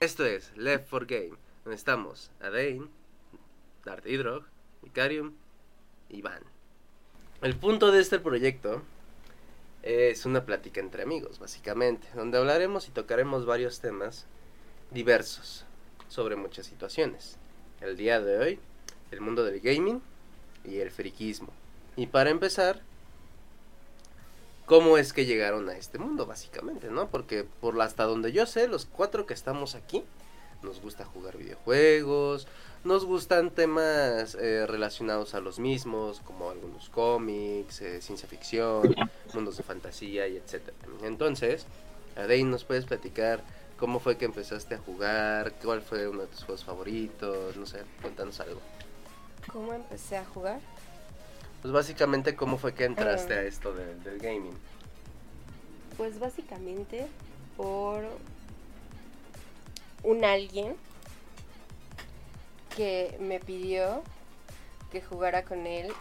Esto es Left 4 Game, donde estamos Adain, Darth Hydrog, Icarium y Van. El punto de este proyecto es una plática entre amigos, básicamente, donde hablaremos y tocaremos varios temas diversos sobre muchas situaciones. El día de hoy, el mundo del gaming y el friquismo. Y para empezar, cómo es que llegaron a este mundo, básicamente, ¿no? Porque por hasta donde yo sé, los cuatro que estamos aquí, nos gusta jugar videojuegos, nos gustan temas eh, relacionados a los mismos, como algunos cómics, eh, ciencia ficción, mundos de fantasía y etcétera. Entonces, Adey, ¿nos puedes platicar cómo fue que empezaste a jugar? ¿Cuál fue uno de tus juegos favoritos? No sé, cuéntanos algo. ¿Cómo empecé a jugar? Pues básicamente, ¿cómo fue que entraste a esto del, del gaming? Pues básicamente por un alguien que me pidió que jugara con él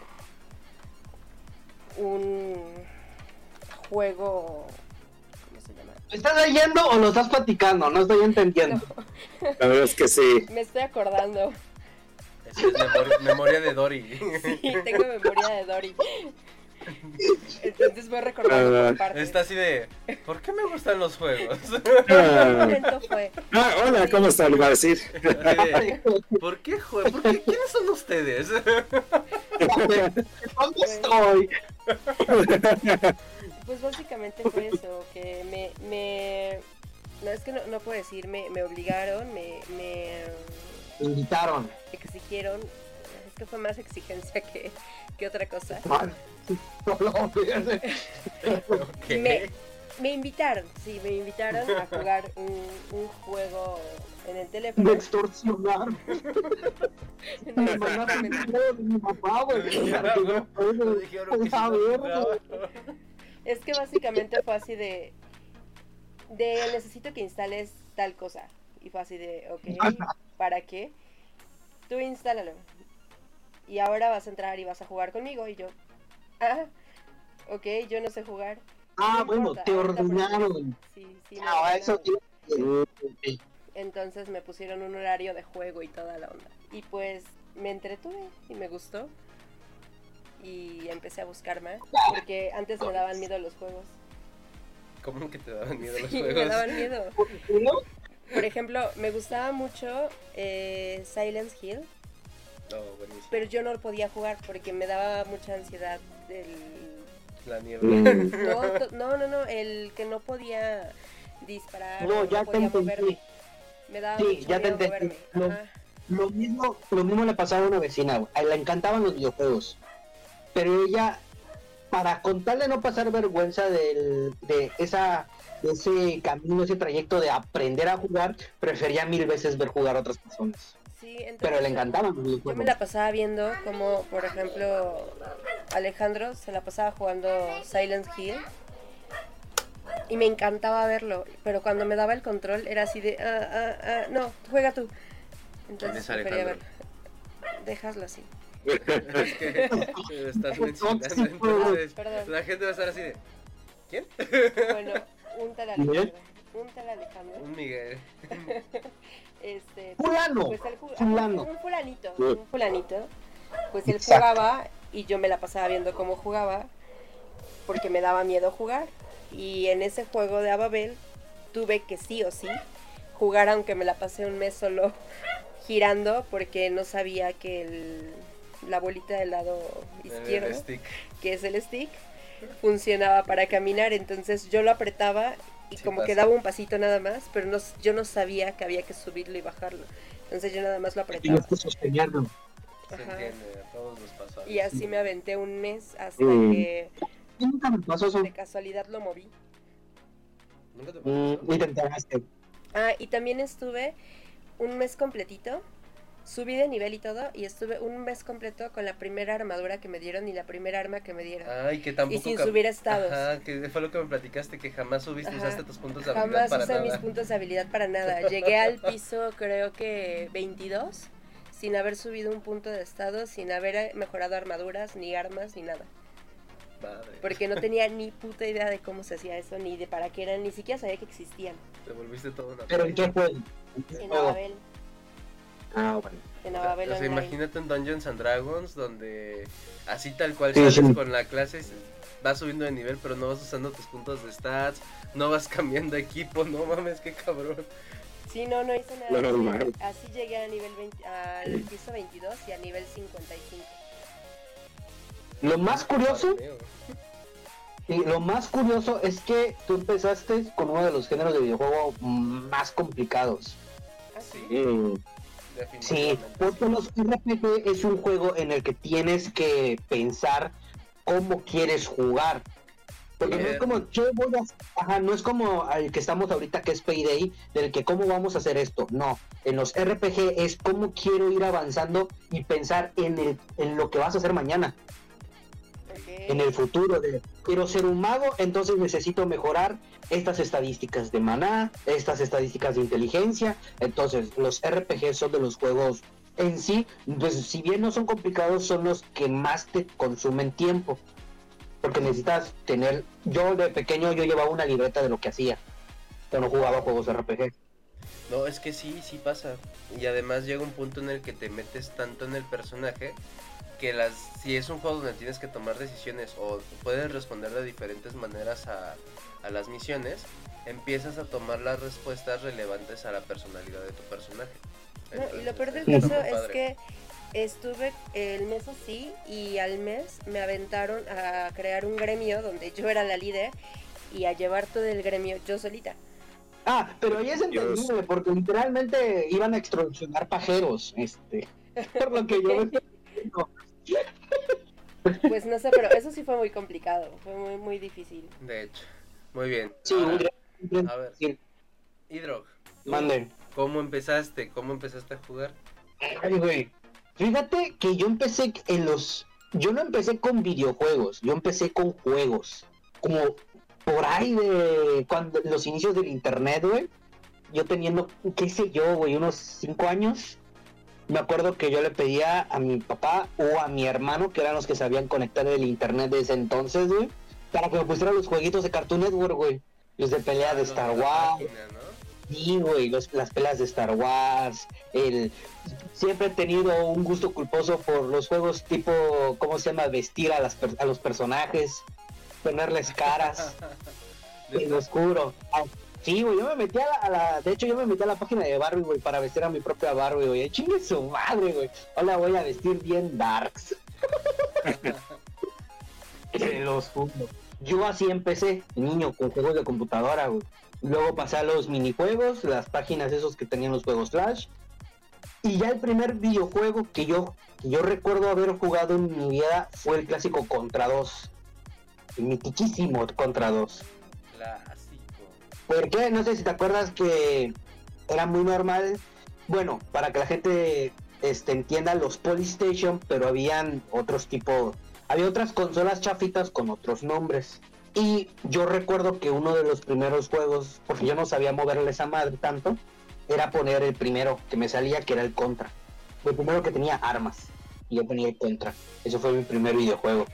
un juego. ¿Cómo se llama? ¿Lo estás leyendo o lo estás platicando? No estoy entendiendo. La verdad es que sí. Me estoy acordando. Memor- memoria de Dory. Sí, tengo memoria de Dory. Entonces voy recordando Ah, por partes. Está así de, ¿por qué me gustan los juegos? ¿En qué Ah, momento fue? ah, hola, ¿cómo está? Le iba a decir. De, ¿Por qué juego? ¿Por qué? ¿Quiénes son ustedes? ¿Dónde estoy? Pues básicamente fue eso, que me... me no, es que no, no puedo decir, me, me obligaron, me, me Me invitaron. exigieron, es que fue más exigencia que, que otra cosa. Me, me invitaron, sí, me invitaron a jugar un, un juego en el Me teléfono. extorsionaron. No, Me mandaron de mi papá, güey. Es que básicamente fue así de, de necesito que instales tal cosa. Y fue así de, ok, ¿para qué? Tú instálalo. Y ahora vas a entrar y vas a jugar conmigo. Y yo, ah, ok, yo no sé jugar. Ah, No bueno, importa, te ordenaron. Sí, sí. me Ah, eso sí. Entonces me pusieron un horario de juego y toda la onda. Y pues me entretuve y me gustó. Y empecé a buscar más. Porque antes me daban miedo los juegos. ¿Cómo que te daban miedo los Sí, me juegos? daban miedo. ¿No? Por ejemplo, me gustaba mucho eh, Silence Hill. No, buenísimo. Pero yo no podía jugar porque me daba mucha ansiedad del... La niebla. Mm, No, to- no, no, no, el que no podía disparar, No, no, ya te podía entendí. moverme. Me daba Sí, mucho ya te entendí. moverme. Lo-. Lo mismo, lo mismo le pasaba a una vecina. A le encantaban los videojuegos. Pero ella, para contarle no pasar vergüenza del, de esa ese camino, ese trayecto de aprender a jugar, prefería mil veces ver jugar a otras personas. Sí, entonces Pero le encantaban los Yo me la pasaba viendo como, por ejemplo, Alejandro se la pasaba jugando Silent Hill. Y me encantaba verlo, pero cuando me daba el control era así de, ah, ah, ah, no, juega tú. Entonces ¿Quién es prefería verlo. Déjalo así. Es que estás mencionando, entonces Perdón. la gente va a estar así de, ¿quién? Bueno, un tal Alejandro. Un tal Alejandro. Un Miguel. Este, Fulano, pues él jugaba- fulano. un fulanito, un fulanito, pues él Exacto. jugaba y yo me la pasaba viendo cómo jugaba porque me daba miedo jugar y en ese juego de Ababel tuve que sí o sí jugar aunque me la pasé un mes solo girando porque no sabía que el- la bolita del lado izquierdo, El stick. que es el stick, funcionaba para caminar, entonces yo lo apretaba y Sí como que pasa. daba un pasito nada más, pero no, yo no sabía que había que subirlo y bajarlo. Entonces yo nada más lo apretaba. Tienes que sostenerlo. Se Ajá. entiende, a todos nos pasó. Y así me aventé un mes hasta Mm. que Y Nunca me pasó eso. de casualidad lo moví. ¿Nunca te Mm, pasó? enteraste. Ah, y también estuve un mes completito, subí de nivel y todo, y estuve un mes completo con la primera armadura que me dieron y la primera arma que me dieron. Ay, que tampoco. y sin subir estados. Ajá, que fue lo que me platicaste, que jamás subiste, Ajá. usaste tus puntos de habilidad Jamás para usé nada. mis puntos de habilidad para nada. Llegué al piso creo que 22 sin haber subido un punto de estado, sin haber eh, mejorado armaduras, ni armas, ni nada. Madre. Porque no tenía ni puta idea de cómo se hacía eso, ni de para qué eran, ni siquiera sabía que existían. Te volviste todo una. ¿Pero en qué juego? ¿En? Ababel. Ah, bueno. En O sea, Online. imagínate un Dungeons and Dragons donde así tal cual Sí, sales sí. con la clase, se- vas subiendo de nivel, pero no vas usando tus puntos de stats, no vas cambiando equipo, no mames, qué cabrón. Sí, no, no hice nada. Lo así. normal. Así llegué a nivel 20, al piso 22 y a nivel 55. Lo más curioso, y lo más curioso es que tú empezaste con uno de los géneros de videojuego más complicados. Ah, sí. Sí, Mm, Sí, porque los RPG es un juego en el que tienes que pensar cómo quieres jugar. Porque no es como, ¿qué voy a- Ajá, no es como el que estamos ahorita que es Payday, del que cómo vamos a hacer esto. No, en los RPG es cómo quiero ir avanzando y pensar en, el, en lo que vas a hacer mañana. En el futuro. De, quiero ser un mago, entonces necesito mejorar estas estadísticas de maná, estas estadísticas de inteligencia. Entonces, los RPG son de los juegos en sí, pues si bien no son complicados, son los que más te consumen tiempo. Porque necesitas tener, yo de pequeño yo llevaba una libreta de lo que hacía. No jugaba juegos RPG. No, es que sí, sí pasa. Y además llega un punto en el que te metes tanto en el personaje que las si es un juego donde tienes que tomar decisiones o puedes responder de diferentes maneras a, a las misiones, empiezas a tomar las respuestas relevantes a la personalidad de tu personaje. No, y lo peor del caso es que estuve el mes así y al mes me aventaron a crear un gremio donde yo era la líder y a llevar todo el gremio yo solita. Ah, pero ahí es Dios. entendible, porque literalmente iban a extorsionar pajeros, este. Por lo que yo Pues no sé, pero eso sí fue muy complicado, fue muy, muy difícil. De hecho, muy bien. Sí, Ahora, un gran- a ver. sí, Hidrog, ¿tú mande. ¿cómo empezaste? ¿Cómo empezaste a jugar? Ay, güey. Fíjate que yo empecé en los. Yo no empecé con videojuegos, yo empecé con juegos. Como por ahí de cuando los inicios del internet, güey. Yo teniendo, qué sé yo, güey, unos cinco años. Me acuerdo que yo le pedía a mi papá o a mi hermano, que eran los que sabían conectar el internet de ese entonces, güey, para que me pusieran los jueguitos de Cartoon Network, güey. Los de pelea de Los Star Wars. Sí, güey, los- las pelas de Star Wars, el siempre he tenido un gusto culposo por los juegos tipo, ¿cómo se llama? Vestir a, las per- a los personajes, ponerles caras en lo oscuro. Sí, güey, yo me metí a la, a la- de hecho yo me metí a la página de Barbie, güey, para vestir a mi propia Barbie, güey. Chingue su madre, güey. Ahora voy a vestir bien darks. Los juro. Yo así empecé, niño, con juegos de computadora, güey. Luego pasé a los minijuegos, las páginas esos que tenían los juegos Flash. Y ya el primer videojuego que yo, que yo recuerdo haber jugado en mi vida fue el clásico Contra 2. El mitiquísimo Contra 2. Clásico. ¿Por qué? No sé si te acuerdas que era muy normal. Bueno, para que la gente este, entienda los Polystation, pero habían otros tipo, había otras consolas chafitas con otros nombres. Y yo recuerdo que uno de los primeros juegos, porque yo no sabía moverle esa madre tanto, era poner el primero que me salía, que era el Contra. El primero que tenía armas. Y yo ponía el Contra. Eso fue mi primer videojuego.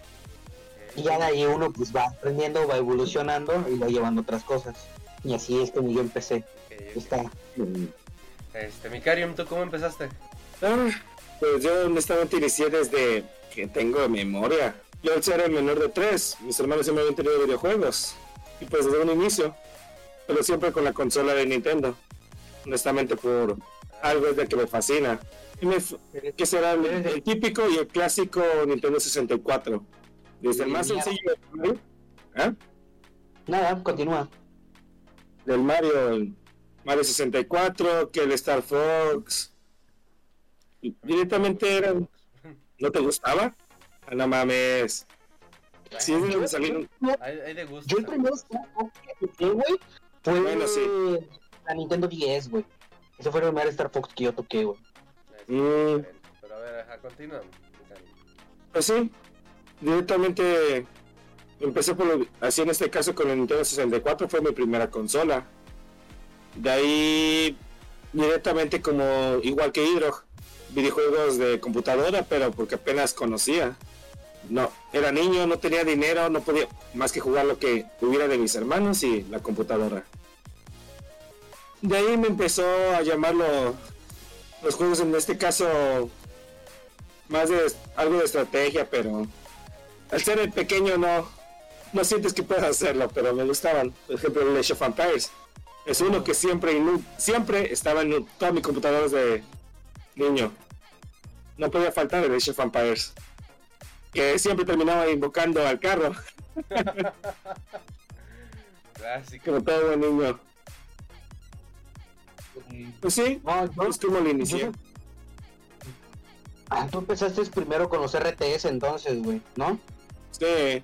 Y ya de ahí uno pues va aprendiendo, va evolucionando y va llevando otras cosas. Y así es como yo empecé. Está. Este, Mikarium, ¿tú cómo empezaste? Ah, pues yo honestamente inicié desde que tengo memoria. Yo al ser el menor de tres, mis hermanos siempre habían tenido videojuegos. Y pues desde un inicio, pero siempre con la consola de Nintendo. Honestamente por algo es de que me fascina. Y me, f- que será el, el típico y el clásico Nintendo 64. Desde el más sencillo ¿Ah? Nada, continúa. Del Mario, Mario 64, que el Star Fox. Y directamente era, ¿no te gustaba? Ah, no mames. Sí, es de donde salieron. Yo el primer Star Fox que toqué, güey, fue Bueno, sí. la Nintendo 10, güey. Ese fue el primer Star Fox que yo toqué, güey. Mm. Mm. Pero a ver, continúa. Pues sí, directamente empecé por lo, así en este caso con el Nintendo 64, fue mi primera consola. De ahí directamente como igual que Hydro, videojuegos de computadora, pero porque apenas conocía. no, era niño, no tenía dinero, no podía más que jugar lo que hubiera de mis hermanos y la computadora. De ahí me empezó a llamarlo los juegos, en este caso, más de algo de estrategia, pero al ser el pequeño no, no sientes que puedas hacerlo, pero me gustaban. Por ejemplo, el Age of Empires. Es uno que siempre, siempre estaba en todas mis computadoras de niño. No podía faltar el Age of Empires. Que siempre terminaba invocando al carro. Clásico. Como todo buen niño. Pues sí, No, yo- es como lo inicié. Ah, tú empezaste primero con los RTS entonces, güey, ¿no? Sí,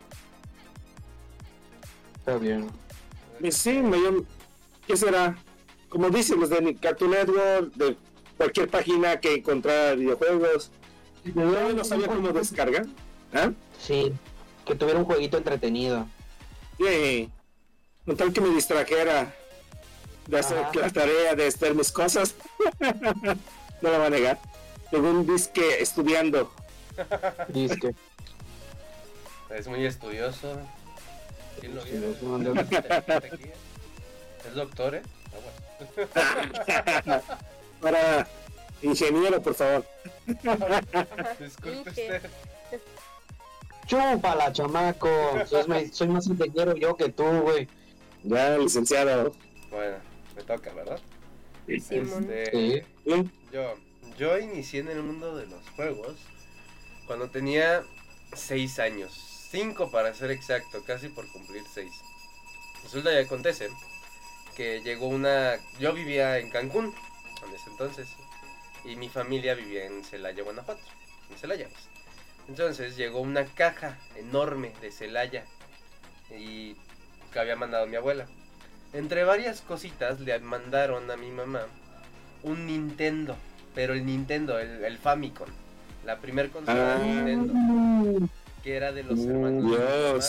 Está bien. y sí, me llam- ¿Qué será? Como dicen los de Cartoon Network, de cualquier página que encontrara videojuegos. Yo no sabía cómo descargar. ¿Ah? Sí, que tuviera un jueguito entretenido. Sí. Con tal que me distrajera de hacer Ajá. la tarea, de hacer mis cosas. no lo va a negar. Tengo un disque estudiando. Disque. Es muy estudioso. ¿Quién lo? Sí, no, no. Es doctor, ¿eh? Aguas. Para ingeniero, por favor. Disculpe usted. Chúpala, chamaco. Soy más ingeniero yo que tú, güey. Ya, licenciado. Bueno, me toca, ¿verdad? Este, Sí. Sí. Yo, yo inicié en el mundo de los juegos cuando tenía 6 años. 5 para ser exacto, casi por cumplir 6. Resulta y acontece que llegó una... Yo vivía en Cancún en ese entonces y mi familia vivía en Celaya, Guanajuato. En Celaya, pues. Entonces llegó una caja enorme de Celaya y que había mandado mi abuela. Entre varias cositas le mandaron a mi mamá un Nintendo, pero el Nintendo, el, el Famicom, la primer consola de Nintendo, que era de los hermanos. de mi mamá.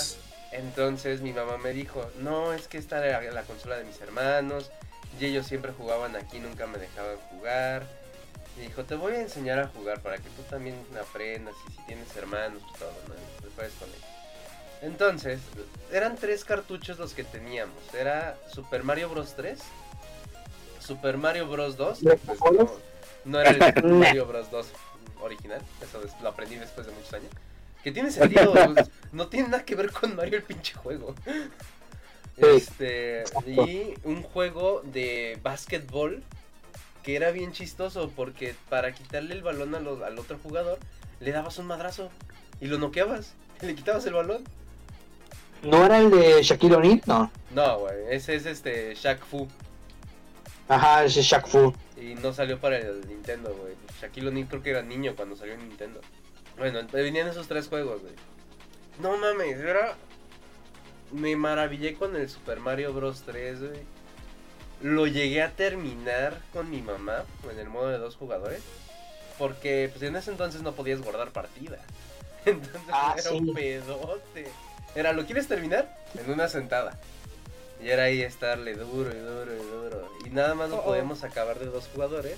Entonces mi mamá me dijo, no, es que esta era la consola de mis hermanos, y ellos siempre jugaban aquí, nunca me dejaban jugar. Y dijo, te voy a enseñar a jugar para que tú también aprendas, y si tienes hermanos, pues todo, ¿no? Te con ellos. Entonces, eran tres cartuchos los que teníamos. Era Super Mario Bros. 3, Super Mario Bros. 2, ¿Los pues, no, no era el Mario Bros. 2 original, eso es- lo aprendí después de muchos años. Que tiene sentido, pues, no tiene nada que ver con Mario el pinche juego. Este, y un juego de básquetbol que era bien chistoso porque para quitarle el balón a al otro jugador le dabas un madrazo y lo noqueabas, y le quitabas el balón. ¿No era el de Shaquille O'Neal? No. No, güey, ese es este Shaq Fu Ajá, ese es Shaq Fu. y no salió para el Nintendo, güey. Shaquille O'Neal creo que era niño cuando salió en Nintendo. Bueno, venían esos tres juegos, güey. No mames, era me maravillé con el Super Mario Bros 3, güey. Lo llegué a terminar con mi mamá en el modo de dos jugadores. Porque pues en ese entonces no podías guardar partida. Entonces Ah, era sí. un pedote. Era, ¿lo quieres terminar? En una sentada. Y era ahí estarle duro y duro y duro. Y nada más Oh, lo oh. podemos acabar de dos jugadores.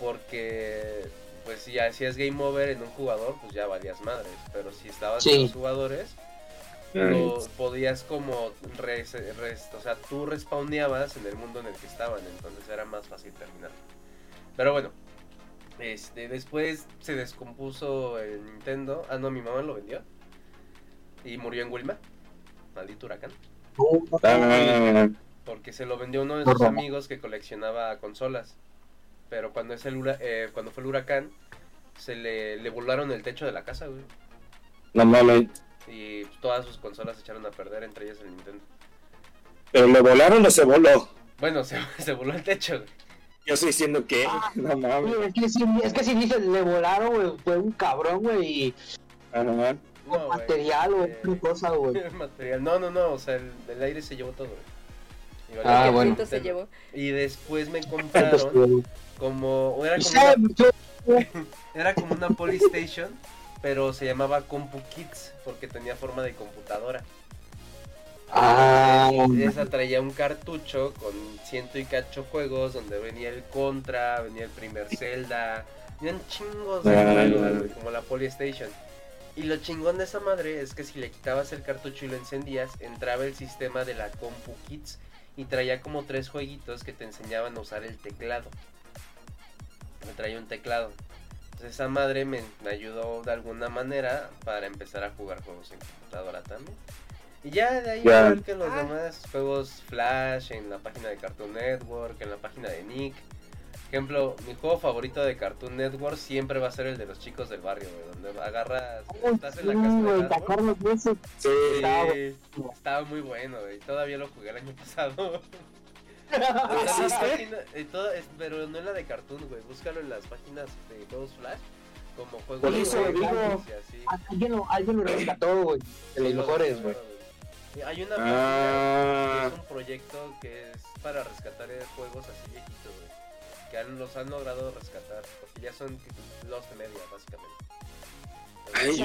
Porque, pues si hacías game over en un jugador, pues ya valías madres. Pero si estabas en Sí. dos jugadores, lo podías como res- res- o sea tú respawneabas en el mundo en el que estaban entonces era más fácil terminar. Pero bueno este después se descompuso el Nintendo. Ah no mi mamá lo vendió. Y murió en Wilma. Maldito huracán. Ah, porque se lo vendió uno de sus amigos que coleccionaba consolas pero cuando es el hura- eh, cuando fue el huracán se le, le volaron el techo de la casa güey no mames. y todas sus consolas se echaron a perder entre ellas el Nintendo Pero le volaron o se voló. Bueno, se, se voló el techo, güey. Yo estoy diciendo que. No mames. Güey, Es que si, es que si dices, le volaron, güey, fue un cabrón, güey, y Ajá. No, material, güey, eh, otra cosa, güey. material. No, no, no, o sea, el, el aire se llevó todo, güey. Y Ah, bueno. Pinto se llevó. Y después me compraron como... Era como, una, era como una Polystation, pero se llamaba Compu Kids, porque tenía forma de computadora. Ah, esa traía un cartucho con ciento y cacho juegos, donde venía el Contra, venía el primer Zelda, venían chingos de Ah. juegos, como la Polystation. Y lo chingón de esa madre es que si le quitabas el cartucho y lo encendías, entraba el sistema de la Compu Kids y traía como tres jueguitos que te enseñaban a usar el teclado. Me traía un teclado. Entonces esa madre me, me ayudó de alguna manera para empezar a jugar juegos en computadora también. Y ya de ahí, igual que los Ah. demás juegos Flash, en la página de Cartoon Network, en la página de Nick. Ejemplo, mi juego favorito de Cartoon Network siempre va a ser el de los chicos del barrio, güey, donde agarras, estás en la casa güey, del árbol. Carlos Messi. Sí. Estaba Sí, estaba muy bueno, güey. Todavía lo jugué el año pasado. Eh, pero no en la de Cartoon, güey. Búscalo en las páginas de juegos Flash como juegos Por de eso juegos digo. y así. Alguien lo, alguien lo rescató, güey. De los Sí, mejores, güey. Hay una Ah. página que es un proyecto que es para rescatar eh, juegos así viejitos, güey. Que han- los han logrado rescatar, porque ya son los de media, básicamente. Ay.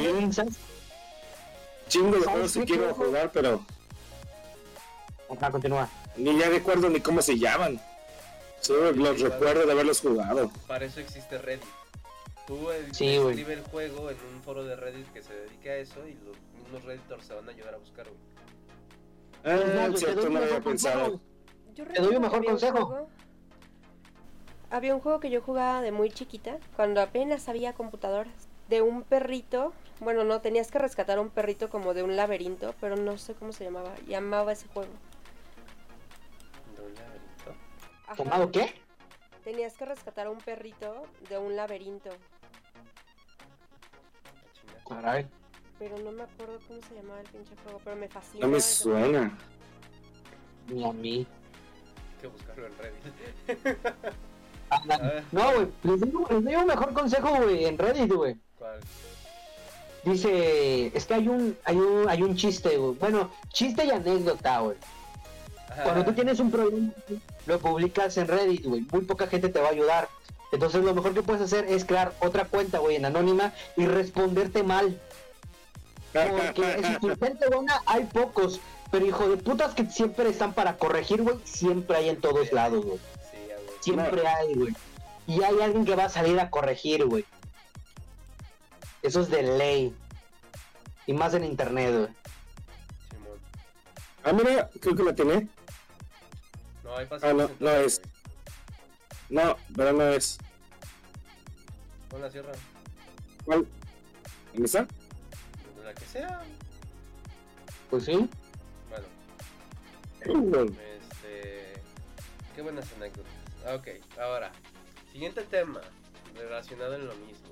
Chingo de ¿Sabes juegos que quiero juego? jugar, pero Ajá, continúa. Ni ya recuerdo ni cómo se llaman. Solo los recuerdo de haberlos jugado. Para eso existe Reddit. Tú eh, Sí, güey. escribe el juego en un foro de Reddit que se dedique a eso y los mismos Redditors te van a ayudar a buscar, güey. Ah, güey, te cierto, no había pensado. Yo Te doy un recuerdo mejor consejo. juego- había un juego que yo jugaba de muy chiquita, cuando apenas había computadoras, de un perrito. Bueno, no, tenías que rescatar a un perrito como de un laberinto, pero no sé cómo se llamaba. Llamaba ese juego. Ajá. ¿Tomado qué? Tenías que rescatar a un perrito de un laberinto. Caray. pero no me acuerdo cómo se llamaba el pinche juego, pero me fascina. No me suena. Ni a mí. Hay que buscarlo en Reddit. Ah, No, güey. Les digo, les doy un mejor consejo, güey, en Reddit, güey. ¿Cuál? Dice, es que hay un, hay un, hay un chiste, güey. Bueno, chiste y anécdota, güey. Cuando tú tienes un problema, lo publicas en Reddit, güey. Muy poca gente te va a ayudar. Entonces lo mejor que puedes hacer es crear otra cuenta, güey, en anónima y responderte mal. Porque es gente buena hay pocos, pero hijo de putas que siempre están para corregir, güey, siempre hay en todos lados, güey. Siempre hay, güey. Y hay alguien que va a salir a corregir, güey. Eso es de ley. Y más en internet, güey. Ah, mira, creo que la tenía. No, hay Ah, no, no es. No, pero no es. Pon la sierra. ¿Cuál? ¿En esa? La que sea. Pues sí. Bueno, este. Qué buenas anécdotas. Ah, Ok, ahora. Siguiente tema. Relacionado en lo mismo.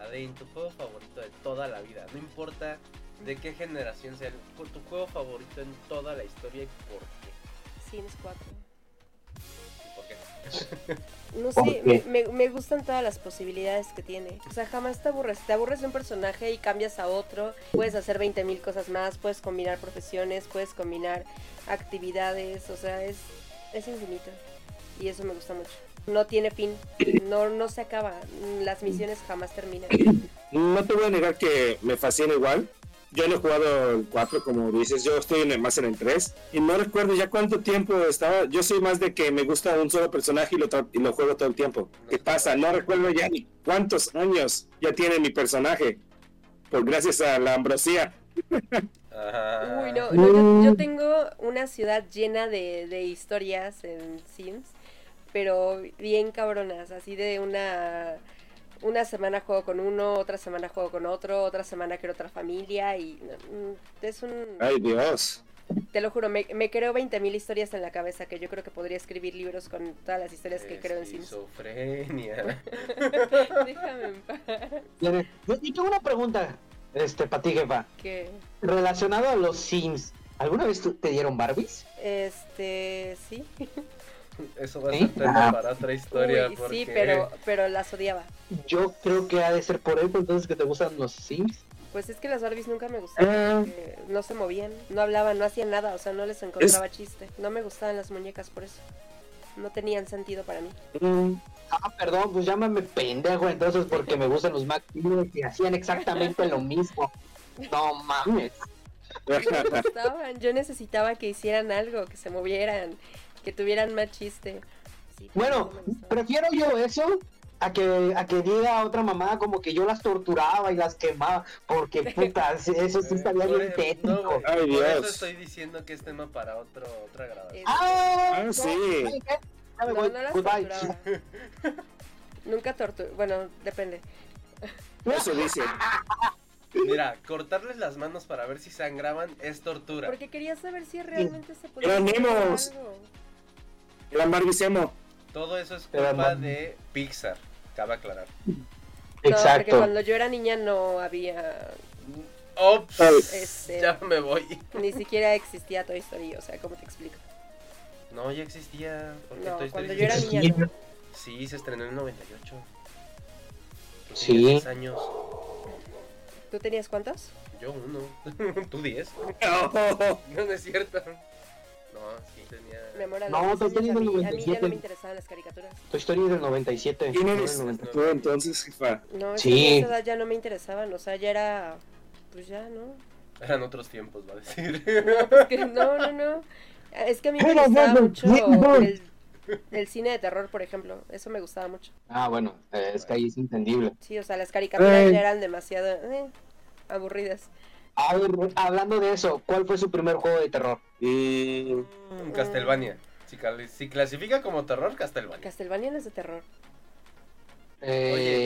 Adain, tu juego favorito de toda la vida. No importa de qué generación sea. el- Tu juego favorito en toda la historia y por qué. Sims 4. ¿Y por qué? No ¿Por sé, qué? me, me- me gustan todas las posibilidades que tiene. O sea, jamás te aburres. Te aburres de un personaje y cambias a otro. Puedes hacer 20 mil cosas más. Puedes combinar profesiones. Puedes combinar actividades. O sea, es, es infinito. Y eso me gusta mucho. No tiene fin. No, no se acaba. Las misiones jamás terminan. No te voy a negar que me fascina igual. Yo no he jugado el 4, como dices, yo estoy en el- más en el 3. Y no recuerdo ya cuánto tiempo estaba. Yo soy más de que me gusta un solo personaje y lo, tra- y lo juego todo el tiempo. ¿Qué pasa? No recuerdo ya ni cuántos años ya tiene mi personaje. Por gracias a la ambrosía. Ajá. Uy, no, no, yo, yo tengo una ciudad llena de, de historias en Sims, pero bien cabronas, así de una una semana juego con uno, otra semana juego con otro, otra semana quiero otra familia y mm, es un Ay, Dios. te lo juro, me, me creo 20.000 historias en la cabeza que yo creo que podría escribir libros con todas las historias que creo en Sims. Esquizofrenia. Déjame en paz. Yo yo tengo una pregunta, este, para ti, jefa. Relacionado a los Sims, ¿alguna vez te dieron Barbies? este, sí. Eso va a ¿Sí? ser tema Ah. para otra historia. Uy, porque... sí, pero pero las odiaba. Yo creo que ha de ser por eso entonces que te gustan los Sims. Pues es que las Barbies nunca me gustaron. Ah. porque no se movían, no hablaban, no hacían nada, o sea, no les encontraba chiste. No me gustaban las muñecas por eso. No tenían sentido para mí. Mm, ah, perdón, pues llámame pendejo entonces porque me gustan los Mac que hacían exactamente lo mismo. No mames. No me gustaban. Yo necesitaba que hicieran algo, que se movieran, que tuvieran más chiste. Sí, pero Bueno, no prefiero yo eso a que, a que diga otra mamá como que yo las torturaba y las quemaba, porque puta, eso sí estaría Por- bien no, técnico. güey, Ay, por eso Dios. estoy diciendo que es tema para otro, otra grabación. Eh, ¡Ah! Ah, no, sí. No, no las Goodbye. Nunca torturaba. Bueno, depende. Eso dice. Mira, cortarles las manos para ver si sangraban es tortura. Porque quería saber si realmente se podía. Algo. Era Marvisemo. Todo eso es culpa de Pixar, cabe aclarar. No, porque Exacto. cuando yo era niña no había. Ops, Este, ya me voy. Ni siquiera existía Toy Story, o sea, ¿cómo te explico? No, ya existía. porque No, Toy Story cuando yo era existía. niña no. Sí, se estrenó en el 98. Yo Sí. tenía seis años. ¿Tú tenías cuántos? Yo uno. Tú diez. No. No, no es cierto. No, sí tenía. Mi amor, a No, Toy 10 años, Story a mí, a mí ya 97. no me interesaban las caricaturas. Tu historia es del 97. ¿Quién no eres del 90. tú entonces, jefa? No, es Sí. esa edad ya no me interesaban, o sea, ya era. Pues ya, ¿no? Eran otros tiempos, va a decir. No, pues que no, no, no. Es que a mí me gustaba mucho el, el cine de terror, por ejemplo. Eso me gustaba mucho. Ah, bueno, eh, es que ahí es entendible. Sí, o sea, las caricaturas Ay. ya eran demasiado eh, aburridas. A ver, hablando de eso, ¿cuál fue su primer juego de terror? Mm, Mm, Castlevania. Si, clasifica como terror, Castlevania. Castlevania no es de terror. Oye,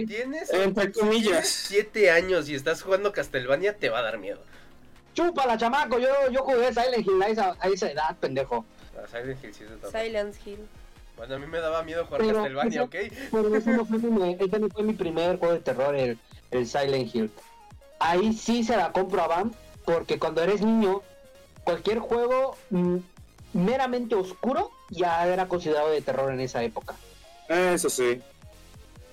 Eh, si tienes entre comillas. siete años y estás jugando Castlevania, te va a dar miedo. chúpala, chamaco, yo, yo jugué Silent Hill a esa, a esa edad, pendejo. Ah, Silent Hill sí es de terror. Silent Hill. Bueno, a mí me daba miedo jugar Pero, Castlevania, ¿ok? Pero ese no fue mi, ese no fue mi primer juego de terror, el, el Silent Hill. Ahí sí se la compro a Bam, porque cuando eres niño, cualquier juego mm, meramente oscuro ya era considerado de terror en esa época. Eso sí.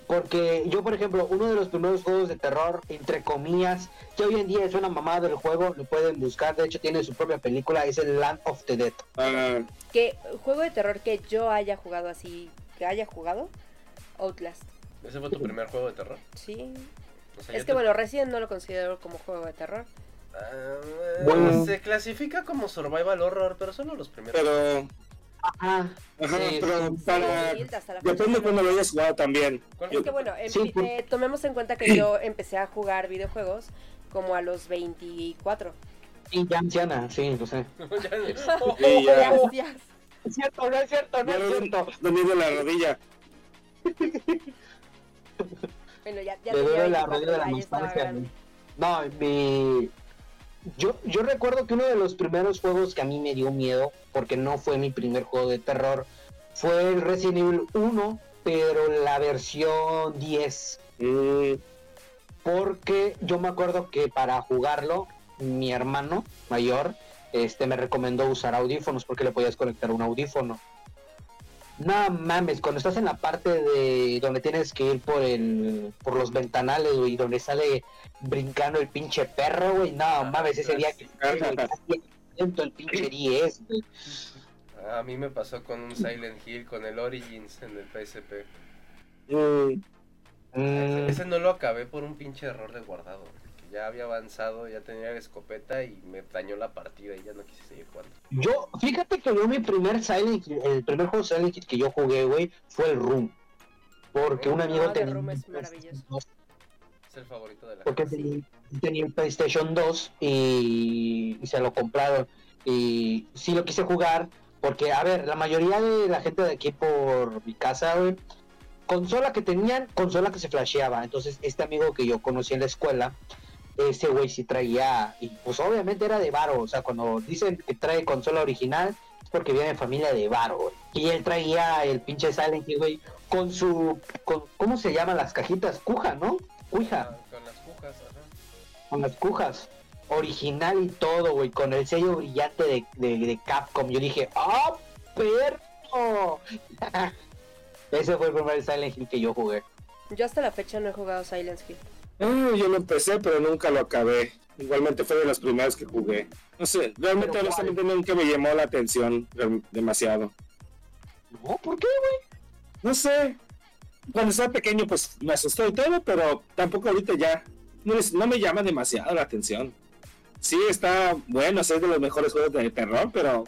Porque yo, por ejemplo, uno de los primeros juegos de terror, entre comillas, que hoy en día es una mamada del juego, lo pueden buscar, de hecho tiene su propia película, es el Land of the Dead. Ah, ¿Qué juego de terror que yo haya jugado así, que haya jugado? Outlast. ¿Ese fue tu primer juego de terror? Sí. O sea, ya Es te- que bueno, Resident no lo considero como juego de terror. Ah, Bueno. Se clasifica como survival horror, pero solo los primeros. pero. Ajá. Ajá, Sí, pero para. Sí, Depende no- cuando lo hayas jugado también. ¿Cuál Es que bueno, en- Sí, por- eh, tomemos en cuenta que yo empecé a jugar videojuegos como a los 24. Y ya anciana, sí, lo sé. Ya- Sí, ya. Gracias. Es cierto, no es cierto, no Ya es no- cierto. no la rodilla. Bueno, ya, ya Le tenía duele la 24, rodilla de la ya estaba nostalgia. grande. No, mi... Yo, yo recuerdo que uno de los primeros juegos que a mí me dio miedo, porque no fue mi primer juego de terror, fue el Resident Evil 1, pero la versión 10. Mm, Porque yo me acuerdo que para jugarlo, mi hermano mayor este, me recomendó usar audífonos porque le podías conectar un audífono. No mames, cuando estás en la parte de donde tienes que ir por el por los ventanales, güey, donde sale brincando el pinche perro, güey, no mames, ese día que el pinche 10, güey. Ah, A mí me pasó con un Silent Hill, con el Origins en el PSP. mm, Mm, Ese no lo acabé por un pinche error de guardado. Ya había avanzado, ya tenía la escopeta y me dañó la partida y ya no quise seguir jugando. Yo, fíjate que yo mi primer Silent Hill, el primer juego Silent Hill que yo jugué, güey, fue el Room. Porque un amigo Ah, The tenía Room es maravilloso. Es el favorito de la porque gente. tenía, tenía un PlayStation 2 y, y se lo compraron. Y sí lo quise jugar, porque, a ver, la mayoría de la gente de aquí por mi casa, güey, consola que tenían, consola que se flasheaba. Entonces, este amigo que yo conocí en la escuela, ese güey sí traía, y pues obviamente era de varo, o sea, cuando dicen que trae consola original, es porque viene de familia de varo, güey. Y él traía el pinche Silent Hill, güey, con su, con, ¿cómo se llaman las cajitas? Cuja, ¿no? Cuija Ah, con las cujas, ajá. con las cujas. Original y todo, güey, con el sello brillante de, de, de Capcom. Yo dije, ¡ah, perro! Ese fue el primer Silent Hill que yo jugué. Yo hasta la fecha no he jugado Silent Hill. Ah, yo lo empecé, pero nunca lo acabé. Igualmente fue de los primeros que jugué. No sé, realmente ¿Pero honestamente nunca me llamó la atención demasiado. No, ¿por qué, güey? No sé. Cuando estaba pequeño, pues me asustó y todo, pero tampoco ahorita ya. No, no me llama demasiado la atención. Sí, está bueno, es de los mejores juegos de terror, pero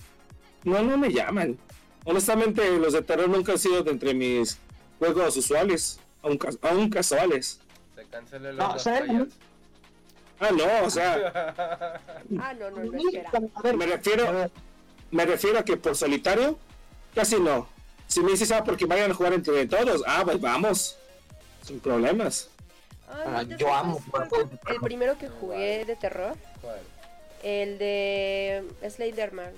no, no me llaman. Honestamente, los de terror nunca han sido de entre mis juegos usuales, aún, aún casuales. Se cancela el No, ¿sabes? Trials. Ah, no, o sea, Ah, no, no, no, espera. a ver, me a refiero, ver, me refiero a que por solitario, casi no. Si me dices, ah, porque vayan a jugar entre todos, ah, pues vamos, sin problemas. Ay, Ah, ¿ya yo amo cuál terror. El primero que jugué de terror, ¿Cuál? el de Slenderman.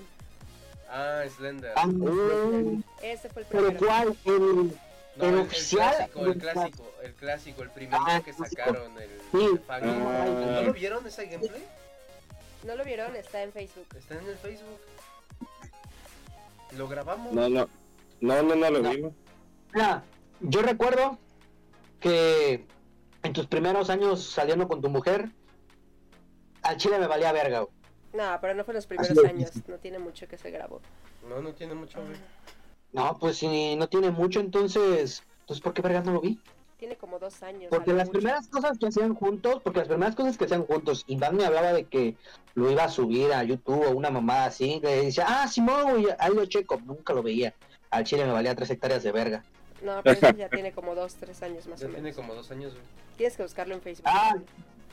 Ah, Slender. ah. Ese fue el pero primero. ¿cuál? El, No, el el, oficial, clásico, el clásico, el clásico, el primero Ah, que sacaron, el, Sí. el. Ah. ¿No lo vieron ese gameplay? ¿No lo vieron? Está en Facebook. Está en el Facebook. Lo grabamos. No, no, no, no, no lo No. vimos. Mira, yo recuerdo que en tus primeros años saliendo con tu mujer, al chile me valía verga. güey. No, pero no fue en los primeros años. No tiene mucho que se grabó. No, no tiene mucho, güey. No, pues si no tiene mucho, entonces, entonces ¿por qué verga no lo vi? Tiene como dos años. Porque las mucho. primeras cosas que hacían juntos, porque las primeras cosas que hacían juntos, Iván me hablaba de que lo iba a subir a YouTube o una mamada así, le decía, ah, Simón, güey, ahí lo checo, nunca lo veía. Al chile me valía tres hectáreas de verga. No, pero eso ya tiene como dos, tres años más Ya o tiene menos. como dos años, güey. Tienes que buscarlo en Facebook. Ah.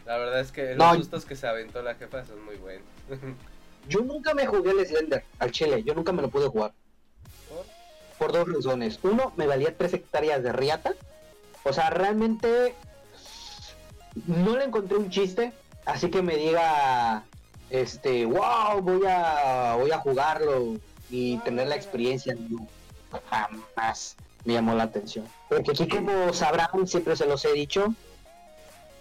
La verdad es que No. los sustos que se aventó la jefa son muy buenos. Yo nunca me jugué el Slender al chile, yo nunca me lo pude jugar. ¿Por? Dos razones. Uno, me valía tres hectáreas de riata. O sea, realmente no le encontré un chiste. Así que me diga, este, wow, voy a, voy a jugarlo y tener la experiencia. No, jamás me llamó la atención. Porque aquí, como sabrán, siempre se los he dicho,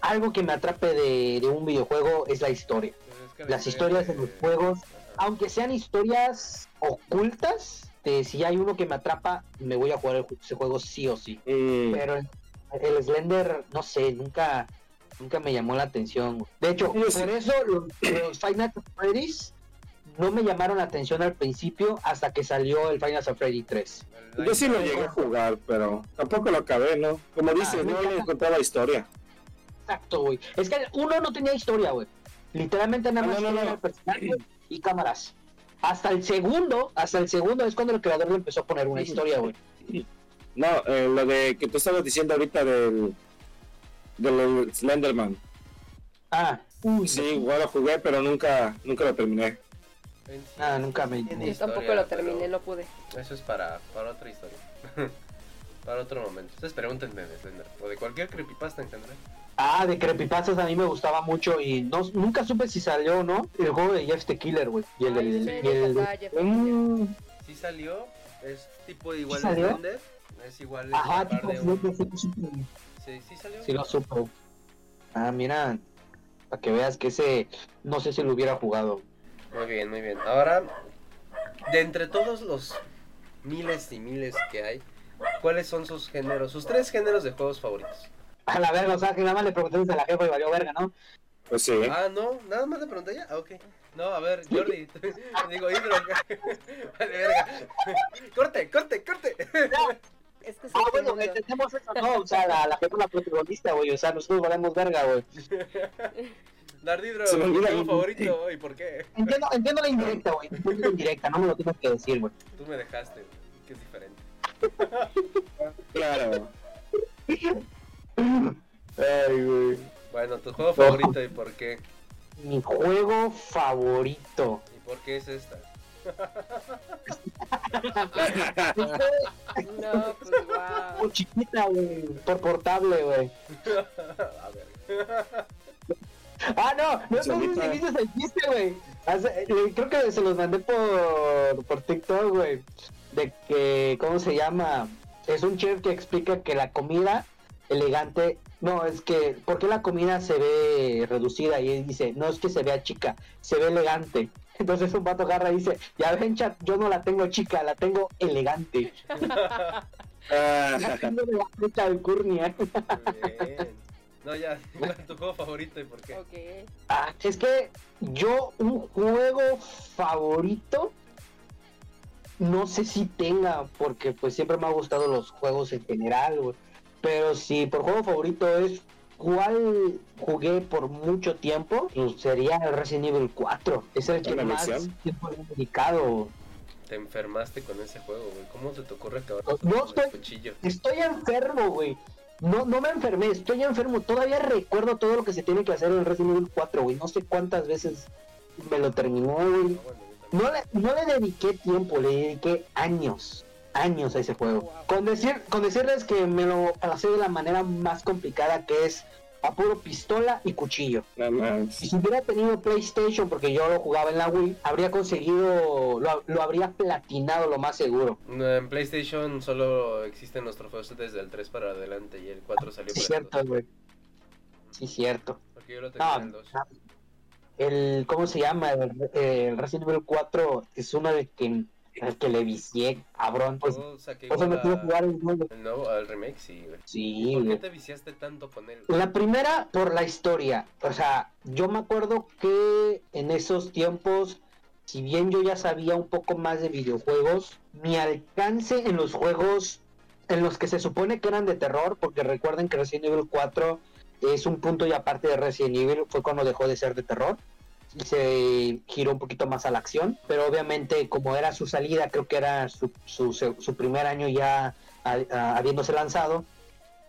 algo que me atrape de, de un videojuego es la historia. Pues es que la Las historia historias de los juegos aunque sean historias ocultas, de si hay uno que me atrapa, me voy a jugar el ese juego sí o sí. Mm, Pero el, el Slender, no sé, nunca nunca me llamó la atención. De hecho, sí. por eso los, at Freddy's no me llamaron la atención al principio hasta que salió el Final Freddy 3. El Yo sí lo llegué a jugar, pero tampoco lo acabé, ¿no? Como dices, no nunca. le encontraba historia. Exacto, güey. Es que uno no tenía historia, güey. Literalmente nada Ah, más no, no, tenía no. el personaje y cámaras. Hasta el segundo, hasta el segundo es cuando el creador le empezó a poner una historia, güey. No, eh, lo de que tú estabas diciendo ahorita del, del Slenderman. Ah, uy, Sí, igual lo jugué, pero nunca, nunca lo terminé. Ah, nunca me- Yo tampoco lo terminé, no pude. Eso es para, para otra historia. para otro momento. Ustedes pregúntenme de Slender. O de cualquier creepypasta en general. Ah, de Creepypastas a mí me gustaba mucho y no, nunca supe si salió o no el juego de Jeff the Killer, güey. Y el, del- sí, y yo el- Mm, Sí salió. Es tipo igual ¿Sí de salió? Slender. Es igual Ajá, escapar tipo, de sí, un- sí, sí, sí, Sí, sí salió. sí lo supo. Ah, mira, para que veas que ese, no sé si lo hubiera jugado. Muy bien, muy bien. Ahora, de entre todos los miles y miles que hay, ¿cuáles son sus géneros, sus tres géneros de juegos favoritos? A la verga, o sea, que nada más le preguntaste a la jefa y valió verga, ¿no? Pues sí. Ah, no, nada más le pregunté ya. Ah, ok. No, a ver, Jordi. Digo, Hidro. vale, verga. corte, corte, corte. Es que Ah, bueno, entendemos eso, ¿no? O sea, la, la jefa es la protagonista, güey, o sea, nosotros valemos verga, güey. Dardidro, tu juego favorito y por qué. Entiendo, entiendo la indirecta, güey, entiendo la indirecta, no me lo tienes que decir, güey. Tú me dejaste, güey, que es diferente. Claro. Ay, güey. Bueno, tu juego favorito y por qué. Mi juego favorito. ¿Y por qué es esta? No, pues Por wow. chiquita, güey, por portable, güey. A ver. Ah, no, no sé si viste el chiste, güey. Hace- eh, Creo que se los mandé por, por TikTok, güey. De que, ¿cómo se llama? Es un chef que explica que la comida elegante, no, es que, ¿por qué la comida se ve reducida? Y él dice, no es que se vea chica, se ve elegante. Entonces un pato agarra y dice, ya ven, chat, yo no la tengo chica, la tengo elegante. La tengo de la fecha alcurnia. Muy bien. No, ya, tu juego favorito y por qué. Ah, es que yo un juego favorito no sé si tenga, porque pues siempre me ha gustado los juegos en general, güey. Pero si por juego favorito es cuál jugué por mucho tiempo, pues sería el Resident Evil 4. Es el que más tiempo le he dedicado. Te enfermaste con ese juego, güey. ¿Cómo te te ocurre acabar No, estoy- cuchillo? Estoy enfermo, güey. No, no me enfermé, estoy enfermo. Todavía recuerdo todo lo que se tiene que hacer en Resident Evil 4, güey. No sé cuántas veces me lo terminó, güey. Bueno. No le, no le dediqué tiempo, le dediqué años, años a ese juego. Con, decir, con decirles que me lo pasé de la manera más complicada que es a puro pistola y cuchillo. Nada más. Y si hubiera tenido PlayStation, porque yo lo jugaba en la Wii, habría conseguido, lo, lo habría platinado lo más seguro. No, En PlayStation solo existen los trofeos desde el 3 para adelante y el 4 salió Sí, para cierto, 2. güey. Sí, cierto. Porque yo lo tenía en el No, 2. el, ¿cómo se llama? El, el Resident Evil 4 es uno del que, el que le vicié, cabrón. Pues, saqué o sea, me a- jugar el juego. el nuevo, al remake, sí, güey. Sí, ¿Por qué te viciaste tanto con él? La primera por la historia. O sea, yo me acuerdo que en esos tiempos, si bien yo ya sabía un poco más de videojuegos, mi alcance en los juegos en los que se supone que eran de terror, porque recuerden que Resident Evil 4 es un punto y aparte de Resident Evil, fue cuando dejó de ser de terror se giró un poquito más a la acción, pero obviamente como era su salida, creo que era su, su, su primer año ya a- a- habiéndose lanzado,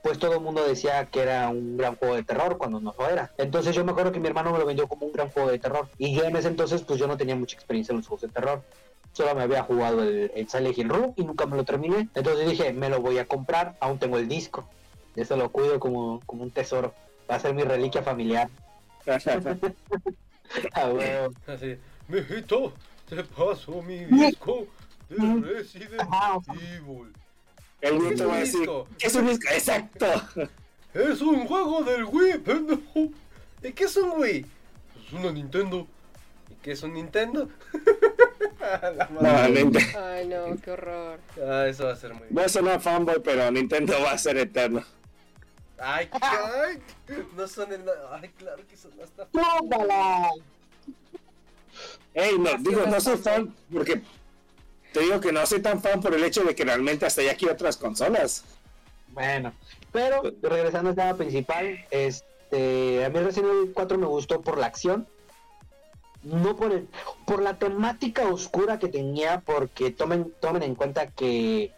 pues todo el mundo decía que era un gran juego de terror cuando no lo era. Entonces yo me acuerdo que mi hermano me lo vendió como un gran juego de terror. Y yo en ese entonces pues yo no tenía mucha experiencia en los juegos de terror. Solo me había jugado el, el Silent Hill Room y nunca me lo terminé. Entonces dije, me lo voy a comprar, aún tengo el disco. Eso lo cuido como, como un tesoro. Va a ser mi reliquia familiar. Ah, huevo. Así, mijito, te paso mi disco de Resident sea, Evil. El ¿Qué es nieto un va a decir, disco? ¿qué es un disco? Exacto. Es un juego del Wii, pendejo. ¿Y qué es un Wii? Es una Nintendo. ¿Y qué es un Nintendo? Nuevamente. Ay, no, qué horror. Ah, eso va a ser muy Voy a sonar fanboy, pero Nintendo va a ser eterno. Ay, ay, no son el... Ay, claro que son hasta... ¡Tómala! Ey, no, Así digo, no soy fan porque te digo que no soy tan fan por el hecho de que realmente hasta ya quiero otras consolas. Bueno, pero regresando al tema principal, este, a mí Resident Evil 4 me gustó por la acción, no por el, por la temática oscura que tenía, porque tomen, tomen en cuenta que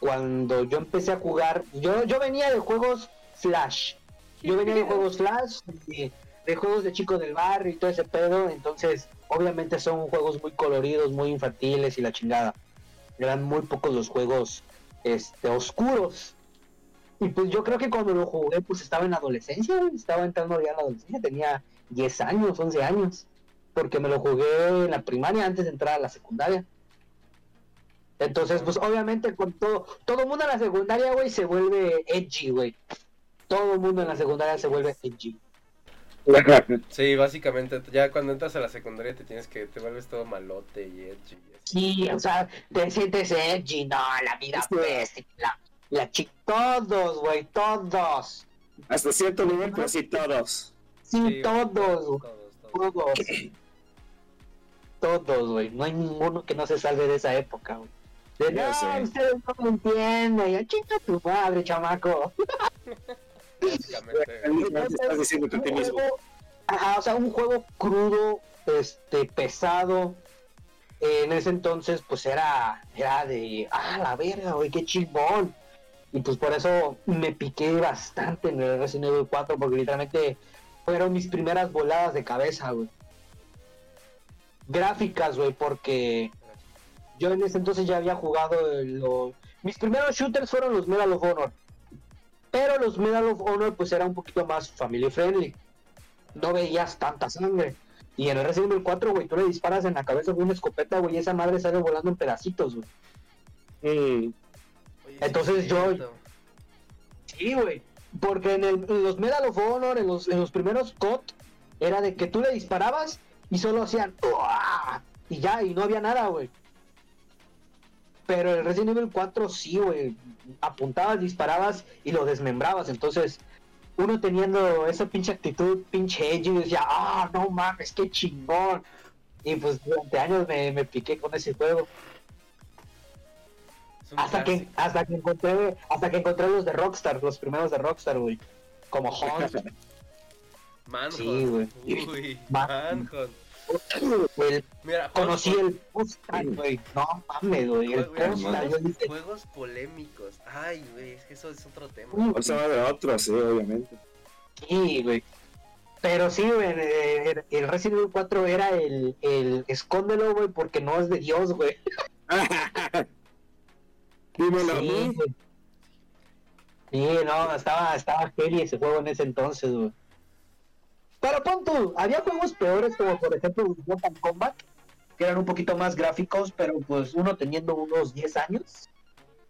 cuando yo empecé a jugar, yo, yo venía de juegos Flash, yo venía de juegos Flash, de, de juegos de chicos del barrio y todo ese pedo, entonces obviamente son juegos muy coloridos, muy infantiles y la chingada. Eran muy pocos los juegos este, oscuros. Y pues yo creo que cuando lo jugué, pues estaba en adolescencia, estaba entrando ya en la adolescencia, tenía 10 años, 11 años, porque me lo jugué en la primaria antes de entrar a la secundaria. Entonces, pues obviamente con todo, todo el mundo en la secundaria, güey, se vuelve edgy, güey. Todo el mundo en la secundaria se vuelve edgy. Sí, básicamente, ya cuando entras a la secundaria te tienes que... Te vuelves todo malote y edgy. Sí, o sea, te sientes edgy, no, la vida pues, la, la chi- todos, güey, todos. Hasta cierto nivel, pero sí todos. Sí, Sí, todos, Todos, güey. todos. Todos. Güey. No hay ninguno que no se salve de esa época, güey. De no, ustedes no lo entienden. Ya chinga tu madre, chamaco. Básicamente. Estás diciendo a ti Un mismo. juego- Ajá, o sea, un juego crudo, este, pesado. En ese entonces, pues era, era de, ah, la verga, güey, qué chingón. Y pues por eso me piqué bastante en el Resident Evil 4, porque literalmente fueron mis primeras voladas de cabeza, güey. Gráficas, güey, porque yo en ese entonces ya había jugado el- lo- mis primeros shooters fueron los Medal of Honor. Pero los Medal of Honor pues era un poquito más family friendly. No veías tanta sangre. Y en el Resident Evil 4, güey, tú le disparas en la cabeza con una escopeta, güey, y esa madre sale volando en pedacitos, güey. Entonces es yo- cierto. Sí, güey. Porque en, el- en los Medal of Honor, en los, en los primeros COD, era de que tú le disparabas y solo hacían "Uah", y ya, y no había nada, güey. Pero el Resident Evil 4 sí, güey. Apuntabas, disparabas y lo desmembrabas. Entonces, uno teniendo esa pinche actitud, pinche edgy, decía, ah, no mames, qué chingón. Y pues durante años me, me piqué con ese juego. Hasta que, hasta que encontré, hasta que encontré los de Rockstar, los primeros de Rockstar, güey. Como Hunt. Manhunt. Sí, güey. Manhunt. El- Mira, conocí el postal, güey. No mames, güey. El postal. Juegos, polémicos. Ay, güey, es que eso es otro tema. "Uh, O sea, de otro, sí, obviamente. Sí, güey. Pero sí, güey, el, el Resident Evil 4 era el, el escóndelo, güey, porque no es de Dios, güey. Dímelo a Sí, mí. güey. Sí, no, estaba, estaba heavy ese juego en ese entonces, güey. Pero pon tú, había juegos peores como por ejemplo Mortal Kombat, que eran un poquito más gráficos, pero pues uno teniendo unos 10 años,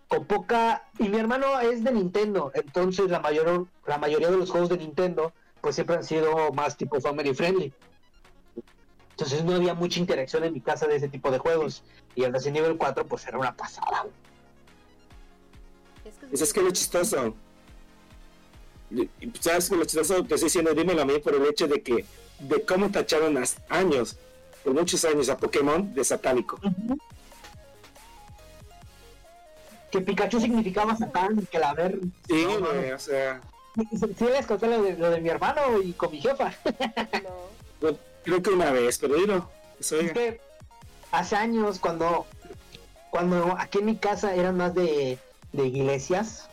con poca... Y mi hermano es de Nintendo, entonces la, mayor, la mayoría de los juegos de Nintendo pues siempre han sido más tipo family friendly. Entonces no había mucha interacción en mi casa de ese tipo de juegos. Y el Resident Evil 4 pues era una pasada. Es que, Pues es que lo chistoso. Y- y ¿Sabes que lo chistoso? Te estoy diciendo, dímelo a mí por el hecho de que, de cómo tacharon hace años, por muchos años, a Pokémon de satánico. que Pikachu significaba Satán, que la ver. Sí, No, güey, no. o sea, Sí les conté lo de, lo de mi hermano y con mi jefa. No. creo que una vez, pero dilo. Eso Es que hace años cuando cuando aquí en mi casa eran más de, de iglesias.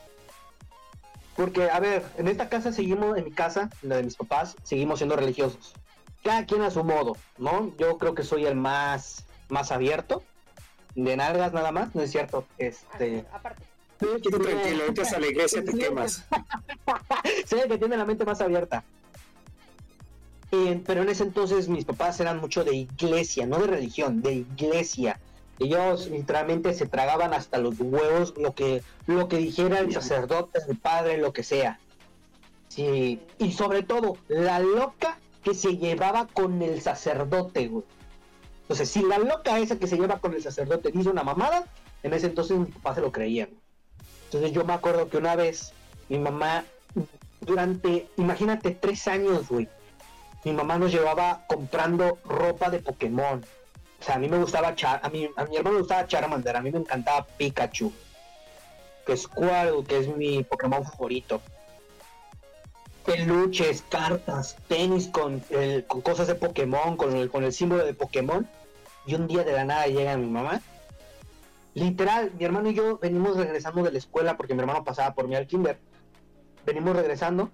Porque, a ver, en esta casa seguimos, en mi casa, en la de mis papás, seguimos siendo religiosos. Cada quien a su modo, ¿no? Yo creo que soy el más, más abierto. De nalgas nada más, no es cierto. Este. Aparte. Quédate tranquilo, entras a la iglesia, te quemas. Soy el que tiene la mente más abierta. Eh, pero en ese entonces mis papás eran mucho de iglesia, no de religión, de iglesia. Ellos literalmente se tragaban hasta los huevos lo que, lo que dijera el sacerdote, el padre, lo que sea. Sí. Y sobre todo, la loca que se llevaba con el sacerdote, güey. Entonces, si la loca esa que se lleva con el sacerdote dice una mamada, en ese entonces mis papás se lo creían. Entonces yo me acuerdo que una vez mi mamá, durante, imagínate, tres años, güey, mi mamá nos llevaba comprando ropa de Pokémon. O sea, a mí me gustaba a mi, a mi hermano le gustaba Charmander, a mí me encantaba Pikachu. Que es Squirtle, que es mi Pokémon favorito. Peluches, cartas, tenis con, el- con cosas de Pokémon, con el, con el símbolo de Pokémon. Y un día de la nada llega mi mamá. Literal, mi hermano y yo venimos regresando de la escuela porque mi hermano pasaba por mí al kinder. Venimos regresando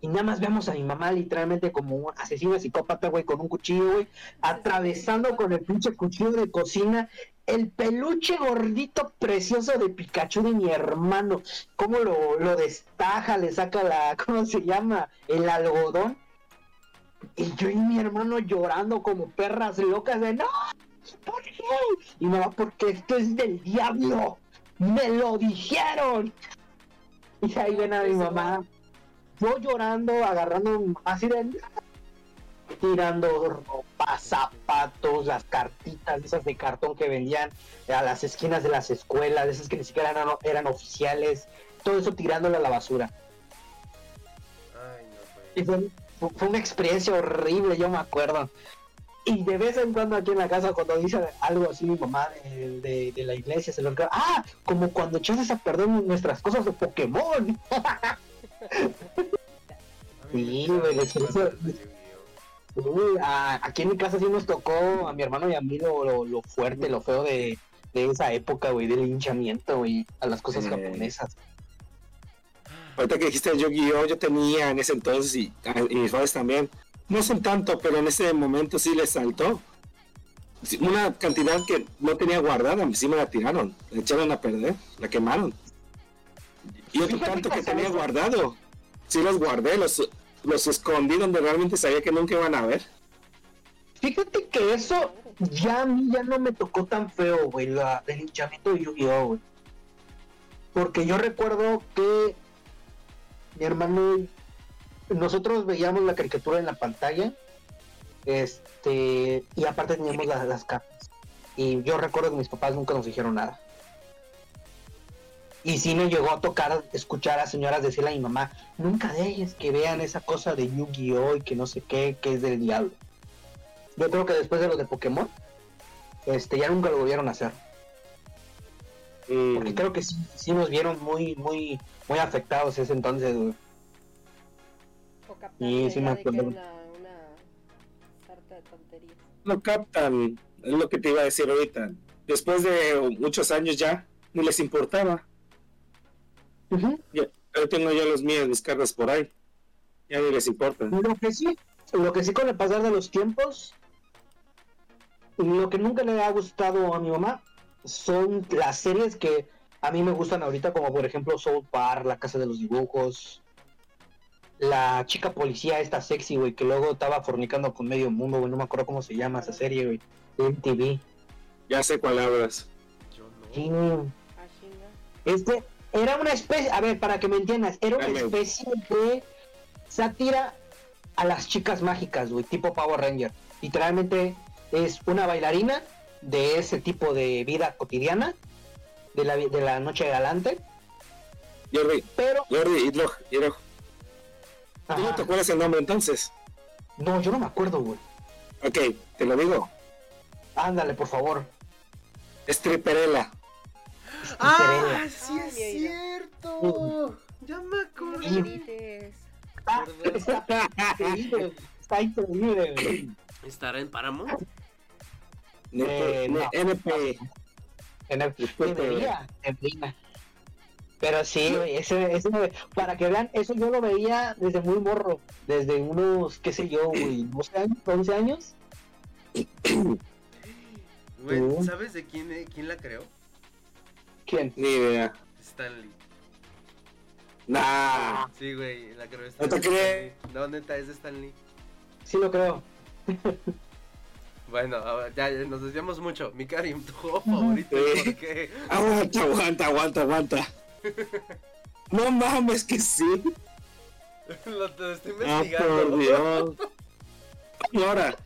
y nada más vemos a mi mamá literalmente como un asesino psicópata, güey, con un cuchillo, güey, atravesando con el pinche cuchillo de cocina el peluche gordito precioso de Pikachu de mi hermano. Cómo lo, lo destaja, le saca la, ¿cómo se llama? El algodón. Y yo y mi hermano llorando como perras locas de no, ¿por qué? Y mamá, porque esto es del diablo. Me lo dijeron. Y ahí ven a mi mamá yo llorando, agarrando de tirando ropa, zapatos, las cartitas esas de cartón que vendían a las esquinas de las escuelas, esas que ni siquiera eran, eran oficiales, todo eso tirándolo a la basura. Ay, no, Y güey. fue, fue una experiencia horrible, yo me acuerdo. Y de vez en cuando aquí en la casa, cuando dice algo así mi mamá de, de- de la iglesia, se lo creo. Ah, como cuando echaste a perder nuestras cosas de Pokémon. Sí, güey. Uy, a- aquí en mi casa sí nos tocó a mi hermano y a mí lo, lo- lo fuerte, lo feo de, de esa época, güey, del hinchamiento, güey, a las cosas Eh. japonesas. Ahorita que dijiste Yu-Gi-Oh, yo tenía en ese entonces y, ah, y mis padres también. No son tanto, pero en ese momento sí les saltó. Una cantidad que no tenía guardada, sí me la tiraron, la echaron a perder, la quemaron. Y otro Fíjate tanto que tenía guardado, sí los guardé, los, los escondí donde realmente sabía que nunca iban a ver. Fíjate que eso ya a mí ya no me tocó tan feo, güey, la, el hinchamiento de Yu-Gi-Oh, güey. Porque yo recuerdo que mi hermano nosotros veíamos la caricatura en la pantalla, este, y aparte teníamos la- las cartas. Y yo recuerdo que mis papás nunca nos dijeron nada. Y sí me llegó a tocar escuchar a señoras decirle a mi mamá, nunca dejes que vean esa cosa de Yu-Gi-Oh y que no sé qué, que es del diablo. Yo creo que después de lo de Pokémon, este, ya nunca lo volvieron a hacer. Porque creo que sí, sí nos vieron muy, muy, muy afectados ese entonces, güey. Captar Sí, me acuerdo. una, una sarta de tonterías. tonterías. no captan, es lo que te iba a decir ahorita. Después de muchos años ya, ni les importaba. Ujú. Ya, yo tengo ya los míos, mis por ahí. Ya ni les importa. Lo que sí, lo que sí con el pasar de los tiempos, lo que nunca le ha gustado a mi mamá son las series que a mí me gustan ahorita, como por ejemplo Soul Park, La Casa de los Dibujos, la chica policía esta sexy, güey, que luego estaba fornicando con medio mundo, güey, no me acuerdo cómo se llama esa serie, güey, MTV. Ya sé cuál hablas. Yo no. Sí, Ah. Este era una especie, a ver, para que me entiendas, era una especie de sátira a las chicas mágicas, güey, tipo Power Ranger. Literalmente es una bailarina de ese tipo de vida cotidiana, de la, de la noche galante, Jordi, pero... Jordi, Hidro, Hidro. ¿Tú no te acuerdas el nombre entonces? No, yo no me acuerdo, güey. Ok, te lo digo. Ándale, por favor. Stripperella. ¡Ah! ¡Sí es Ay, cierto! Ya me acordé. Ah, está increíble. ¿Estará en Paramount? Eh, no. NP. En el debería. Pero sí, ese, ese, para que vean, eso yo lo veía desde muy morro, desde unos, qué sé yo, güey, 12 años, 11 años. Güey. ¿sabes de quién, eh, quién la creó? ¿Quién? Ni idea. Stanley. Nah. Sí, güey, la creó No Stanley. te crees. No, neta, es de Stanley. Sí lo creo. Bueno, ahora ya, ya nos desviamos mucho. Mi Karim, tu juego favorito, Sí. ¿por qué? Aguanta, aguanta, aguanta, aguanta. No mames que sí. Lo te estoy Ah, investigando. por Dios. Ahora.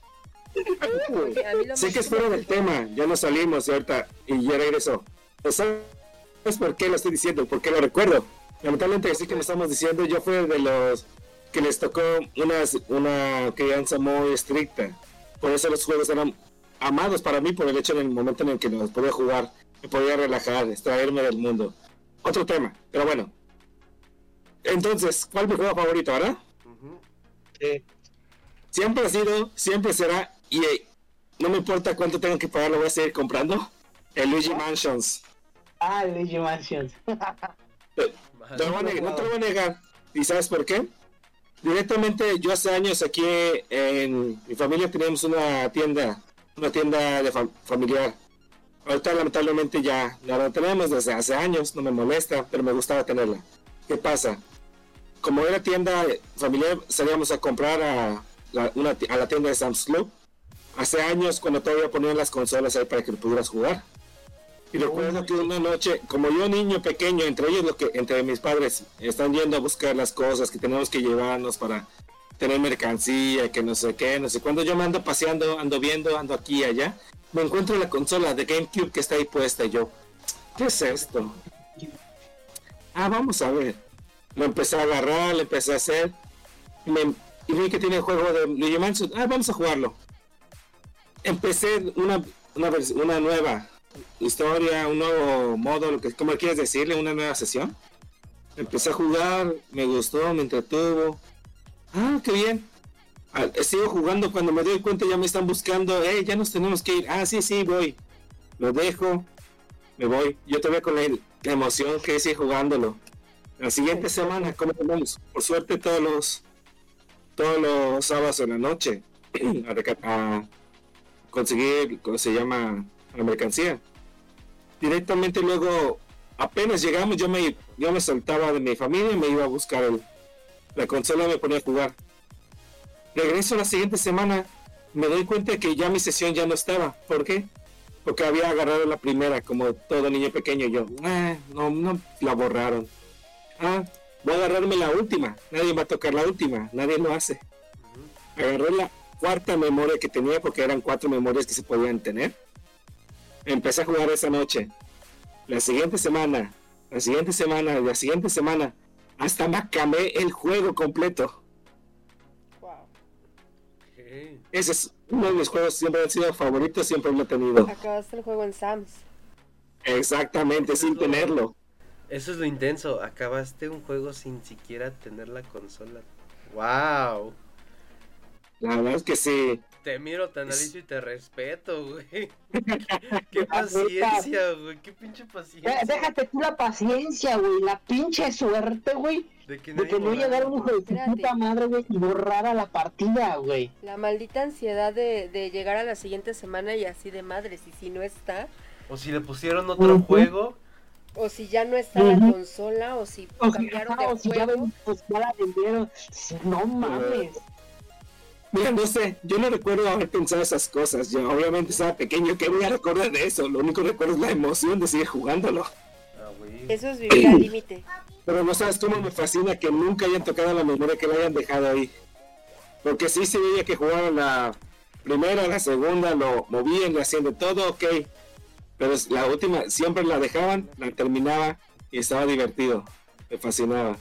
Porque a mí lo Sé más que es fuera del tema, ya nos salimos y ahorita y ya regresó. Pero ¿Sabes por qué lo estoy diciendo? ¿Por qué lo recuerdo? Lamentablemente así que me estamos diciendo, yo fui de los que les tocó una, una crianza muy estricta. Por eso los juegos eran amados para mí por el hecho en el momento en el que los podía jugar, me podía relajar, extraerme del mundo. Otro tema, pero bueno. Entonces, ¿cuál es mi juego favorito, verdad? Siempre ha sido, siempre será, y eh, no me importa cuánto tengo que pagar, lo voy a seguir comprando. El Luigi Mansions. Ah, Luigi Mansions. Te lo voy a negar, no te lo voy a negar. ¿Y sabes por qué? Directamente, yo hace años aquí en mi familia teníamos una tienda, una tienda de fam- familiar. Ahorita lamentablemente ya ya la tenemos desde hace años, no me molesta, pero me gustaba tenerla. ¿Qué pasa? Como era tienda familiar, salíamos a comprar a la, una ti- a la tienda de Sam's Club. Hace años, cuando todavía ponían las consolas ahí para que pudieras jugar. Y recuerdo que una noche, como yo niño pequeño, entre ellos lo que, entre mis padres, están yendo a buscar las cosas que tenemos que llevarnos para tener mercancía, que no sé qué, no sé cuándo yo me ando paseando, ando viendo, ando aquí y allá, me encuentro la consola de GameCube que está ahí puesta y yo, ¿qué es esto? Ah, vamos a ver. Lo empecé a agarrar, lo empecé a hacer, y, me- vi que tiene el juego de Luigi Mansion, ah, vamos a jugarlo. Empecé una, una nueva historia, un nuevo modo, lo que como quieres decirle, una nueva sesión. Empecé a jugar, me gustó, me entretuvo. Ah, qué bien. Ah, sigo jugando cuando me doy cuenta ya me están buscando, hey, ya nos tenemos que ir. Ah, sí, sí, voy. Lo dejo, me voy. Yo todavía con la, la emoción que sigue jugándolo. La siguiente semana, ¿cómo vamos? Por suerte todos los todos los sábados en la noche a conseguir, ¿cómo se llama? La mercancía. Directamente luego, apenas llegamos, yo me, yo me soltaba de mi familia y me iba a buscar el, la consola y me ponía a jugar. Regreso la siguiente semana, me doy cuenta que ya mi sesión ya no estaba. ¿Por qué? Porque había agarrado la primera, como todo niño pequeño. Yo, "Ah, no, no, la borraron. Ah, voy a agarrarme la última. Nadie va a tocar la última, nadie lo hace. Agarré la cuarta memoria que tenía, porque eran cuatro memorias que se podían tener. Empecé a jugar esa noche. La siguiente semana, la siguiente semana, la siguiente semana, hasta me acabé el juego completo. Wow. Ese es uno de mis juegos siempre han sido favoritos, siempre lo he tenido. Acabaste el juego en Sam's. Exactamente, sin tenerlo. Eso es lo intenso. Acabaste un juego sin siquiera tener la consola. ¡Wow! La verdad es que sí. Te miro, te analizo y te respeto, güey. Qué paciencia, güey. Qué pinche paciencia. Déjate tú la paciencia, güey. La pinche suerte, güey. De que De que no haya llegara un hijo de puta madre, güey, y borrara la partida, güey. La maldita ansiedad de, de llegar a la siguiente semana y así de madres. Y si no está, O si le pusieron otro juego. o si ya no está la consola, o si O si, cambiaron ajá, de o si ya, juego. ven, pues ya la vendieron. No mames. Mira, no sé, yo no recuerdo haber pensado esas cosas. Yo obviamente estaba pequeño, ¿qué voy a recordar de eso? Lo único que recuerdo es la emoción de seguir jugándolo. Ah. Eso es vivir al límite. Pero no sabes cómo me fascina que nunca hayan tocado la memoria, que la hayan dejado ahí. Porque sí se veía que jugaban la primera, la segunda, lo movían, le hacían de todo, ok. Pero la última siempre la dejaban, la terminaba y estaba divertido. Me fascinaba.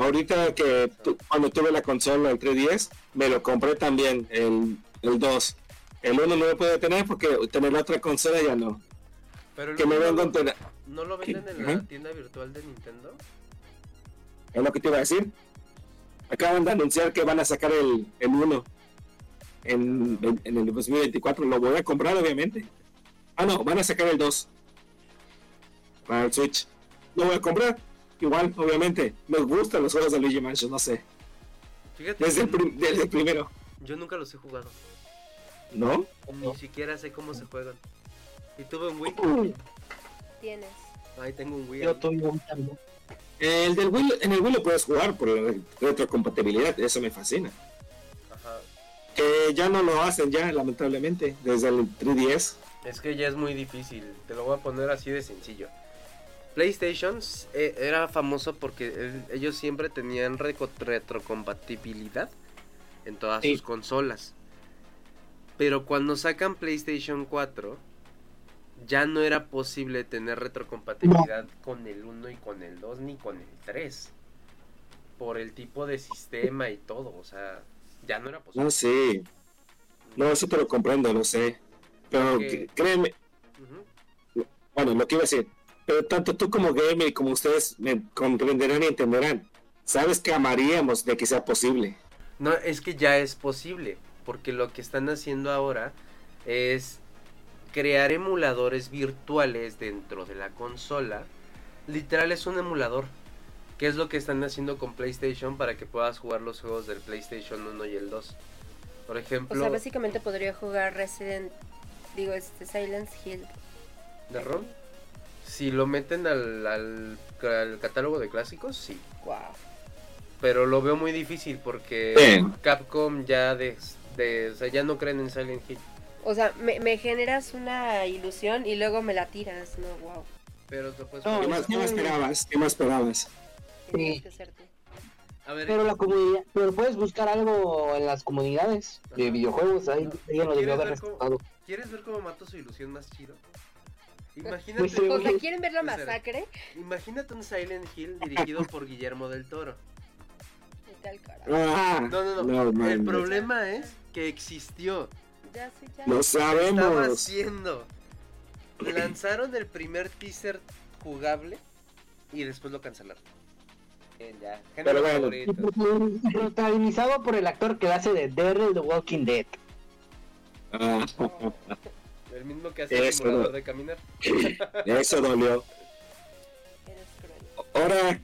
Ahorita que tu- cuando tuve la consola, el 3DS, me lo compré también, el, el 2. El 1 no lo puedo tener porque tener la otra consola ya no. Pero Que me no, enterar. ¿no lo venden en la tienda virtual de Nintendo? Es lo que te iba a decir. Acaban de anunciar que van a sacar el, el 1 en, en, en el 2024. Lo voy a comprar, obviamente. Ah, no, van a sacar el 2 para el Switch. Lo voy a comprar. Igual, obviamente. Me gustan los juegos de Luigi Mansion, no sé. Fíjate, Desde el, que prim- desde el primero. yo nunca los he jugado. ¿No? Ni siquiera sé cómo se juegan. Y tuve un Wii. Tienes. Ahí tengo un Wii. Yo tuve un también. El del Wii, en el Wii lo puedes jugar por la retrocompatibilidad. Eso me fascina. Ajá. Que ya no lo hacen ya, lamentablemente. Desde el 3DS. Es que ya es muy difícil. Te lo voy a poner así de sencillo. PlayStation eh, era famoso porque el- ellos siempre tenían retrocompatibilidad en todas Sí. sus consolas. Pero cuando sacan PlayStation 4, ya no era posible tener retrocompatibilidad con el 1 y con el 2 ni con el 3. Por el tipo de sistema y todo, o sea, ya no era posible. No, sí. No, eso te lo comprendo, lo sé. Pero créeme, bueno, lo que iba a decir, pero tanto tú como gamer y como ustedes me comprenderán y entenderán, sabes que amaríamos de que sea posible. No, es que ya es posible, porque lo que están haciendo ahora es crear emuladores virtuales dentro de la consola. Literal es un emulador, que es lo que están haciendo con PlayStation para que puedas jugar los juegos del PlayStation 1 y el 2. Por O ejemplo, sea, básicamente podría jugar Resident, digo, este Silent Hill. de ROM. Si lo meten al, al, al catálogo de clásicos, sí. Wow. Pero lo veo muy difícil porque. Capcom ya de, de- o sea, ya no creen en Silent Hill. O sea, me, me generas una ilusión y luego me la tiras, no, wow. Pero te puedes No, ¿Qué más, qué más esperabas? ¿Qué más esperabas? Sí. A ver, Pero la comunidad, pero puedes buscar algo en las comunidades de videojuegos, ahí ¿Quieres ver cómo-. ¿quieres ver cómo mato su ilusión más chido? Imagínate, Pues O sea. ¿quieren ver la masacre? imagínate un Silent Hill dirigido por Guillermo del Toro. Ah, No, no, no. el problema es que existió. Ya sé, ya. Lo Estaba sabemos. haciendo. Lanzaron el primer teaser jugable y después lo cancelaron. Bien, ya. Pero bueno. Protagonizado por el actor que hace de Daryl The Walking Dead. Ah, El mismo que hace el Eso, simulador no. de caminar. eso dolió. Eres cruel. Ahora,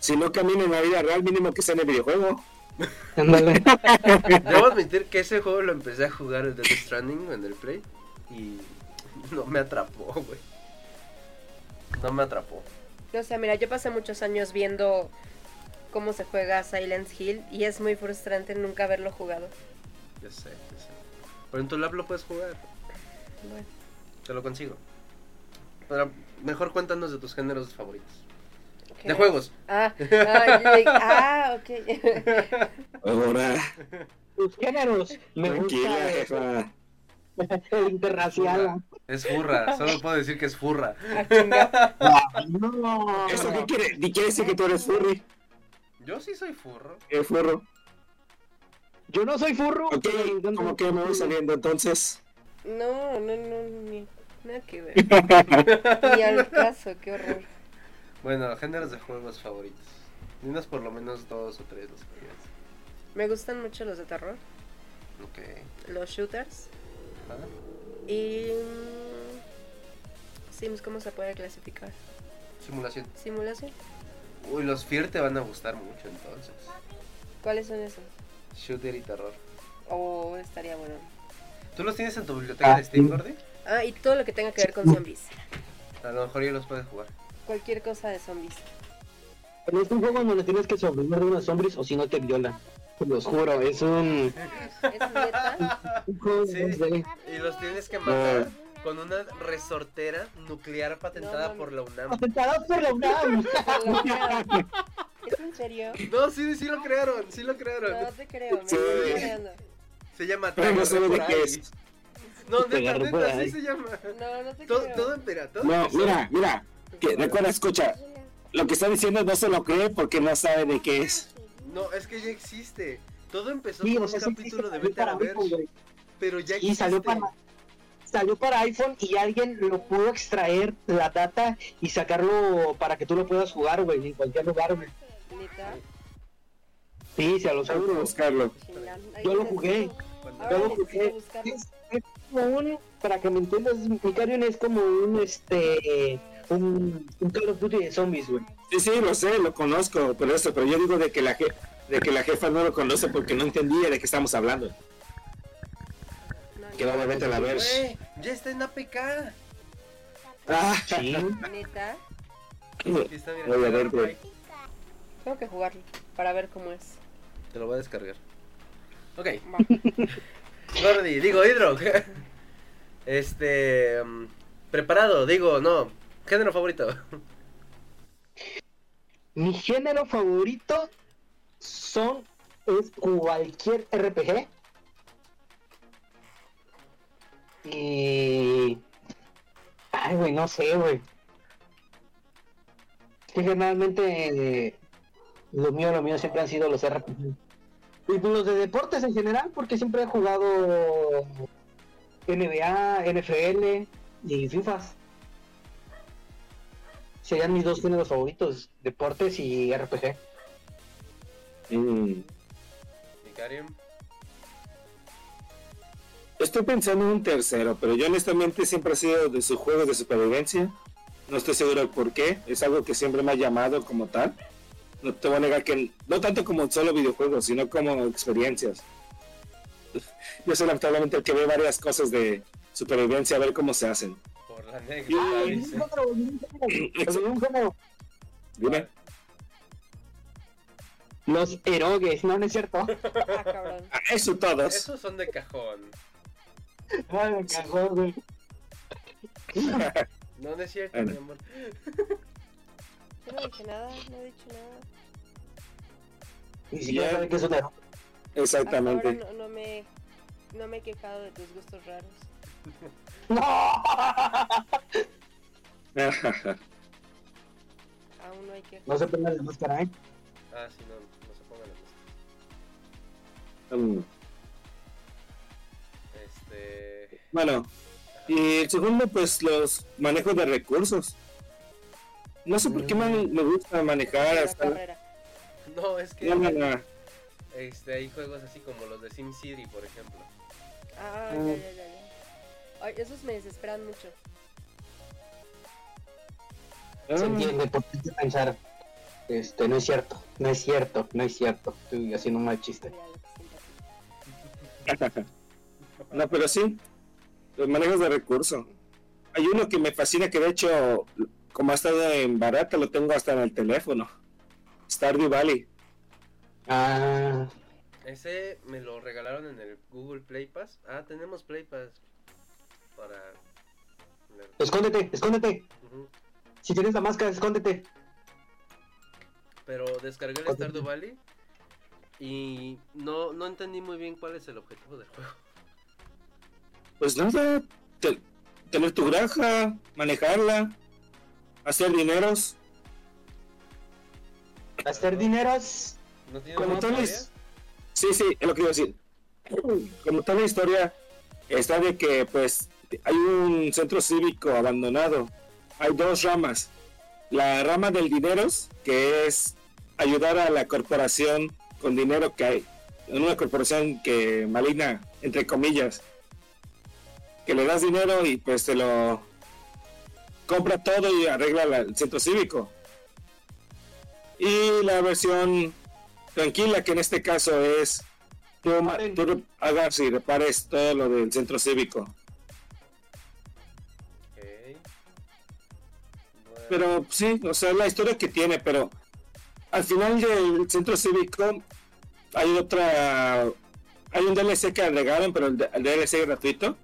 si no camina en la vida real, mínimo que sea en el videojuego. Debo admitir que ese juego lo empecé a jugar el Death Stranding en el Play y no me atrapó, güey. No me atrapó. O sea, mira, yo pasé muchos años viendo cómo se juega Silent Hill y es muy frustrante nunca haberlo jugado. Ya sé, ya sé. Pero en tu lab lo puedes jugar, Bueno, te lo consigo. Pero mejor cuéntanos de tus géneros favoritos. De juegos. Ah, ah, ah, ok. Ahora, Sus géneros. Me tranquila, gusta jefa. el internacional. Es furra, solo puedo decir que es furra. Ah. No. ¿Eso qué quiere? ¿Ni quiere decir que tú eres furry? Yo sí soy furro. ¿El furro? Yo no soy furro. Ok, como que me voy saliendo entonces. No, no, no, ni, nada que ver. Ni al caso, qué horror. Bueno, géneros de juegos favoritos. Dinos por lo menos dos o tres los que. Me gustan mucho los de terror, Ok. los shooters Ajá. y mm, Sims, ¿cómo se puede clasificar? Simulación. Simulación. Uy, los Fear te van a gustar mucho entonces. ¿Cuáles son esos? Shooter y terror. Oh, estaría bueno. ¿Tú los tienes en tu biblioteca Ah, de Steam, sí. Gordy? Ah, y todo lo que tenga que ver con zombies. A lo mejor ya los puedes jugar. Cualquier cosa de zombies. Pero es un juego donde tienes que sobrevivir de unos zombies o si no te violan. Te los juro, es un, ¿Es un juego Sí. 2D. Y los tienes que matar con una resortera nuclear patentada No, por la UNAM. Patentados por la UNAM. ¿Es en serio? No, sí, sí lo crearon, sí lo crearon. No te creo, me Sí. estoy creando. Se llama Pero no agarré de qué es. No, neta, neta, se llama. No, no te Todo, creo. todo empera, todo No, empezó- mira, mira. Que, recuerda, escucha. Lo que está diciendo no se lo cree porque no sabe de qué es. No, es que ya existe. Todo empezó Sí, con o un sea, capítulo de existe, para Verge, iPhone, pero ya güey. Y existe. salió para, salió para iPhone y alguien lo pudo extraer la data y sacarlo para que tú lo puedas jugar, güey, en cualquier lugar, güey. Sí, se lo seguro. buscarlo. Yo lo jugué. Yo lo jugué. Es, es como un, para que me entiendas, Micarion es como un, este, un, un Call of Duty de zombies, güey. Sí, sí, lo sé, lo conozco, pero eso, pero yo digo de que la je- de que la jefa no lo conoce porque no entendía de qué estamos hablando. No, Que va a vete a la ver. Ya está en APK. Ah, Sí. Neta. Voy a ver. Tengo que jugarlo para ver cómo es. Te lo voy a descargar. Ok. Gordy, digo Hydro. Este. mm, preparado, digo, no. Género favorito. Mi género favorito son es cualquier RPG. Y ay, güey, no sé, güey. Es que generalmente eh, lo mío, lo mío siempre han sido los RPG. Y pues los de deportes en general, porque siempre he jugado NBA, NFL y FIFA. Serían mis dos géneros favoritos, deportes y RPG. mm, Icarium. Estoy pensando en un tercero, pero yo honestamente siempre he sido de sus juegos de supervivencia. No estoy seguro del por qué. Es algo que siempre me ha llamado como tal. No te voy a negar que no tanto como solo videojuegos, sino como experiencias. Yo soy lamentablemente el que ve varias cosas de supervivencia a ver cómo se hacen. Por la anécdota, Ay, dice. un género. Dime. Los erogues, no, no es cierto. Ah. Ah, eso todos. Esos son de cajón. Ay, me cagó, güey. No, no es cierto, Bueno. mi amor. Yo no dije nada, no he dicho nada. Ni siquiera Ya. sabe qué es un erog. Hasta ahora Exactamente. no, no me, no me he quejado de tus gustos raros. ¡No! Aún no hay que. No se pongan la máscara, ¿eh? Ah, sí, no, no se pongan las Mm, Este. Bueno, y el segundo, pues los manejos de recursos. No sé por qué me, me gusta manejar hasta... No, es que. No, no, no. Este, hay juegos así como los de SimCity, por ejemplo. Ah, Ah. ya, ya, ya, ya. Ay, esos me desesperan mucho. Se Ah, entiende, por qué pensar. Este, no es cierto, no es cierto, no es cierto. Estoy haciendo un mal chiste. No, pero sí, los manejos de recursos. Hay uno que me fascina que de hecho, como ha estado en barata, lo tengo hasta en el teléfono. Stardew Valley. Ah, Ese me lo regalaron en el Google Play Pass. Ah, tenemos Play Pass. Para. escóndete, escóndete. Ujú. Si tienes la máscara, escóndete. Pero descargué el. Stardew Valley. Y no, no entendí muy bien cuál es el objetivo del juego. Pues nada, te- tener tu granja, manejarla, hacer dineros. Hacer dineros. ¿No tiene Como tal es- Sí, sí, es lo que iba a decir. Como tal la historia está de que pues hay un centro cívico abandonado. Hay dos ramas. La rama del dineros, que es ayudar a la corporación con dinero que hay, en una corporación que maligna, entre comillas, que le das dinero y pues te lo compra todo y arregla la- el centro cívico. Y la versión tranquila, que en este caso es tú, tú hagas y repares todo lo del centro cívico. Bueno, Pero sí, o sea, la historia que tiene, pero al final del centro cívico hay otra. Hay un DLC que agregaron, pero el, DLC es gratuito,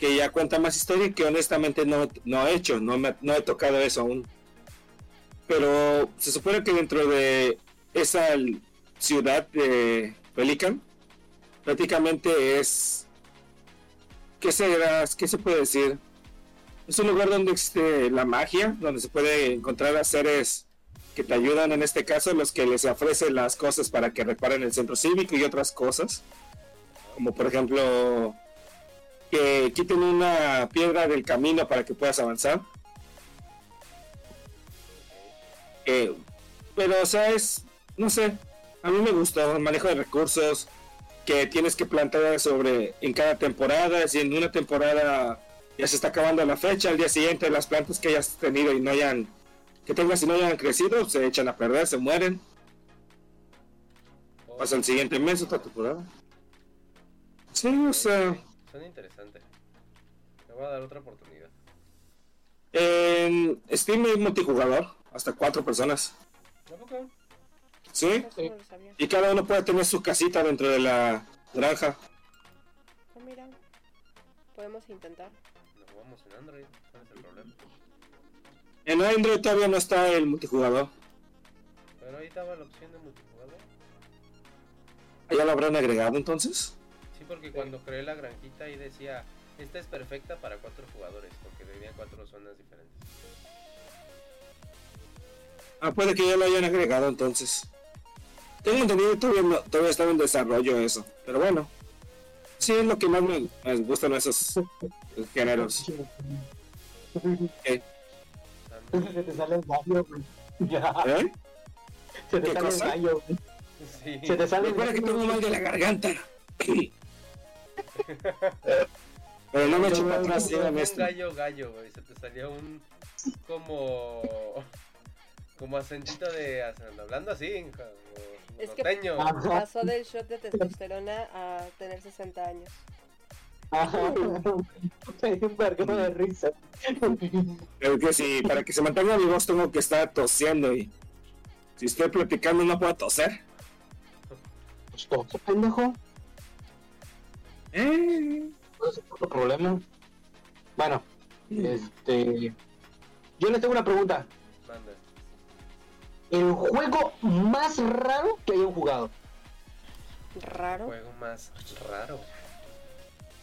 que ya cuenta más historia y que honestamente no, no he hecho, no, me- no he tocado eso aún. Pero se supone que dentro de esa ciudad de Pelican, prácticamente es. ¿Qué será? ¿Qué se puede decir? Es un lugar donde existe la magia, donde se puede encontrar a seres que te ayudan, en este caso, los que les ofrecen las cosas para que reparen el centro cívico y otras cosas. Como por ejemplo, que quiten una piedra del camino para que puedas avanzar. Eh, pero, o sea, es, no sé, a mí me gusta el manejo de recursos que tienes que plantar sobre en cada temporada. Si en una temporada ya se está acabando la fecha, al día siguiente las plantas que hayas tenido y no hayan, que tengas y no hayan crecido, se echan a perder, se mueren. Pasa el siguiente mes, otra temporada. Sí, o sea, Suena interesante. Le voy a dar otra oportunidad. en Steam es multijugador, hasta cuatro personas. Sí, lo sabía. y cada uno puede tener su casita dentro de la granja. Ah, mira. Podemos intentar. Lo jugamos en Android. ¿Cuál es el problema? En Android todavía no está el multijugador. Pero ahí estaba la opción de multijugador. ¿Ya lo habrán agregado entonces? Sí, porque cuando creé la granjita ahí decía, esta es perfecta para cuatro jugadores, porque tenía cuatro zonas diferentes. Ah, puede que ya lo hayan agregado entonces. Tengo entendido que todavía, no- todavía está en desarrollo eso. Pero bueno. Sí, es lo que más me, me gustan esos géneros. También- Se te sale el gallo, güey. Ya. ¿eh? Se te ¿Qué sale el cosa? gallo, güey. Sí. Se te sale el Recuerda que gallo. tengo mal de la garganta. Pero no me echo para atrás, dígame un esto. gallo gallo, güey. Se te salió un como como acentito de hablando así, como Es que- norteño. Pasó del shot de testosterona a tener 60 años. Ajá. Me dio un vergo de risa. Pero que si para que se mantenga mi voz tengo que estar tosiendo y si estoy platicando no puedo toser. Pues pendejo. Eh, No es otro problema. Bueno, este. Yo les tengo una pregunta. Manda. El juego más raro que hayan jugado. Raro. Juego más raro.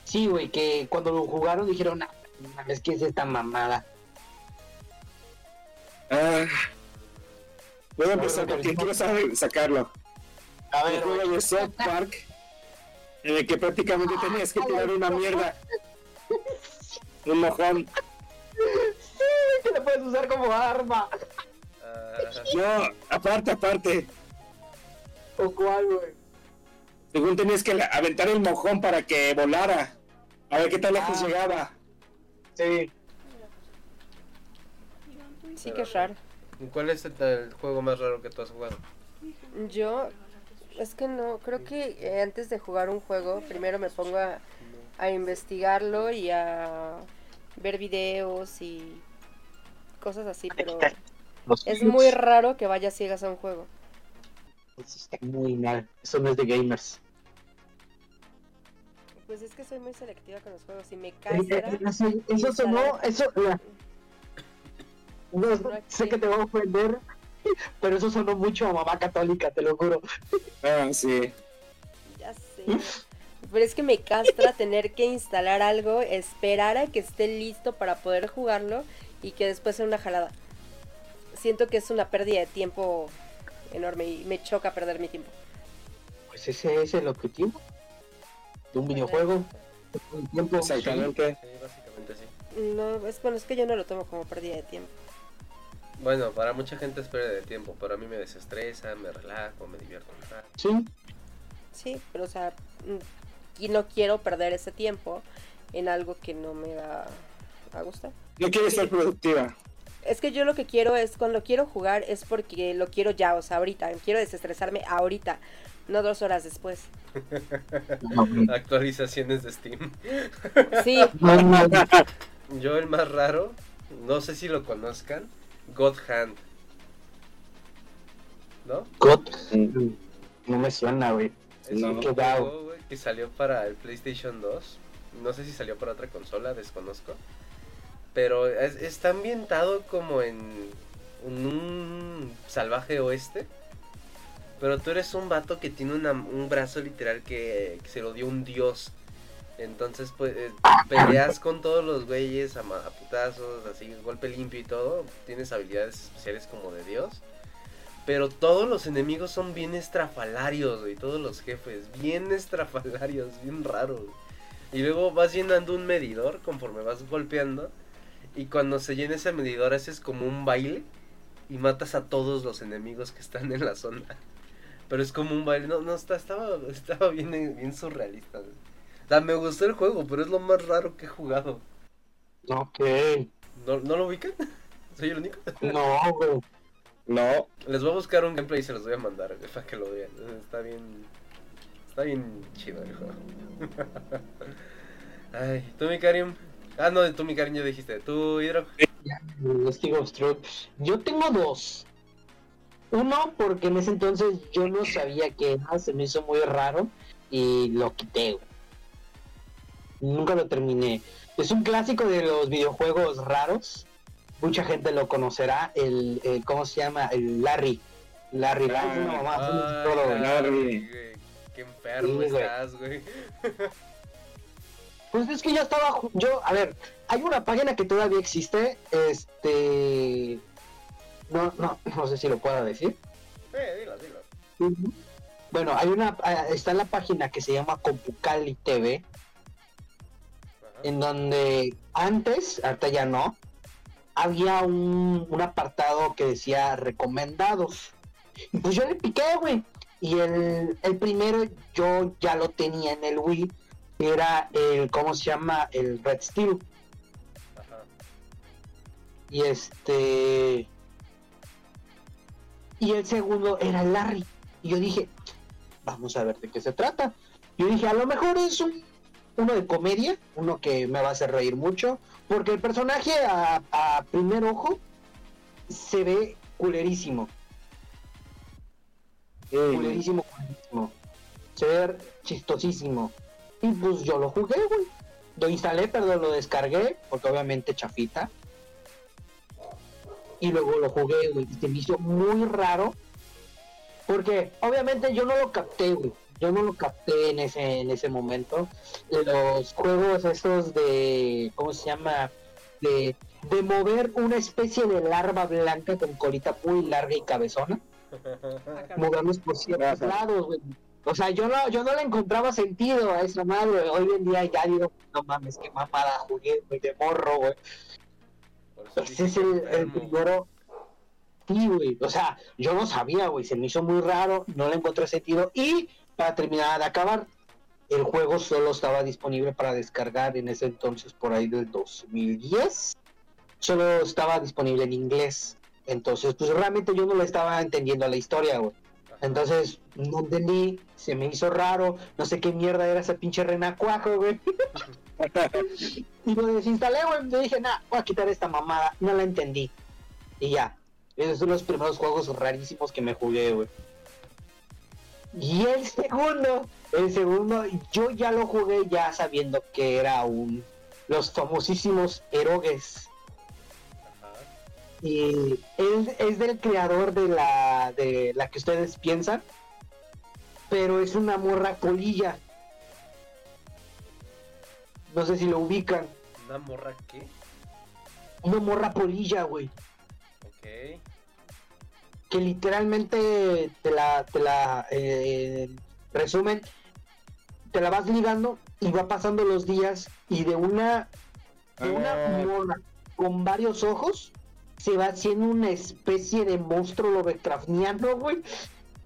Sí, güey, que cuando lo jugaron dijeron, "Ah, no mames, ¿qué es esta mamada? ah, voy a empezar porque quiero saber sacarlo. A El ver, juego güey. de South Park en el que prácticamente tenías que tirar una mierda. Un mojón. que lo puedes usar como arma. Ah, No, aparte, aparte. ¿O cuál, güey? Según tenías que aventar el mojón para que volara. A ver qué tan lejos Ah. llegaba. Sí. Sí que es raro. ¿Cuál es el, el juego más raro que tú has jugado? Yo, es que no, creo que eh, antes de jugar un juego, primero me pongo a, a investigarlo y a ver videos y cosas así, pero es muy raro que vaya ciegas a un juego. Eso está muy mal. Eso no es de gamers. Pues es que soy muy selectiva con los juegos y me Eh, eh, Eso, eso sonó, eso, no, sé que te va a ofender, pero eso sonó mucho a mamá católica, te lo juro. Ah, sí. Ya sé. Pero es que me castra tener que instalar algo, esperar a que esté listo para poder jugarlo y que después sea una jalada. Siento que es una pérdida de tiempo enorme y me choca perder mi tiempo. Pues ese es el objetivo de un videojuego. Un tiempo. Exactamente. Sí, básicamente sí. No, es bueno, es que yo no lo tomo como pérdida de tiempo. Bueno, para mucha gente es pérdida de tiempo, pero a mí me desestresa, me relajo, me divierto. Sí. Sí, pero o sea, mm, y no quiero perder ese tiempo en algo que no me va a gustar. No quieres ser productiva. Es que yo lo que quiero es, cuando quiero jugar, es porque lo quiero ya, o sea, ahorita. Quiero desestresarme ahorita, no dos horas después. Actualizaciones de Steam. Sí, Yo el más raro, no sé si lo conozcan, God Hand. ¿No? God, no me suena, güey. Es No. un juego, güey, que salió para el PlayStation 2. No sé si salió para otra consola, desconozco. Pero es- está ambientado como en, en un salvaje oeste. Pero tú eres un vato que tiene una- un brazo literal que, que se lo dio un dios. Entonces, pues, eh, peleas con todos los güeyes a, a putazos, así, golpe limpio y todo. Tienes habilidades especiales como de dios. Pero todos los enemigos son bien estrafalarios, güey. Todos los jefes, bien estrafalarios, bien raros. Y luego vas llenando un medidor conforme vas golpeando. Y cuando se llena ese medidor haces como un baile. Y matas a todos los enemigos que están en la zona. Pero es como un baile. No, no, está, estaba, estaba bien, bien surrealista. O sea, me gustó el juego, pero es lo más raro que he jugado. Ok. ¿No, ¿no lo ubican? ¿Soy el único? No, güey. No, Les voy a buscar un gameplay y se los voy a mandar güey, para que lo vean. Está bien. Está bien chido el juego. Ay, tú mi Karim. Ah, no, tú mi Karim ya dijiste. Tú, Hidro. Yo tengo dos. Uno, porque en ese entonces yo no sabía que era, se me hizo muy raro y lo quité. Nunca lo terminé. Es un clásico de los videojuegos raros. Mucha gente lo conocerá. El, el- ¿cómo se llama? El Larry. Larry. Larry una mamá, Ay. Larry, güey, Qué enfermo Sí, estás, güey. Pues es que yo estaba, yo, a ver, hay una página que todavía existe, este, no, no, no sé si lo puedo decir. Dilo, dilo. Bueno, hay una, ah, está la página que se llama Compucali TV. En donde antes, ahorita ya no, había un, un apartado que decía recomendados. Y pues yo le piqué, güey. Y el, el primero yo ya lo tenía en el Wii, era el, ¿cómo se llama? El Red Steel. Ajá. Y este. Y el segundo era Larry. Y yo dije, vamos a ver de qué se trata. Yo dije, a lo mejor es un, uno de comedia, uno que me va a hacer reír mucho. Porque el personaje a, a primer ojo se ve culerísimo. Culerísimo, culerísimo. Se ve chistosísimo. Y pues yo lo jugué, güey. Lo instalé, perdón, lo descargué, porque obviamente chafita. Y luego lo jugué, güey. Y se me hizo muy raro. Porque obviamente yo no lo capté, güey. Yo no lo capté en ese, en ese momento. Los juegos estos de. ¿Cómo se llama? De, de mover una especie de larva blanca con colita muy larga y cabezona movernos por ciertos lados, güey. O sea, yo no, yo no le encontraba sentido a esa madre. Hoy en día ya digo, no mames, qué mamada jugué, güey, de morro, güey. Ese dije es el, el primero. Sí, güey. O sea, yo no sabía, güey. Se me hizo muy raro, no le encontré sentido. Y para terminar de acabar, el juego solo estaba disponible para descargar en ese entonces, por ahí del 2010. Solo estaba disponible en inglés. Entonces, pues realmente yo no le estaba entendiendo la historia, güey. Entonces, no entendí, se me hizo raro, no sé qué mierda era ese pinche renacuajo, güey. y lo desinstalé, güey. Yo dije, nah, voy a quitar esta mamada. No la entendí. Y ya. Esos son los primeros juegos rarísimos que me jugué, güey. Y el segundo, el segundo, yo ya lo jugué ya sabiendo que era un los famosísimos erogues. Y él es del creador de la de la que ustedes piensan, pero es una morra polilla. No sé si lo ubican. ¿Una morra qué? Una morra polilla, güey. Ok. Que literalmente te la, te la eh, resumen, te la vas ligando y va pasando los días y de una, de una Ah. morra con varios ojos se va haciendo una especie de monstruo Lovecraftiano, güey.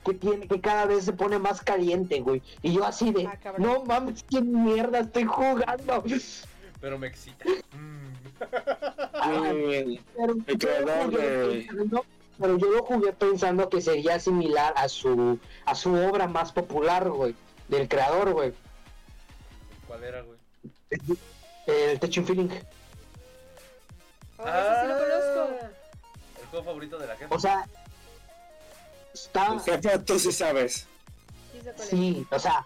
que tiene que cada vez se pone más caliente, güey. Y yo así de, Ah, no mames, qué mierda estoy jugando. Pero me excita. Mm. Pero, pero yo lo jugué pensando que sería similar a su a su obra más popular, güey, del creador, güey, ¿Cuál era, güey? el Techo Feeling. Oh, ese sí lo conozco. El juego favorito de la jefa. O sea, está Jefa, tú sí sabes. Sí, o sea,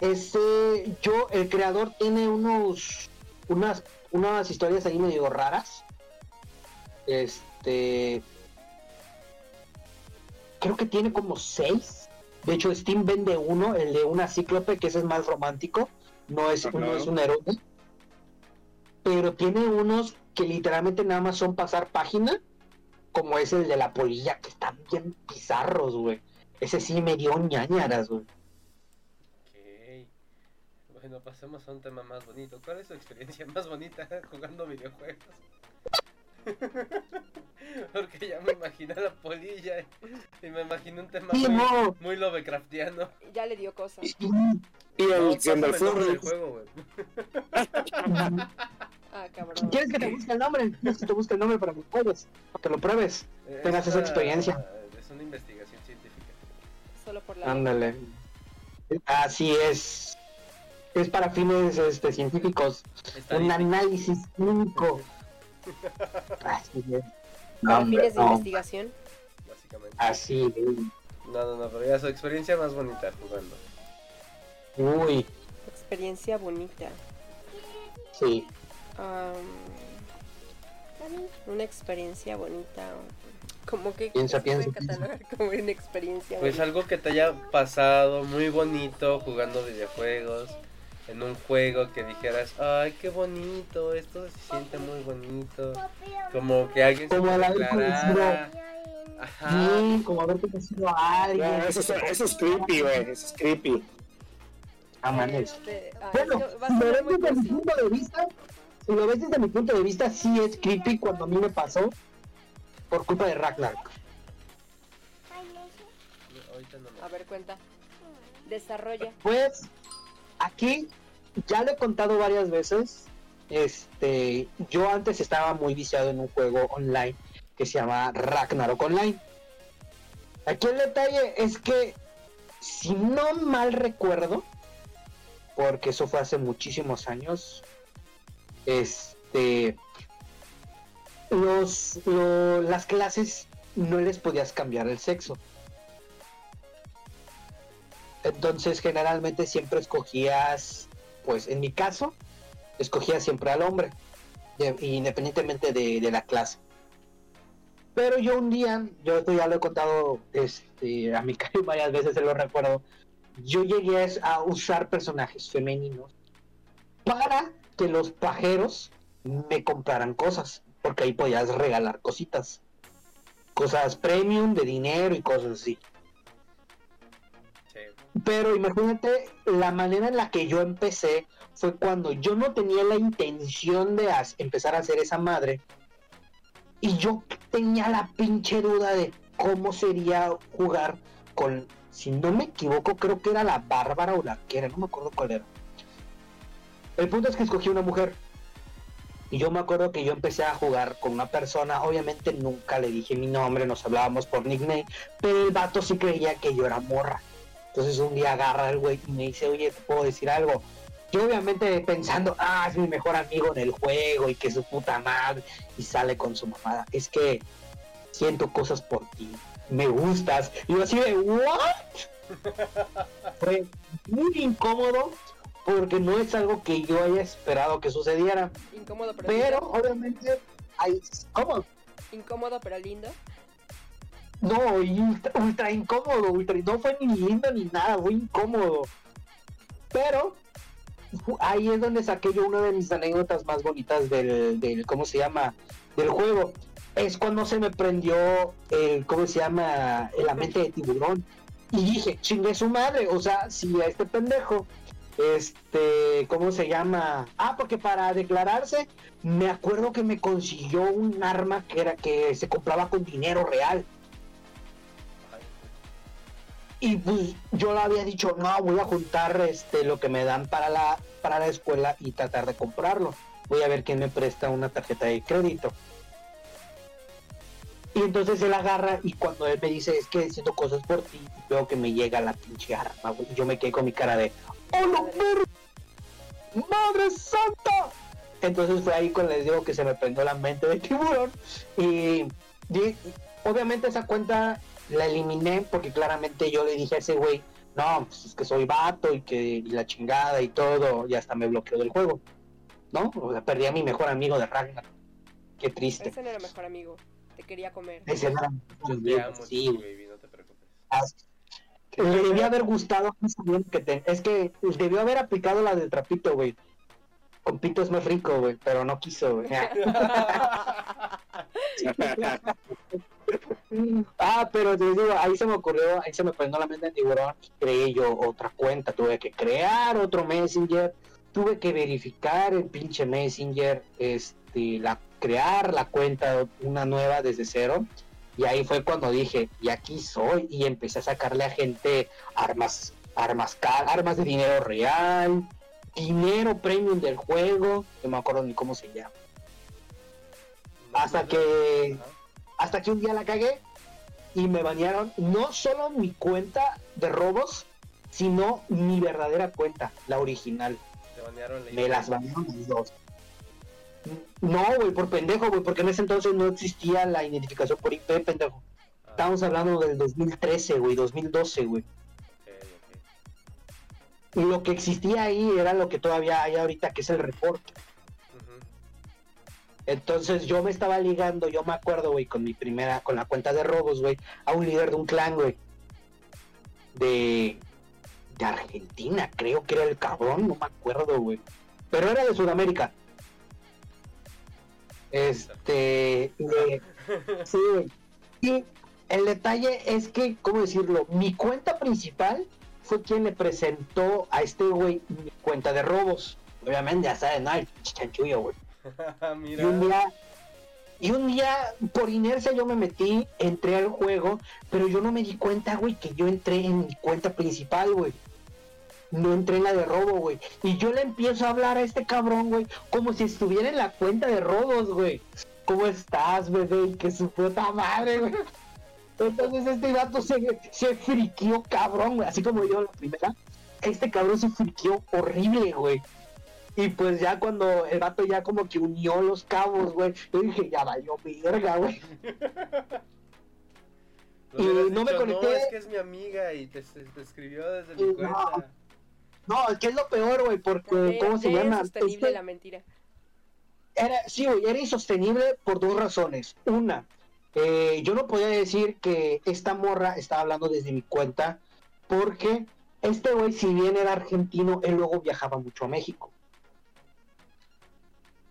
este, yo, el creador tiene unos, unas, unas historias ahí medio raras. Este, creo que tiene como seis. De hecho, Steam vende uno, el de una cíclope, que ese es más romántico. No es, Ajá. no es un héroe. Pero tiene unos que literalmente nada más son pasar página, como es el de la polilla, que están bien bizarros, güey. Ese sí me dio ñañaras, güey. Ok. Bueno, pasemos a un tema más bonito. ¿Cuál es su experiencia más bonita jugando videojuegos? Porque ya me imaginé la polilla y me imaginé un tema Sí, muy, no. muy Lovecraftiano. Ya le dio cosa. Y No, el el pásame el juego, güey. Ah, cabrón. ¿Quieres que te busque el nombre? ¿Quieres que te busque el nombre para que lo pruebes? Para que lo pruebes. Eh, Tengas es esa una- experiencia. Es una investigación científica. Solo por la. Ándale. Así es. Es para fines este, científicos. Un Estadística. análisis clínico. Así es. Para hombre, fines de no. investigación. Básicamente. Así es. No, no, no, pero ya su experiencia más bonita jugando. Uy, Experiencia bonita. sí. Am, una experiencia bonita. Como que Piensa, piensa, piensa. como una experiencia Pues bonita. algo que te haya pasado muy bonito jugando videojuegos. En un juego que dijeras, ay, qué bonito, esto se siente muy bonito. Como que alguien se Como haber declarara. Ajá. Sí, como haber conocido a alguien. No, eso, es, eso es creepy, güey. Eso es creepy. Ah, mames. Este, Bueno, si lo ves desde mi punto de vista, si lo ves desde mi punto de vista, sí es creepy cuando a mí me pasó por culpa de Ragnarok. Ahorita no me- A ver, cuenta. Desarrolla. Pues aquí ya lo he contado varias veces. Este, yo antes estaba muy viciado en un juego online que se llama Ragnarok Online. Aquí el detalle es que, si no mal recuerdo, porque eso fue hace muchísimos años, este, los, lo- las clases no les podías cambiar el sexo. Entonces generalmente siempre escogías, pues en mi caso, escogía siempre al hombre, de- independientemente de, la clase. Pero yo un día, yo esto ya lo he contado este, a mi cara varias veces, se lo recuerdo, yo llegué a usar personajes femeninos para que los pajeros me compraran cosas, porque ahí podías regalar cositas, cosas premium de dinero y cosas así. Pero imagínate la manera en la que yo empecé fue cuando yo no tenía la intención de empezar a hacer esa madre y yo tenía la pinche duda de cómo sería jugar con, si no me equivoco, creo que era la Bárbara o la que era, no me acuerdo cuál era. El punto es que escogí una mujer y yo me acuerdo que yo empecé a jugar con una persona, obviamente nunca le dije mi nombre, nos hablábamos por nickname, pero el vato sí creía que yo era morra. Entonces un día agarra el güey y me dice, oye, ¿te puedo decir algo? Yo obviamente pensando, ah, es mi mejor amigo en el juego y que su puta madre, y sale con su mamada. Es que siento cosas por ti, me gustas. Y yo así de, ¿what? Fue muy incómodo porque no es algo que yo haya esperado que sucediera. Incómodo pero, Pero lindo. obviamente, hay, ¿cómo? Incómodo pero lindo. No, y ultra, incómodo, ultra, no fue ni lindo ni nada, fue incómodo. Pero ahí es donde saqué yo una de mis anécdotas más bonitas del, del ¿cómo se llama? Del juego. Es cuando se me prendió el, ¿cómo se llama? La mente de tiburón. Y dije, chingue su madre, o sea, si a este pendejo, este, ¿cómo se llama? Ah, porque para declararse, me acuerdo que me consiguió un arma que era que se compraba con dinero real. Y pues yo le había dicho, no, voy a juntar este lo que me dan para la, para la escuela y tratar de comprarlo. Voy a ver quién me presta una tarjeta de crédito. Y entonces él agarra y cuando él me dice, es que siento cosas por ti, veo que me llega la pinche arma, yo me quedé con mi cara de, ¡Oh! ¡Madre santa! Entonces fue ahí cuando les digo que se me prendió la mente de tiburón. Y obviamente esa cuenta la eliminé porque claramente yo le dije a ese güey, no, pues es que soy vato y que y la chingada y todo, y hasta me bloqueó del juego. ¿No? O sea, perdí a mi mejor amigo de Ragnar. Qué triste. Ese no era mejor amigo. Te quería comer. Ese no era Te amigo, sí. Baby, no te preocupes. Ah, Le debió haber gustado sabiendo que te- es que debió haber aplicado la del trapito, güey. Con pito es más rico, güey, pero no quiso, güey. Ah, pero te digo, ahí se me ocurrió, ahí se me prendió la mente de tiburón y creé yo otra cuenta. Tuve que crear otro Messenger, tuve que verificar el pinche Messenger, este, la, crear la cuenta, una nueva desde cero. Y ahí fue cuando dije, y aquí soy, y empecé a sacarle a gente armas, armas, armas de dinero real, dinero premium del juego, no me acuerdo ni cómo se llama. Hasta que. Hasta que un día la cagué y me banearon no solo mi cuenta de robos, sino mi verdadera cuenta, la original. Te banearon la Me las banearon las dos. No, güey, por pendejo, güey, porque en ese entonces no existía la identificación por IP, pendejo. Ah, Estamos hablando del 2013, güey, 2012, güey. ok, ok. Y lo que existía ahí era lo que todavía hay ahorita, que es el reporte. Entonces yo me estaba ligando, yo me acuerdo, güey, con mi primera, con la cuenta de robos, güey, a un líder de un clan, güey. De, de Argentina, creo que era el cabrón, no me acuerdo, güey. Pero era de Sudamérica. Este, sí. Y el detalle es que, ¿cómo decirlo? Mi cuenta principal fue quien le presentó a este güey mi cuenta de robos. Obviamente, ya saben, ¿no? Chanchullo, güey. Y un día, y un día, por inercia, yo me metí, entré al juego, pero yo no me di cuenta, güey, que yo entré en mi cuenta principal, güey. No entré en la de robo, güey. Y yo le empiezo a hablar a este cabrón, güey, como si estuviera en la cuenta de robos, güey. ¿Cómo estás, bebé? Que su puta madre, güey. Entonces este gato se, se friqueó cabrón, güey. Así como yo la primera. Este cabrón se friqueó horrible, güey. Y pues ya cuando el vato ya como que unió los cabos, güey, yo dije, ya valió verga, güey. Y no me conecté. No, es que es mi amiga y te, te escribió desde mi No. cuenta. No, es que es lo peor, güey, porque, ¿cómo se es llama? sostenible Este- la mentira. era, sí, güey, era insostenible por dos razones. Una, eh, yo no podía decir que esta morra estaba hablando desde mi cuenta, porque este güey, si bien era argentino, él luego viajaba mucho a México.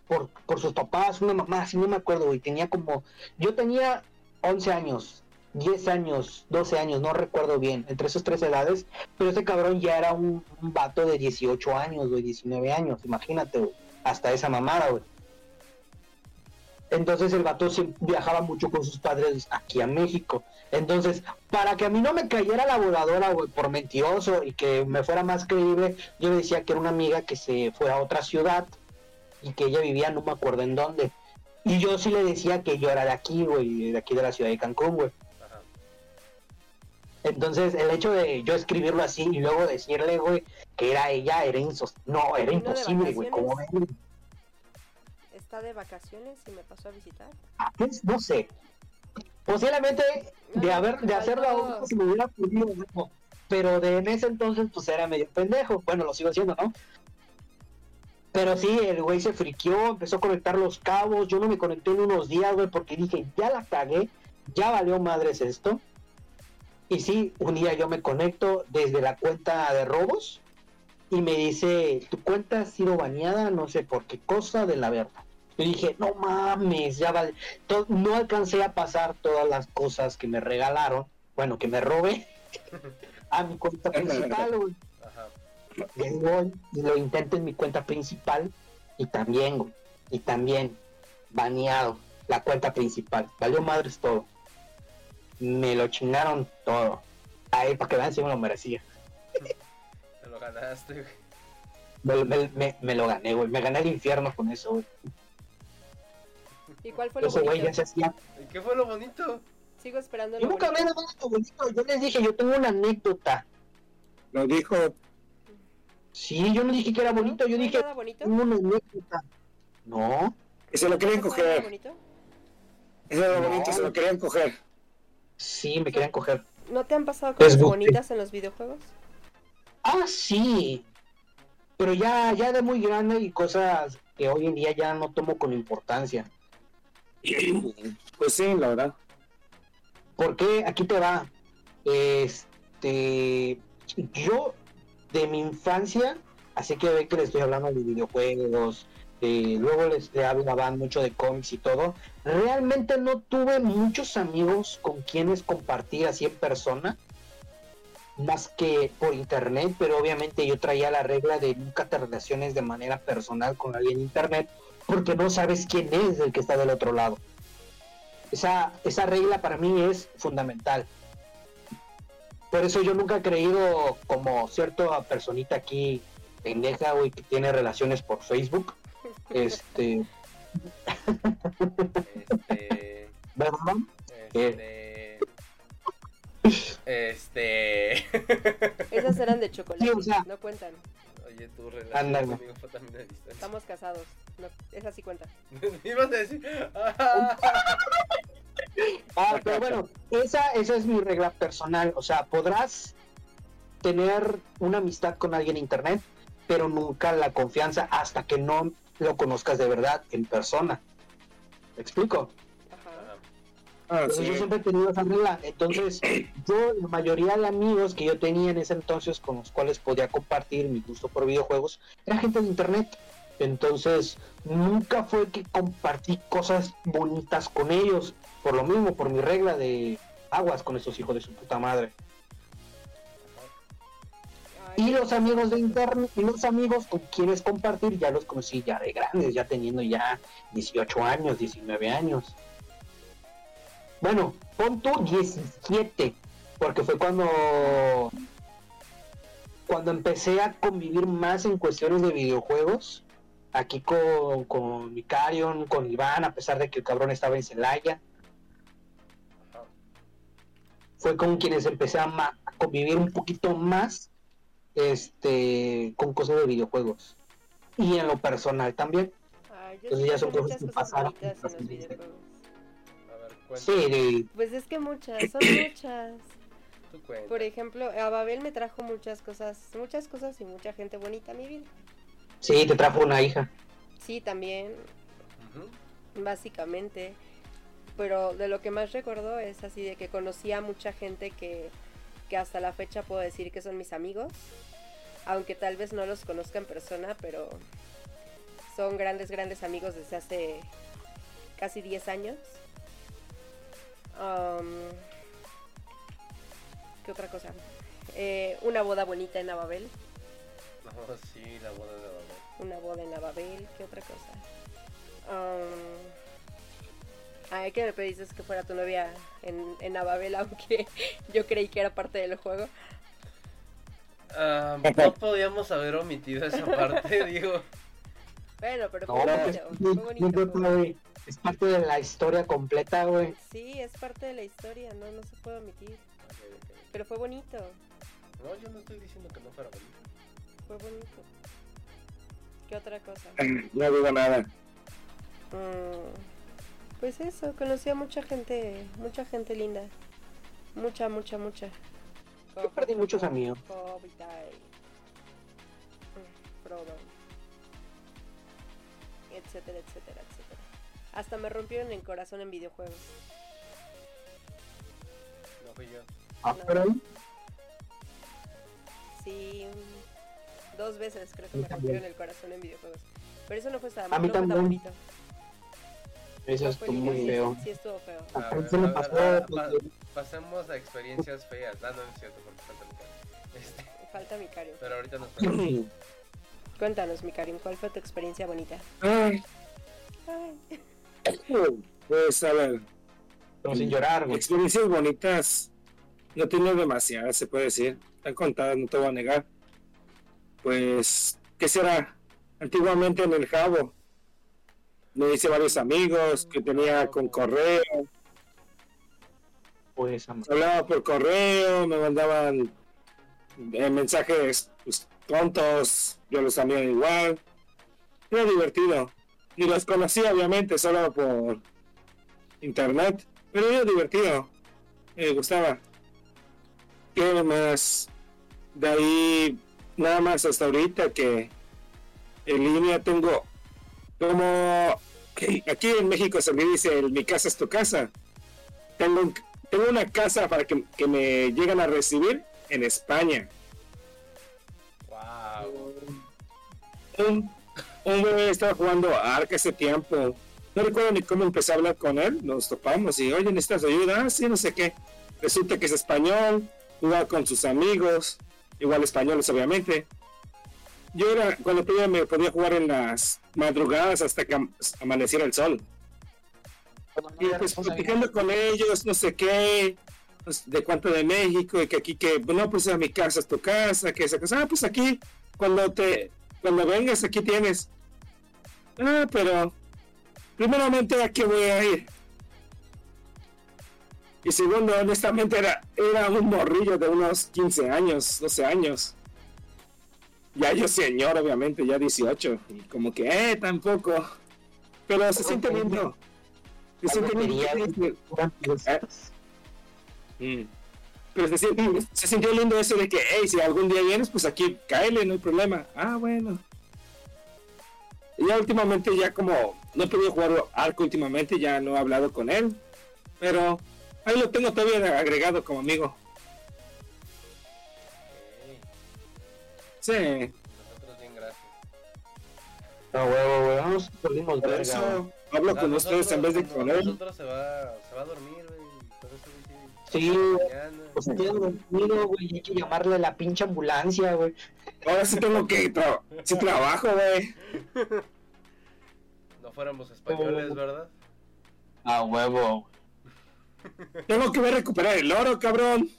Por, por sus papás, una mamá, si no me acuerdo, güey, tenía como, yo tenía 11 años, 10 años, 12 años, no recuerdo bien, entre esas tres edades, pero este cabrón ya era un, un vato de 18 años, güey, 19 años, imagínate, hasta esa mamada, güey. Entonces el vato viajaba mucho con sus padres aquí a México. Entonces, para que a mí no me cayera la voladora, güey, por mentiroso y que me fuera más creíble, yo le decía que era una amiga que se fue a otra ciudad y que ella vivía, no me acuerdo en dónde. Y yo sí le decía que yo era de aquí, güey, de aquí de la ciudad de Cancún, güey. Entonces, el hecho de yo escribirlo así y luego decirle, güey, que era ella, era insos no, era ¿Vino de imposible, güey. Vacaciones? ¿Está de vacaciones y me pasó a visitar? pues, no sé. Posiblemente de haber, de hacerlo ahora se me hubiera podido, pero de en ese entonces pues era medio pendejo. Bueno, lo sigo haciendo, ¿no? Pero sí, el güey se friqueó, empezó a conectar los cabos. Yo no me conecté en unos días, güey, porque dije, ya la cagué, ya valió madres esto. Y sí, un día yo me conecto desde la cuenta de robos y me dice, tu cuenta ha sido baneada, no sé por qué cosa de la verdad. Yo dije, no mames, ya vale. No alcancé a pasar todas las cosas que me regalaron, bueno, que me robé a mi cuenta principal, güey. Y ahí lo intento en mi cuenta principal y también, güey, y también baneado la cuenta principal. Valió madres todo. Me lo chingaron todo. Ay, para que vean si me lo merecía. Te lo ganaste, güey. Me, me- me- me lo gané, güey. Me gané el infierno con eso, güey. ¿Y cuál fue lo ya bonito? se hacía. ¿Y qué fue lo bonito? Sigo esperando Yo nunca me bonito. he dado esto, bonito. Yo les dije, yo tengo una anécdota. Lo dijo. Sí, yo no dije que era bonito, yo ¿No hay dije, nada bonito? tengo una anécdota. No, Y se lo querían ¿No fue nada coger. bonito? Eso era No. bonito, se lo querían coger. sí, me querían coger. ¿No te han pasado cosas bonitas en los videojuegos? Ah, sí. Pero ya, ya de muy grande y cosas que hoy en día ya no tomo con importancia. Pues sí, la verdad. Porque aquí te va. Este, yo de mi infancia, así que ve que le estoy hablando de videojuegos, de- luego les le hablaban mucho de cómics y todo. Realmente no tuve muchos amigos con quienes compartir así en persona, más que por internet, pero obviamente yo traía la regla de nunca te relaciones de manera personal con alguien en internet, porque no sabes quién es el que está del otro lado. Esa, esa regla para mí es fundamental. Por eso yo nunca he creído como cierta personita aquí pendeja, güey, que tiene relaciones por Facebook. Este, Este. ¿verdad? Este. Este. Esas eran de chocolate, Sí, o sea- no cuentan. Oye, tu relación Ándale. conmigo fue también a distancia. Estamos casados. No, esas sí cuentan. Ibas a decir. Ah, pero bueno, esa, esa es mi regla personal. O sea, podrás tener una amistad con alguien en internet, pero nunca la confianza hasta que no lo conozcas de verdad en persona. ¿Me explico? Ajá. Ah, sí. yo siempre he tenido esa regla. Entonces, yo, la mayoría de amigos que yo tenía en ese entonces con los cuales podía compartir mi gusto por videojuegos, era gente de internet. Entonces, nunca fue que compartí cosas bonitas con ellos. Por lo mismo, por mi regla de aguas con esos hijos de su puta madre. Y los amigos de internet, y los amigos con quienes compartir, ya los conocí ya de grandes, ya teniendo ya 18 años, 19 años. Bueno, pon tú 17, porque fue cuando cuando empecé a convivir más en cuestiones de videojuegos, aquí con, con Micarion, con Iván, a pesar de que el cabrón estaba en Celaya, fue con quienes empecé a, ma- a convivir un poquito más este con cosas de videojuegos y en lo personal también entonces ya son cosas muchas que cosas pasaron. bonitas en los videojuegos. A ver, cuenta. sí Pues es que muchas, son muchas. Por ejemplo, a Babel me trajo muchas cosas, muchas cosas y mucha gente bonita a mi vida. Sí te trajo una hija Sí, también, básicamente. Pero de lo que más recuerdo es así de que conocí a mucha gente que, que hasta la fecha puedo decir que son mis amigos. Aunque tal vez no los conozca en persona, pero son grandes, grandes amigos desde hace casi 10 años. ¿Qué otra cosa? Eh, una boda bonita en Ababel. No, sí, la boda de Babel. Una boda en Ababel, ¿qué otra cosa? Um, ay, que me pediste que fuera tu novia en, en Ababel, aunque yo creí que era parte del juego. Ah, no podíamos haber omitido esa parte, digo. Bueno, pero fue bonito, es, fue bonito, fue es parte de la historia completa güey Sí, es parte de la historia, no, no se puede omitir. Pero fue bonito, No, yo no estoy diciendo que no fuera bonito. Fue bonito. ¿Qué otra cosa? No digo nada. Mm, pues eso, conocí a mucha gente, mucha gente linda. Mucha, mucha, mucha. yo perdí muchos amigos mm, Frodo, etcétera, etcétera, etcétera. Hasta me rompieron el corazón en videojuegos. No fui yo. Ah, No. Sí, dos veces creo que A me también. rompieron el corazón en videojuegos. Pero eso no fue tan, A mí no fue tan también. bonito. eso No es fue muy feo Sí, sí estuvo feo. A A ver, a ver, pasó, pues, pa- pasemos a experiencias feas. Ah, no, no es cierto, porque falta mi cara. Este, Falta mi Karim. pero ahorita nos ponemos. Cuéntanos, mi Karim, ¿cuál fue tu experiencia bonita? Ay, Ay, pues a ver, pero sin llorar güey experiencias bonitas. no tiene demasiadas, se puede decir. Están contadas, no te voy a negar. Pues, ¿qué será? Antiguamente en el Jabo, me hice varios amigos que tenía con correo. Pues, Hablaba por correo, me mandaban eh, mensajes pues, tontos, yo los también igual. Era divertido. Ni los conocía, obviamente, solo por internet. Pero era divertido. Me gustaba. ¿Qué más? De ahí, nada más hasta ahorita que en línea tengo como aquí en México se me dice mi casa es tu casa. Tengo, un- tengo una casa para que, que me lleguen a recibir en España. Wow. Un, un bebé estaba jugando a Ark ese tiempo. No recuerdo ni cómo empecé a hablar con él. Nos topamos y, oye, ¿necesitas ayuda? Ah, sí, no sé qué. Resulta que es español, jugaba con sus amigos, igual españoles, obviamente. Yo era, cuando podía, me podía jugar en las madrugadas hasta que am- amaneciera el sol. Y pues platicando con ellos, no sé qué, pues, de cuánto de México, y que aquí que, no, pues a mi casa es tu casa, que esa cosa, ah, pues aquí, cuando te, cuando vengas, aquí tienes. Ah, pero, primeramente, ¿a qué voy a ir? Y segundo, honestamente, era, era un morrillo de unos 15 años, 12 años. Ya yo señor, obviamente, ya 18, y como que, eh, tampoco. Pero se siente lindo. Se siente lindo. Mm. Pero se, siente- se sintió lindo eso de que, hey, si algún día vienes, pues aquí cáele, no hay problema. Ah, bueno. Y ya últimamente, ya como no he podido jugar arco últimamente, ya no he hablado con él. Pero ahí lo tengo todavía agregado como amigo. Sí, Nosotros bien, gracias. No, huevo, güey. Vamos, volvimos por eso hablo con ustedes en vez de con él. Nosotros se va, se va a dormir, güey. Sí. Pues tiene dormido, güey. Hay que llamarle a la pinche ambulancia, güey. Ahora sí tengo que tra sí trabajo, güey. No fuéramos españoles, ¿verdad? A huevo. Tengo que ver recuperar el oro, cabrón.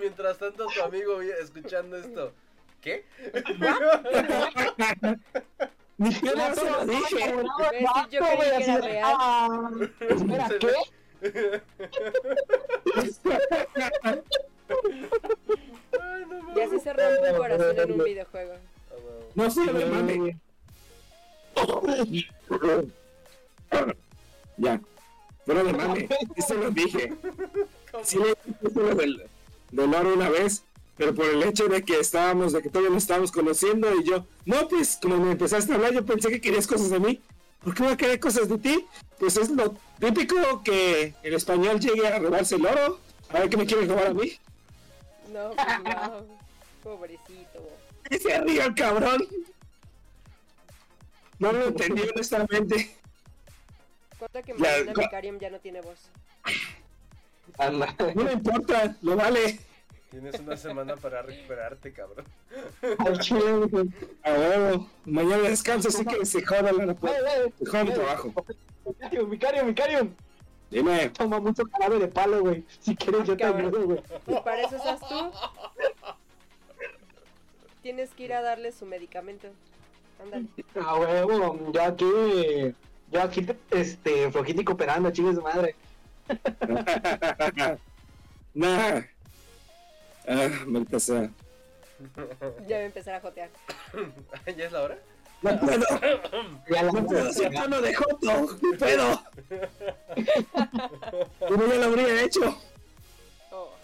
Mientras tanto, tu amigo escuchando esto. ¿Qué? Ni se lo dije. Yo creí que era real. Ah, Espera, Se ¿qué? Ay, no mames. Y así se rompe un corazón en un videojuego. No sé, me mame. Ya. Pero de mame. Eso lo dije. Sí, le dije lo del, del oro una vez. Pero por el hecho de que estábamos, de que todavía nos estábamos conociendo y yo, no, pues como me empezaste a hablar, yo pensé que querías cosas de mí. ¿Por qué voy a querer cosas de ti? Pues es lo típico que el español llegue a robarse el oro. A ver qué me quieres robar a mí. No, pues no. Pobrecito. Y se ríe el cabrón. No lo entendí honestamente. Cuenta que Ya, Marina cu- Vicarium ya no tiene voz. Anda. No me importa, lo vale. Tienes una semana para recuperarte, cabrón. Al chile. A huevo. Mañana descanso, así que se joda la güey, Se joda mi trabajo. Vicario, Vicario. Dime. Toma mucho jarabe de palo, güey. Si quieres, yo te ayudo, güey. ¿Y para eso estás tú? Tienes que ir a darle su medicamento. Ándale. A huevo, yo aquí. Yo aquí, este, flojito y cooperando, chingue su madre. nah. Ah, maldita sea. Ya voy a empezar a jotear. ¿Ya es la hora? No puedo, Ya la no puedo hacer tono de joto. No puedo. Como ya lo habría hecho. Oh,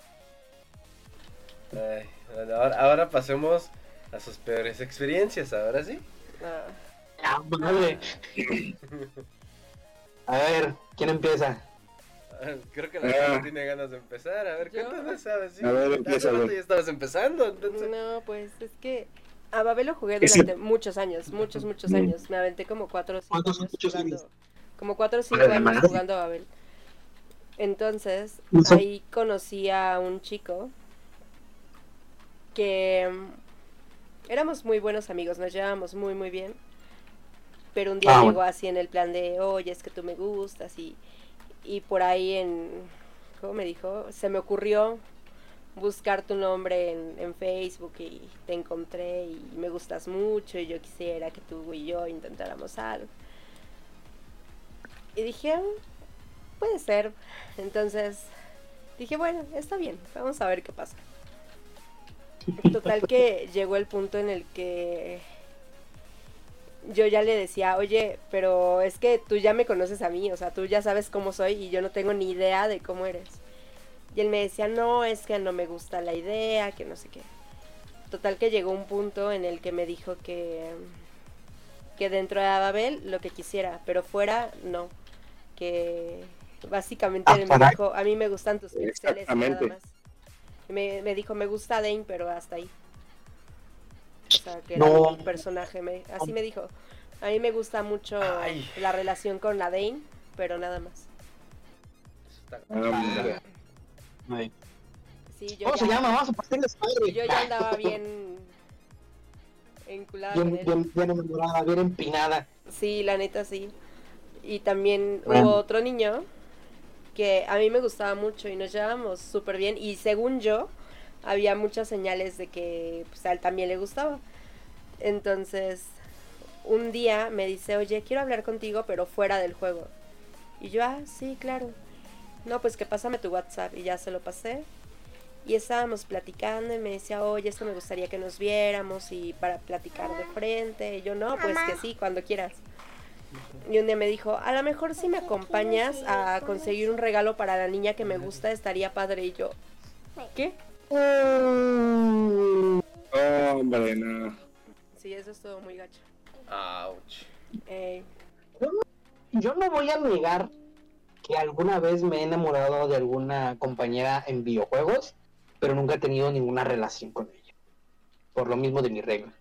Ay, bueno, ahora, ahora pasemos a sus peores experiencias, ahora sí. ah. Ah, madre. A ver, ¿quién empieza? Ah, Creo que la Ah. gente tiene ganas de empezar. A ver, ¿Yo? ¿sabes? Sí. A ver, empieza, a rato ver. ya estabas empezando, entonces. No, pues es que a Babel lo jugué durante muchos años, muchos, muchos Mm. años. Me aventé como cuatro o cinco ¿Cuántos años muchos jugando. años? Como cuatro o cinco años madre. jugando a Babel. Entonces, ahí conocí a un chico que éramos muy buenos amigos, nos llevábamos muy, muy bien. pero un día Ah, llegó así en el plan de, oye, es que tú me gustas y, y por ahí en, ¿cómo me dijo? Se me ocurrió buscar tu nombre en, en Facebook y te encontré y me gustas mucho y yo quisiera que tú y yo intentáramos algo. Y dije, "Mm, puede ser. Entonces dije, bueno, está bien, vamos a ver qué pasa. Total que llegó el punto en el que yo ya le decía, oye, pero es que tú ya me conoces a mí, o sea, tú ya sabes cómo soy y yo no tengo ni idea de cómo eres. Y él me decía, no, es que no me gusta la idea, que no sé qué. Total que llegó un punto en el que me dijo que, que dentro de Babel lo que quisiera, pero fuera no. Que básicamente Ah, él me caray. dijo, a mí me gustan tus pixeles nada más. Me, me dijo, me gusta Dane, pero hasta ahí. O sea, que era No. un personaje, me, así me dijo. A mí me gusta mucho Ay. la relación con la Dane, pero nada más. Ay. Sí, yo ¿Cómo se ya- llama? Vamos a partirles madre. Yo ya andaba bien enculada Bien, bien, bien enamorada, bien empinada. Sí, la neta sí. Y también Bueno. hubo otro niño que a mí me gustaba mucho y nos llevábamos súper bien. Y según yo, había muchas señales de que pues, a él también le gustaba. Entonces, un día me dice, oye, quiero hablar contigo, pero fuera del juego. Y yo, ah, sí, claro. No, pues que pásame tu WhatsApp. Y ya se lo pasé. Y estábamos platicando y me decía, oye, esto me gustaría que nos viéramos y para platicar de frente. Y yo, no, pues que sí, cuando quieras. Y un día me dijo, a lo mejor si me acompañas a conseguir un regalo para la niña que me gusta, estaría padre. Y yo, ¿qué? Mm, Hombre, no. Sí, eso estuvo muy gacho. Ouch. Eh, Yo no voy a negar que alguna vez me he enamorado de alguna compañera en videojuegos, pero nunca he tenido ninguna relación con ella. Por lo mismo de mi regla.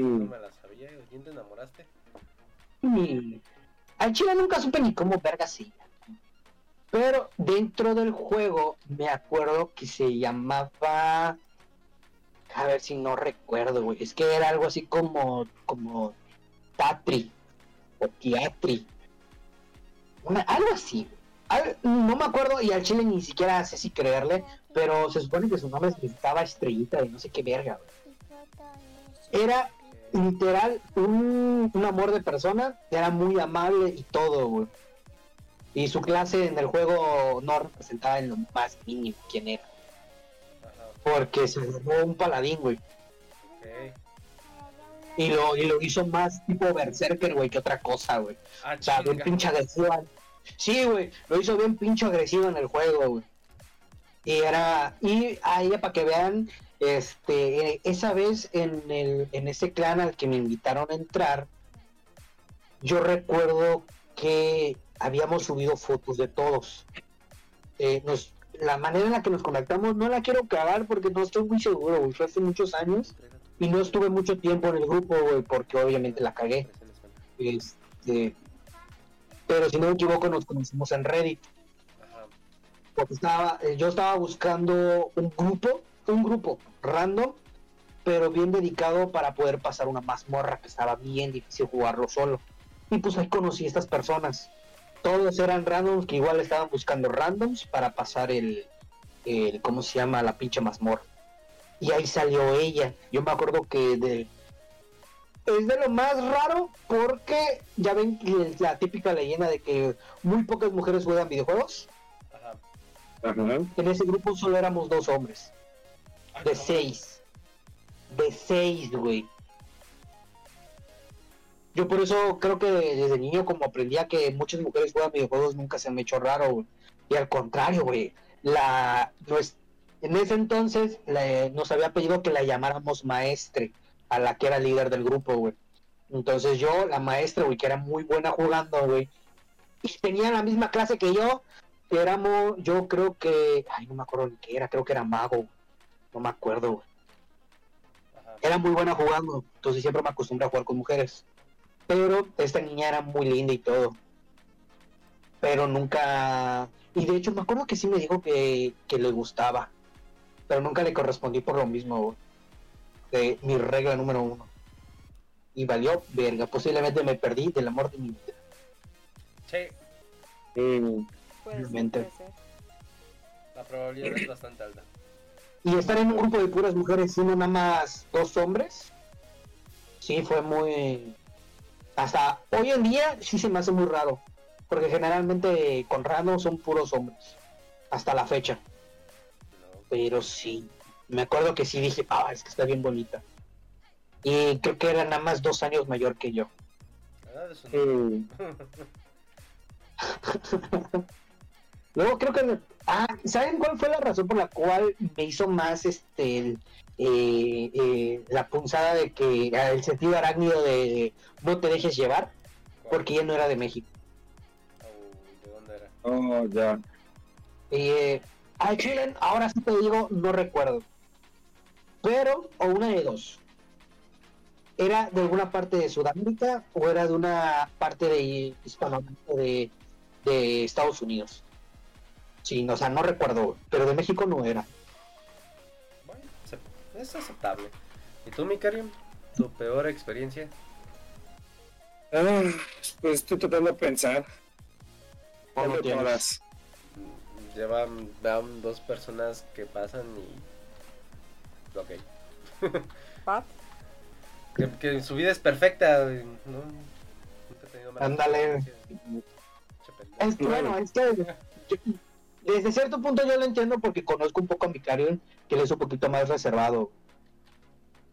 No me la sabía. ¿De quién te enamoraste? Y al chile nunca supe ni cómo verga se llama. Pero dentro del juego me acuerdo que se llamaba. A ver si no recuerdo, güey. Es que era algo así como. como Tatri. O Tiatri. Una, algo así. Al- no me acuerdo y al chile ni siquiera sé si creerle. Pero se supone que su nombre significaba estrellita de no sé qué verga, güey. Era literal un, un amor de persona, era muy amable y todo, güey. Y su clase en el juego no representaba en lo más mínimo quién era. Ajá, Porque se robó un paladín, güey. Y lo, y lo hizo más tipo berserker, güey, que otra cosa, güey. Ah, O sea, bien pinche agresiva. Sí, güey, lo hizo bien pinche agresivo en el juego, güey. Y era, y a ella para que vean, este, eh, esa vez en el, en ese clan al que me invitaron a entrar, yo recuerdo que habíamos subido fotos de todos. Eh, nos, la manera en la que nos conectamos no la quiero cagar porque no estoy muy seguro, güey. Fue hace muchos años y no estuve mucho tiempo en el grupo, güey, porque obviamente la cagué. Este, pero si no me equivoco, nos conocimos en Reddit. Porque estaba, eh, yo estaba buscando un grupo, un grupo random, pero bien dedicado para poder pasar una mazmorra que estaba bien difícil jugarlo solo. Y pues ahí conocí a estas personas. Todos eran randoms que igual estaban buscando randoms para pasar el, el ¿cómo se llama? La pinche mazmorra. Y ahí salió ella. Yo me acuerdo que de, es de lo más raro porque ya ven la típica leyenda de que muy pocas mujeres juegan videojuegos. Ajá. Ajá. En ese grupo solo éramos dos hombres. De cabrón. seis. De seis, güey. Yo por eso creo que desde niño como aprendía que muchas mujeres juegan videojuegos nunca se me echó raro. Y al contrario, güey. La, nues- en ese entonces nos había pedido que la llamáramos maestre, a la que era líder del grupo, güey. Entonces yo, la maestra, güey, que era muy buena jugando, güey. Y tenía la misma clase que yo. Éramos, yo creo que, ay, no me acuerdo ni qué era, creo que era mago. No me acuerdo, güey. Era muy buena jugando, entonces siempre me acostumbré a jugar con mujeres. Pero esta niña era muy linda y todo. Pero nunca... Y de hecho me acuerdo que sí me dijo que, que le gustaba. Pero nunca le correspondí por lo mismo, güey. De mi regla número uno. y valió verga. Posiblemente me perdí del amor de mi vida. Sí, Puede ser, Obviamente. puede ser. la probabilidad es bastante alta. Y estar en un grupo de puras mujeres, sino nada más dos hombres, sí fue muy... Hasta hoy en día sí se me hace muy raro, porque generalmente con Rano son puros hombres, hasta la fecha. No. Pero sí, me acuerdo que sí dije, ah, es que está bien bonita. Y creo que era nada más dos años mayor que yo. La verdad es un- mm, Luego creo que... Ah, ¿saben cuál fue la razón por la cual me hizo más este el, eh, eh, la punzada de que ah, el sentido arácnido de no te dejes llevar? Porque ella no era de México. Au, ¿De dónde era? Oh, ya. Eh, Chile, ahora sí te digo, no recuerdo. Pero, o una de dos. ¿Era de alguna parte de Sudamérica o era de una parte de Hispanoamérica de, de Estados Unidos? Sí, no, o sea, no recuerdo, pero de México no era. Bueno, es aceptable. ¿Y tú, Mikarium? ¿Tu peor experiencia? Ah, pues estoy tratando de pensar. ¿O no Tengo tienes? Llevan, van dos personas que pasan y... Ok. ¿What? Que, que su vida es perfecta. No, nunca he tenido mala Ándale. Es bueno, es que yo- desde cierto punto yo lo entiendo porque conozco un poco a Micarion, que él es un poquito más reservado.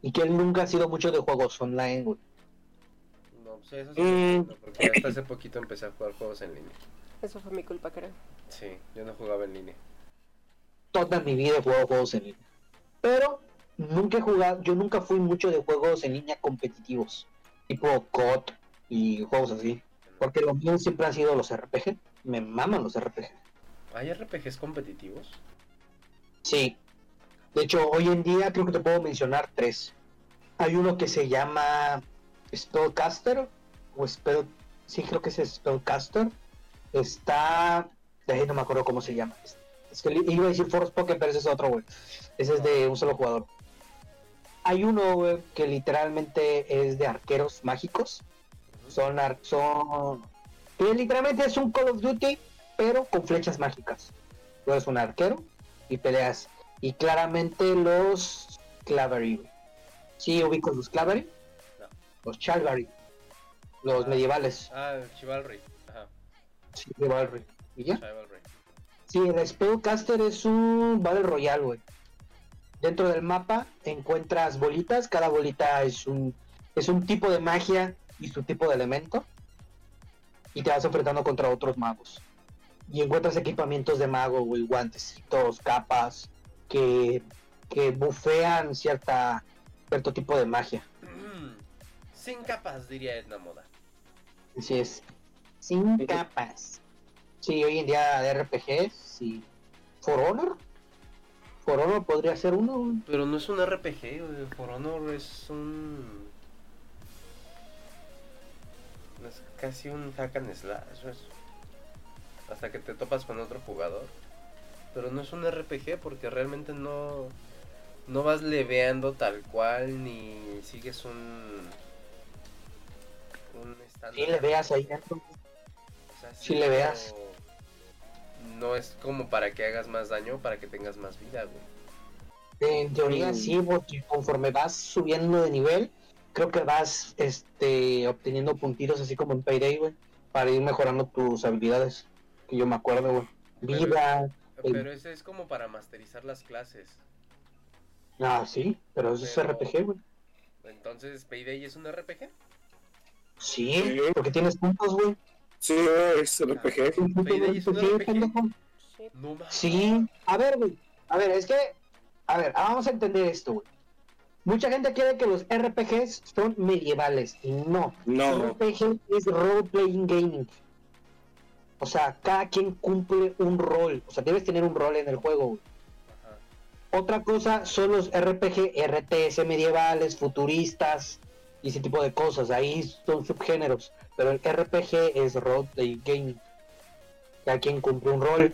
Y que él nunca ha sido mucho de juegos online, güey. No, pues eso sí, Mm. porque hasta hace poquito empecé a jugar juegos en línea. Eso fue mi culpa, creo. Sí, yo no jugaba en línea. toda mi vida he jugado juegos en línea. Pero nunca he jugado, yo nunca fui mucho de juegos en línea competitivos, tipo COD y juegos así. Porque lo mío siempre han sido los RPG. Me maman los RPG. ¿Hay RPGs competitivos? Sí. De hecho, hoy en día creo que te puedo mencionar tres. Hay uno que se llama Spellcaster o Spell... Sí, creo que es Spellcaster. Está... De ahí no me acuerdo cómo se llama. Es que iba a decir Force Pokémon, pero ese es otro, güey. Ese es de un solo jugador. Hay uno, güey, que literalmente es de arqueros mágicos. Son... ar- son... Que literalmente es un Call of Duty, pero con flechas mágicas. Tú eres un arquero y peleas. Y claramente los Clavery. Sí, ubico los Clavery. No. Los Chalvary. Los Ah. medievales. Ah, Chivalry. Ajá, Sí, Chivalry. ¿Y ya? Chivalry. Sí, el Spellcaster es un Battle Royale, güey. Dentro del mapa encuentras bolitas. Cada bolita es un, es un tipo de magia y su tipo de elemento. Y te vas enfrentando contra otros magos. Y encuentras equipamientos de mago, güey, guantecitos, capas, que, que bufean cierta, cierto tipo de magia. Sin capas, diría Edna Moda. Así es. Sin capas. Sí, hoy en día de RPG, sí. For Honor. For Honor podría ser uno. Pero no es un RPG, güey. For Honor es un. Es casi un hack and slash. es- Hasta que te topas con otro jugador. Pero no es un RPG porque realmente no. No vas leveando tal cual ni sigues un. Un estándar. Sí, le veas ahí dentro. O sea, sí le veas. No, no es como para que hagas más daño, para que tengas más vida, güey. En teoría Mm. sí, porque conforme vas subiendo de nivel, creo que vas este obteniendo puntitos así como en Payday, güey, para ir mejorando tus habilidades. Que yo me acuerdo, güey. Pero- Vida. el- Pero ese es como para masterizar las clases. Ah, sí, pero eso Pero- es RPG, güey. Entonces, Payday es un RPG. Sí, Sí. porque tienes puntos, güey. Sí, es RPG. Payday es un Sí, RPG. Sí. No mames. Sí, a ver, güey. A ver, es que, a ver, vamos a entender esto, güey. Mucha gente quiere que los RPGs son medievales y no. No. RPG es role playing gaming. O sea, cada quien cumple un rol. O sea, debes tener un rol en el juego. güey. Otra cosa son los RPG, RTS medievales, futuristas y ese tipo de cosas. Ahí son subgéneros. Pero el RPG es role gaming. Cada quien cumple un rol.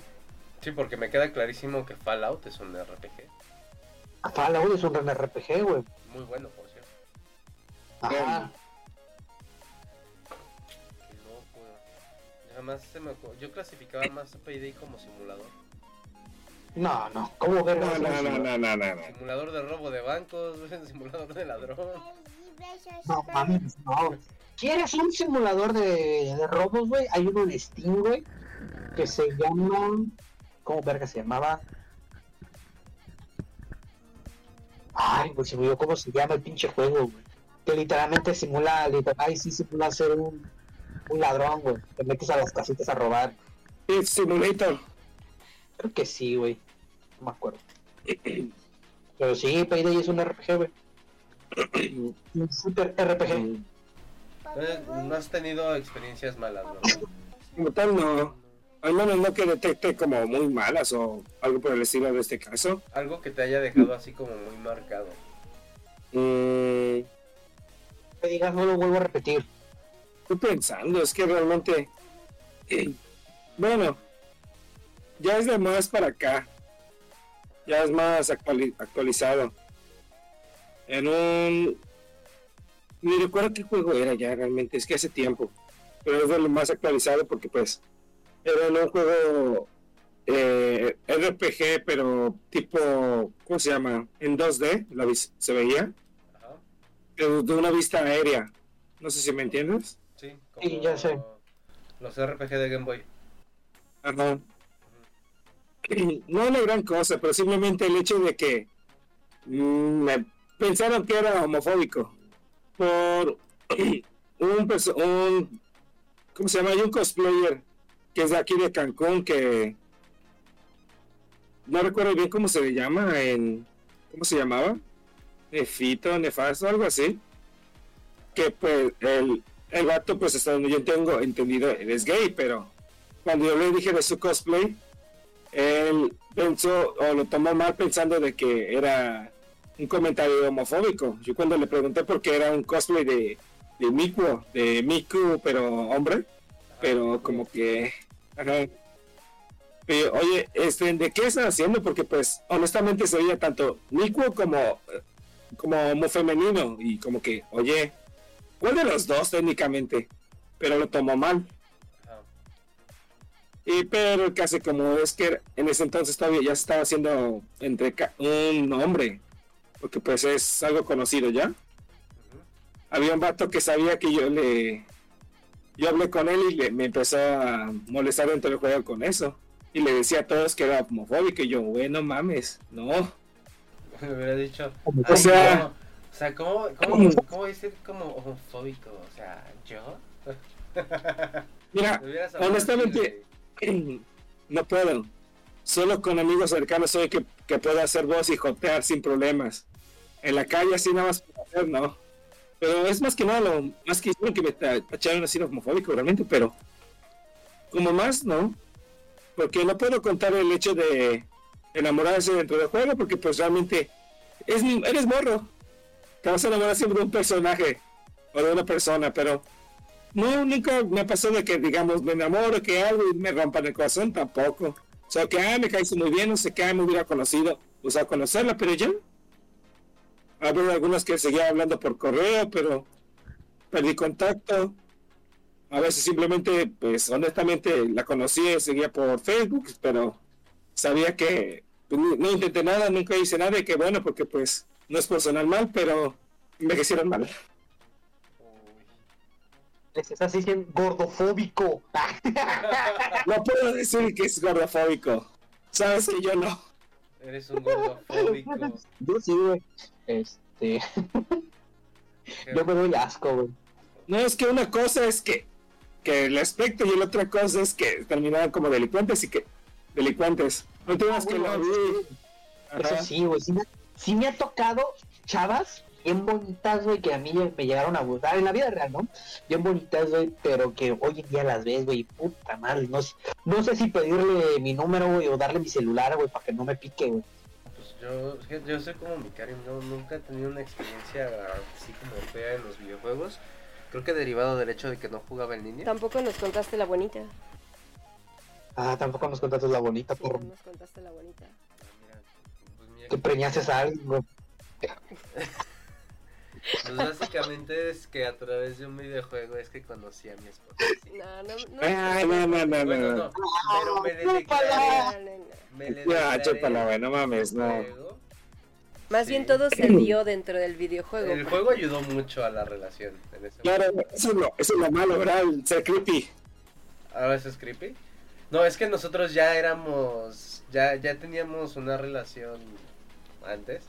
Sí, porque me queda clarísimo que Fallout es un RPG. Fallout es un RPG, güey. Muy bueno, por cierto. Ajá. Además se me yo clasificaba más Payday como simulador. No, no, ¿cómo ver? No, no, no, no, no, no. no. Simulador de robo de bancos, simulador de ladrón. No mames, no. ¿Quieres un simulador de, de robos, güey? Hay uno en Steam, güey, que se llama. ¿Cómo verga se llamaba? Ay, pues se me olvidó cómo se llama el pinche juego, güey. Que literalmente simula, literal, ay, sí simula ser un, un ladrón, güey. Te metes a las casitas a robar. It's Simulator. Creo que sí, güey. No me acuerdo. Pero sí, Payday es un RPG, güey. Un super RPG. Eh, No has tenido experiencias malas, ¿no? Como tal, no. Al menos no que detecte como muy malas o algo por el estilo de este caso. Algo que te haya dejado así como muy marcado. Mm, Que digas, no lo vuelvo a repetir. Estoy pensando, es que realmente. eh, bueno, ya es de más para acá. Ya es más actuali- actualizado. En un. Ni recuerdo qué juego era ya realmente, es que hace tiempo. Pero es de lo más actualizado porque, pues. Era en un juego. eh, RPG, pero tipo. ¿Cómo se llama? En 2D, la se veía. Ajá. pero de una vista aérea. No sé si me entiendes. Sí, Sí, ya sé. Los RPG de Game Boy. Ajá. No una gran cosa, pero simplemente el hecho de que mm, me pensaron que era homofóbico por un, un ¿cómo se llama? Hay un cosplayer que es de aquí de Cancún que no recuerdo bien cómo se le llama en ¿cómo se llamaba? Nefito, nefasto, algo así. Que pues el, el vato, pues hasta donde yo tengo entendido, él es gay, pero cuando yo le dije de su cosplay, él pensó o lo tomó mal pensando de que era un comentario homofóbico. Yo cuando le pregunté por qué era un cosplay de, de Miku, de Miku, pero hombre, pero como que... oye, este, ¿de qué están haciendo? Porque pues honestamente se veía tanto Miku como, como femenino y como que, oye, ¿cuál de los dos técnicamente? Pero lo tomó mal. Ajá. Y pero el caso como es que en ese entonces todavía ya se estaba haciendo entre ca- un hombre, porque pues es algo conocido ya. Había un vato que sabía que yo le... Yo hablé con él y le- me empezó a molestar dentro del juego con eso. Y le decía a todos que era homofóbico y yo, bueno, mames, no. Me hubiera dicho. Como- "Ay, O sea- no". O sea, ¿cómo, cómo, cómo decir como homofóbico? O sea, ¿yo? Mira, honestamente, no puedo. Solo con amigos cercanos soy que, que puedo hacer voz y jotear sin problemas. En la calle así nada más puedo hacer, no. Pero es más que nada lo más que hicieron que me ta- tacharon así homofóbico realmente, pero como más, no. Porque no puedo contar el hecho de enamorarse dentro del juego, porque pues realmente es, eres morro. Te vas a enamorar siempre de un personaje o de una persona, pero no, nunca me pasó de que, digamos, me enamoro, que algo y me rompan el corazón, tampoco. O sea, que, ah, me caíste muy bien, no sé qué, me hubiera conocido, o sea, conocerla, pero ya. Había algunos que seguía hablando por correo, pero perdí contacto. A veces simplemente, pues, honestamente, la conocí, seguía por Facebook, pero sabía que pues, no intenté nada, nunca hice nada, y que bueno, porque pues, no es personal mal, pero envejecieron mal. Uy. Les estás diciendo gordofóbico. No puedo decir que es gordofóbico. Sabes que yo no. Eres un gordofóbico. Yo sí, güey. Este, yo me doy asco, güey. No es que una cosa es que, que el aspecto y la otra cosa es que terminaban como delincuentes y que delincuentes. No tienes que bueno, lo sí. Eso sí, güey. Sí, me- sí me ha tocado chavas bien bonitas, güey, que a mí me llegaron a gustar en la vida real, ¿no? Bien bonitas, güey, pero que hoy en día las ves, güey, puta madre. No, sé- no sé si pedirle mi número, güey, o darle mi celular, güey, para que no me pique, güey. Pues yo, yo soy como mi Karim, no, nunca he tenido una experiencia así como fea en los videojuegos. Creo que derivado del hecho de que no jugaba en línea. Tampoco nos contaste la bonita. Ah, tampoco nos contaste la bonita, Sí, por no nos contaste la bonita. Que preñases a alguien, güey. Pues básicamente es que a través de un videojuego es que conocí a mi esposa. sí. No, no, no. Ay, no, no, no, Bueno, no. no, pero me le No, declaré. no, no. Me le Ya, declaré chúpala, güey, no mames, no. Más Sí. bien todo se dio dentro del videojuego. El juego ayudó mucho a la relación en ese Claro, momento. eso es lo, eso es lo malo, ¿verdad? El ser creepy. ¿Ahora eso es creepy? No, es que nosotros ya éramos, ya, ya teníamos una relación antes.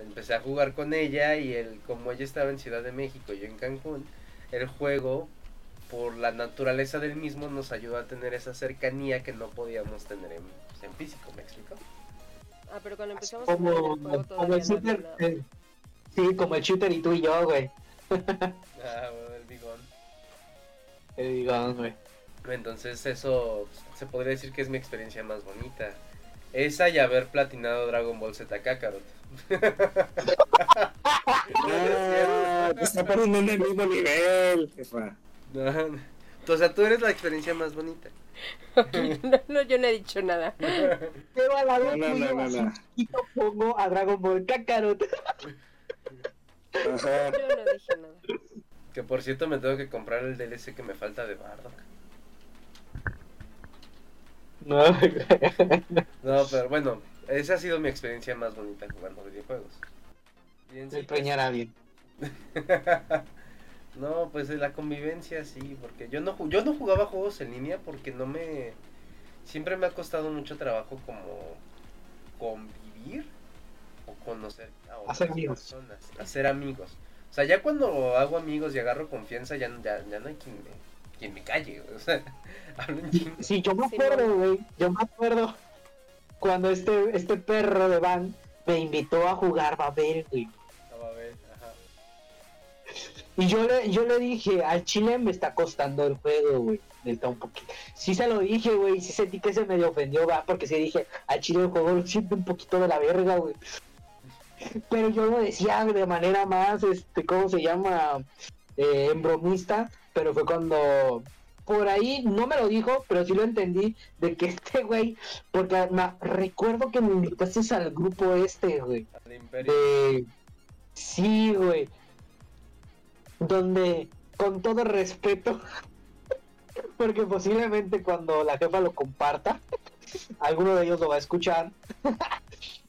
Empecé a jugar con ella y el, como ella estaba en Ciudad de México y yo en Cancún, el juego, por la naturaleza del mismo, nos ayudó a tener esa cercanía que no podíamos tener en, pues, en físico, ¿me explico? Ah, pero cuando empezamos a jugar Como, el juego como el shooter. eh, sí, como el shooter y tú y yo, güey. Ah, bueno, el bigón. Te digo, güey. Entonces eso se podría decir que es mi experiencia más bonita. Esa y haber platinado Dragon Ball Z Kakarot. Ah, te está poniendo en el mismo nivel, jefa. No, o sea, tú eres la experiencia más bonita. no, no, yo no he dicho nada. Pero a la No, vez no, no, no, no. pongo a Dragon Ball Kakarot. Ajá. Yo no dije nada. Que por cierto me tengo que comprar el DLC que me falta de Bardock. No, No, pero bueno, esa ha sido mi experiencia más bonita jugando videojuegos. Y en sí, preñar a alguien. No, pues de la convivencia sí, porque yo no yo no jugaba juegos en línea porque no me siempre me ha costado mucho trabajo como convivir o conocer a otras Hacer amigos. personas, hacer amigos. O sea, ya cuando hago amigos y agarro confianza ya, ya, ya no hay quien me, quien me calle, güey. o sea, hablo en chingo. Sí, yo me acuerdo, güey. Yo me acuerdo cuando este, este perro de Van me invitó a jugar Babel, güey. Va a ver, ajá. Y yo le, yo le dije, al chile me está costando el juego, güey. Está un poquito. Sí se lo dije, güey. Sí sentí que se me ofendió, va. Porque sí dije, al chile el juego lo siento un poquito de la verga, güey. Pero yo lo decía de manera más, este, ¿cómo se llama? Eh, en bromista. Pero fue cuando por ahí no me lo dijo, pero sí lo entendí de que este güey, porque me, recuerdo que me invitaste al grupo este, güey. Al imperio. de sí, güey. Donde, con todo respeto, porque posiblemente cuando la jefa lo comparta, alguno de ellos lo va a escuchar.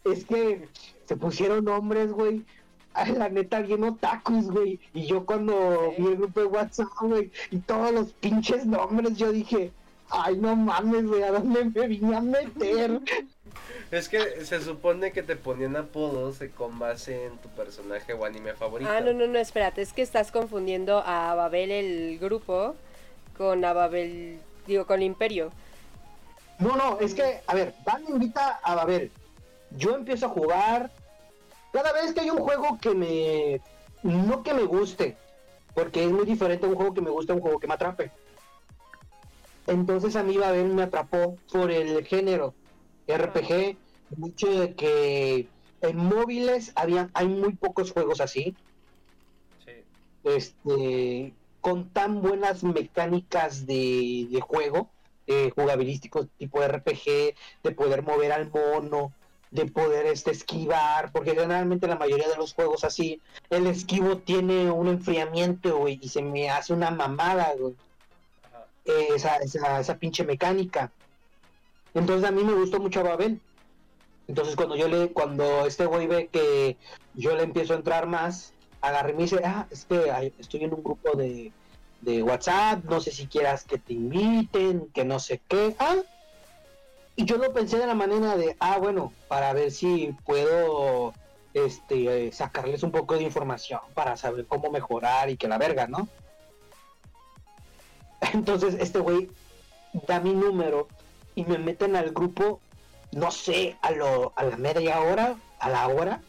es que se pusieron nombres, güey. Ay, la neta, bien otakus, güey. Y yo cuando Sí. vi el grupo de WhatsApp, güey, y todos los pinches nombres, yo dije, ay, no mames, güey, ¿a dónde me vine a meter? Es que se supone que te ponían apodos de- con base en tu personaje o anime favorito. Ah, no, no, no, espérate, es que estás confundiendo a Babel el grupo con a Babel, digo, con Imperio. No, no, es que, a ver, Van invita a, ver, yo empiezo a jugar, cada vez que hay un juego que me, no que me guste, porque es muy diferente a un juego que me gusta a un juego que me atrape. Entonces a mí Babel me atrapó por el género RPG, hecho de que en móviles había, hay muy pocos juegos así, Sí. este, con tan buenas mecánicas de, de juego, eh, jugabilísticos tipo RPG, de poder mover al mono, de poder este, esquivar, porque generalmente la mayoría de los juegos así, el esquivo tiene un enfriamiento, güey, y se me hace una mamada, güey, eh, esa, esa, esa pinche mecánica. Entonces a mí me gustó mucho Babel. Entonces cuando yo le, cuando este güey ve que yo le empiezo a entrar más, agarré y me dice, ah, es que estoy en un grupo de, de WhatsApp, no sé si quieras que te inviten, que no sé qué. Ah, y yo lo pensé de la manera de, ah, bueno, para ver si puedo este sacarles un poco de información para saber cómo mejorar y que la verga, ¿no? Entonces este güey da mi número y me meten al grupo, no sé, a, lo, a la media hora, a la hora,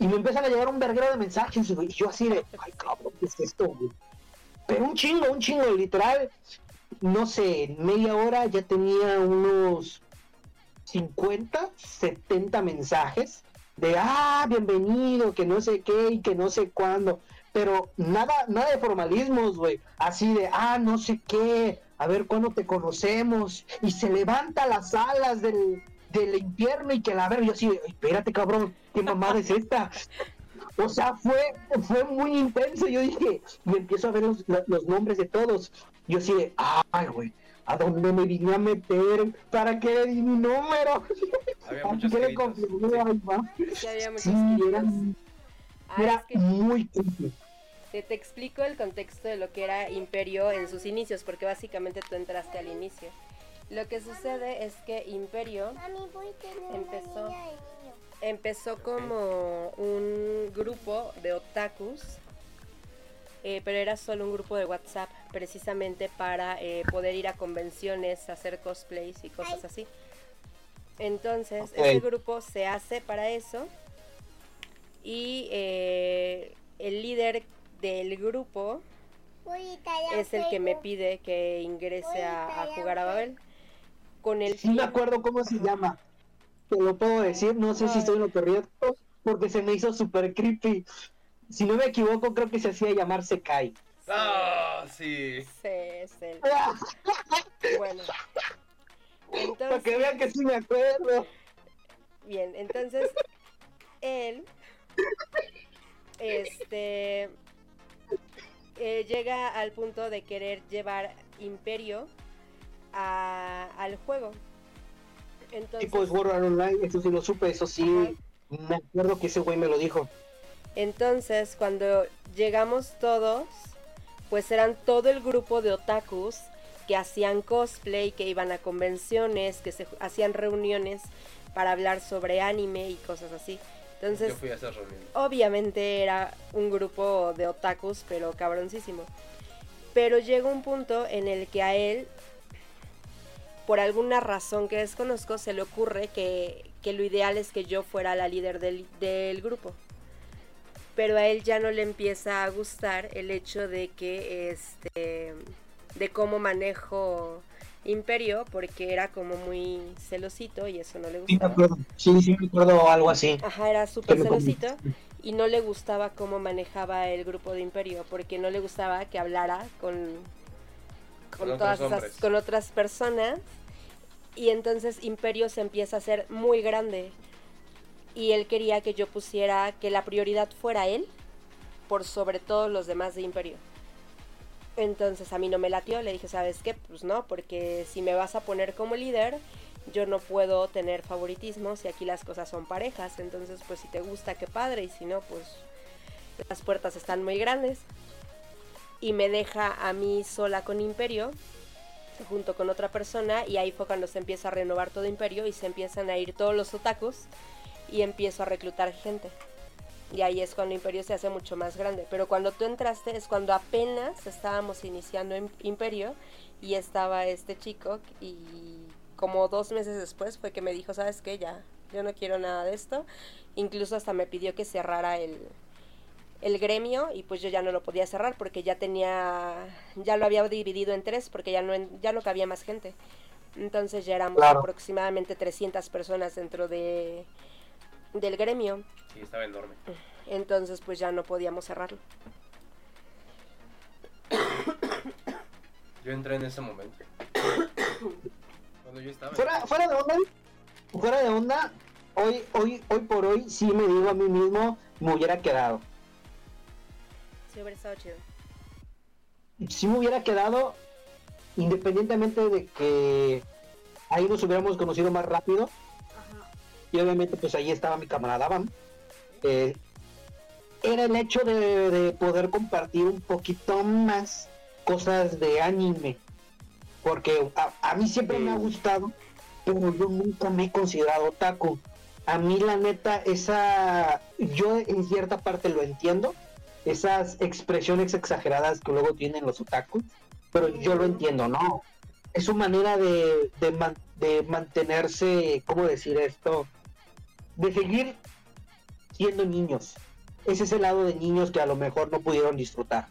y me empiezan a llegar un verguero de mensajes, güey, y yo así de, ay cabrón, ¿qué es esto, güey? Pero un chingo, un chingo, literal, no sé, en media hora ya tenía unos 50, 70 mensajes de, ah, bienvenido, que no sé qué y que no sé cuándo, pero nada, nada de formalismos, güey, así de, ah, no sé qué, a ver cuándo te conocemos, y se levanta las alas del, del infierno y que la ver, yo así, espérate cabrón, ¿qué mamada es esta? O sea, fue, fue muy intenso. Yo dije, y empiezo a ver los, los nombres de todos. Yo así de, ay, güey, ¿a dónde me vine a meter? ¿Para qué le di mi número? Había ¿A muchos qué le confirmé? Sí, había muchos Sí, era, Ah, era es que muy creepy. te, te explico el contexto de lo que era Imperio en sus inicios, porque básicamente tú entraste al inicio. Lo que sucede es que Imperio Mami, Empezó. como un grupo de otakus, eh, pero era solo un grupo de WhatsApp, precisamente para eh, poder ir a convenciones, hacer cosplays y cosas así. Entonces, Ok. ese grupo se hace para eso y eh, el líder del grupo es el que me pide que ingrese a, a jugar a Babel. Con el Sí me acuerdo cómo se llama. Te lo puedo decir, no sé si estoy en lo correcto, porque se me hizo súper creepy. Si no me equivoco, creo que se hacía llamar Sekai. Ah, sí. Sí, es el- Ah, Bueno. Para Entonces, que vean que sí me acuerdo. Bien, entonces él este eh, llega al punto de querer llevar Imperio a- al juego. Entonces, Tipo Sword Art Online, eso sí lo supe, eso sí. Me acuerdo que ese güey me lo dijo. entonces cuando llegamos todos, pues eran todo el grupo de otakus que hacían cosplay, que iban a convenciones, que se hacían reuniones para hablar sobre anime y cosas así. Entonces, Yo fui a esas reuniones. obviamente era un grupo de otakus, pero cabroncísimo. Pero llega un punto en el que a él, por alguna razón que desconozco, se le ocurre que, que lo ideal es que yo fuera la líder del, del grupo. Pero a él ya no le empieza a gustar el hecho de que, este, de cómo manejo Imperio, porque era como muy celosito y eso no le Sí, me gustaba. acuerdo. Sí, sí, me acuerdo algo así. Ajá, era súper celosito y no le gustaba cómo manejaba el grupo de Imperio, porque no le gustaba que hablara con, con, Con todas otros esas, hombres. con otras personas. Y entonces Imperio se empieza a hacer muy grande. Y él quería que yo pusiera que la prioridad fuera él por sobre todos los demás de Imperio. Entonces a mí no me latió, le dije, ¿sabes qué? Pues no, porque si me vas a poner como líder, yo no puedo tener favoritismos y aquí las cosas son parejas. Entonces, pues si te gusta, qué padre, y si no, pues las puertas están muy grandes. Y me deja a mí sola con Imperio, junto con otra persona, y ahí fue cuando se empieza a renovar todo Imperio y se empiezan a ir todos los otakus y empiezo a reclutar gente. Y ahí es cuando Imperio se hace mucho más grande. Pero cuando tú entraste es cuando apenas estábamos iniciando Im- Imperio y estaba este chico y como dos meses después fue que me dijo, ¿sabes qué? Ya, yo no quiero nada de esto. Incluso hasta me pidió que cerrara el, el gremio y pues yo ya no lo podía cerrar porque ya tenía, ya lo había dividido en tres porque ya no, en- ya no cabía más gente. Entonces ya éramos Claro. aproximadamente 300 personas dentro de, del gremio. Sí, estaba enorme. Entonces pues ya no podíamos cerrarlo. Yo entré en ese momento. Cuando yo estaba. Fuera, fuera de onda, fuera de onda, hoy, hoy, hoy por hoy sí me digo a mí mismo, me hubiera quedado. Sí, hubiera estado chido. Si me hubiera quedado, independientemente de que ahí nos hubiéramos conocido más rápido, y obviamente pues ahí estaba mi camarada Bam, eh, era el hecho de, de poder compartir un poquito más cosas de anime, porque a, a mí siempre me ha gustado, pero yo nunca me he considerado otaku. A mí la neta, esa, yo en cierta parte lo entiendo, esas expresiones exageradas que luego tienen los otakus, pero yo lo entiendo, ¿no? Es su manera de, de, man- de mantenerse, ¿cómo decir esto? De seguir siendo niños. Ese es el lado de niños que a lo mejor no pudieron disfrutar.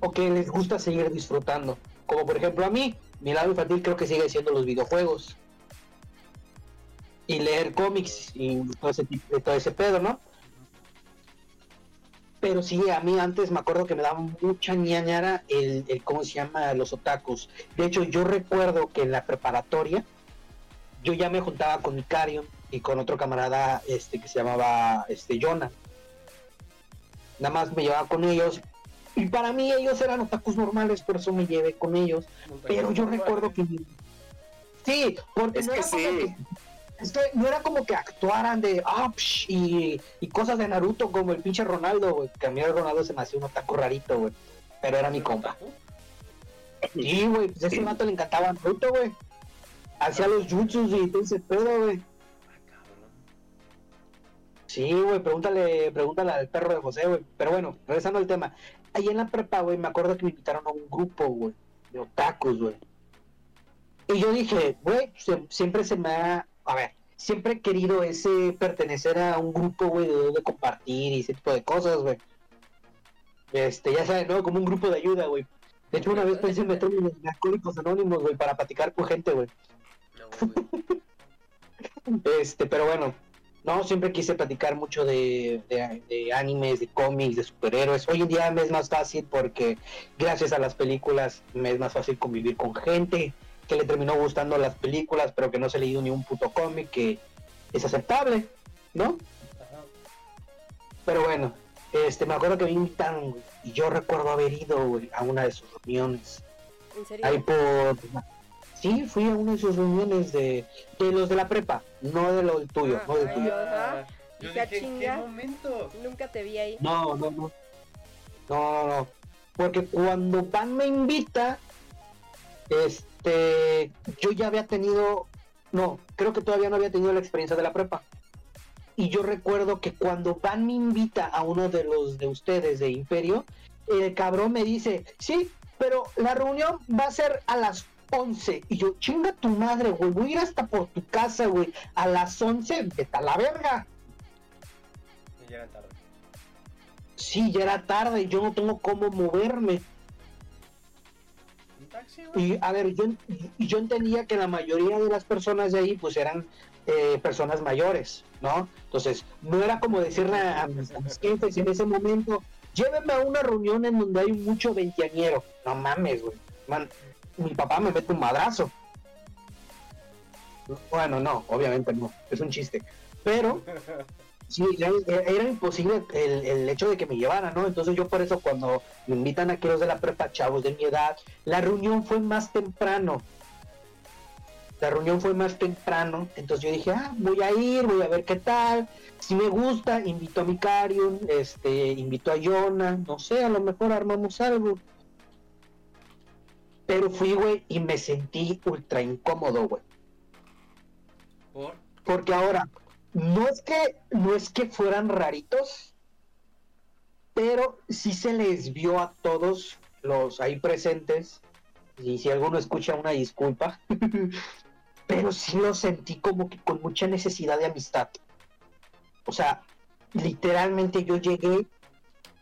O que les gusta seguir disfrutando. Como por ejemplo a mí, mi lado infantil creo que sigue siendo los videojuegos. Y leer cómics y todo ese, todo ese pedo, ¿no? Pero sí, a mí antes me acuerdo que me daba mucha ñañara el, el ¿cómo se llama? Los otakus. De hecho, yo recuerdo que en la preparatoria yo ya me juntaba con Icarion y con otro camarada este que se llamaba este Jonah. nada más me llevaba con ellos. Y para mí ellos eran otakus normales, por eso me llevé con ellos. Pero yo recuerdo que... Sí, porque Es no que sí. que- es que no era como que actuaran de ah, psh, y, y cosas de Naruto como el pinche Ronaldo, güey. Que a mí el Ronaldo se me hacía un otaku rarito, güey. Pero era mi compa. Sí, güey, pues a ese vato le encantaba Naruto, güey. Hacía los jutsus y todo ese pedo, güey. Sí, güey, pregúntale, pregúntale al perro de José, güey. Pero bueno, regresando al tema. Ahí en la prepa, güey, me acuerdo que me invitaron a un grupo, güey, de otakus, güey. Y yo dije, güey, siempre se me ha, a ver, siempre he querido ese pertenecer a un grupo, güey, de, compartir y ese tipo de cosas, güey. Este, ya sabes, ¿no? Como un grupo de ayuda, güey. De hecho, una vez pensé en meterme en Alcohólicos Anónimos, güey, para platicar con gente, güey. No. Este, pero bueno, no, siempre quise platicar mucho de, de- de animes, de cómics, de superhéroes. Hoy en día me es más fácil porque gracias a las películas me es más fácil convivir con gente que le terminó gustando las películas, pero que no se ha leído ni un puto cómic, que es aceptable, ¿no? Ajá. Pero bueno, este, me acuerdo que me invitaron güey, y yo recuerdo haber ido a una de sus reuniones. ¿En serio? Ahí por... Sí, fui a una de sus reuniones de, de los de la prepa, no de lo del tuyo, Ah, no del tuyo. Ajá. Yo Hija dije, ¿en qué chinga. momento? Nunca te vi ahí. No, no, no. No, no, no. Porque cuando Pan me invita, este, yo ya había tenido, no, creo que todavía no había tenido la experiencia de la prepa. Y yo recuerdo que cuando Pan me invita a uno de los de ustedes de Imperio, el cabrón me dice, sí, pero la reunión va a ser a las 11. Y yo, chinga tu madre, güey, voy a ir hasta por tu casa, güey, a las 11, vete a la verga. Y llegan tarde. Sí, ya era tarde, yo no tengo cómo moverme. Y a ver, yo, yo entendía que la mayoría de las personas de ahí pues eran eh, personas mayores, ¿no? Entonces, no era como decirle a, mis, a mis jefes en ese momento, llévenme a una reunión en donde hay mucho veinteañero. No mames, güey. Man, mi papá me mete un madrazo. Bueno, no, obviamente no, es un chiste. Pero sí, era, era imposible el, el hecho de que me llevaran, ¿no? Entonces yo por eso cuando me invitan a aquellos de la prepa, chavos de mi edad, la reunión fue más temprano. La reunión fue más temprano, entonces yo dije, ah, voy a ir, voy a ver qué tal. Si me gusta, invito a Mikarion, este, invito a Yona, no sé, a lo mejor armamos algo. Pero fui, güey, y me sentí ultra incómodo, güey. ¿Por? Porque ahora, no es que, no es que fueran raritos, pero sí se les vio a todos los ahí presentes, y si alguno escucha una disculpa, pero sí lo sentí como que con mucha necesidad de amistad. O sea, literalmente yo llegué,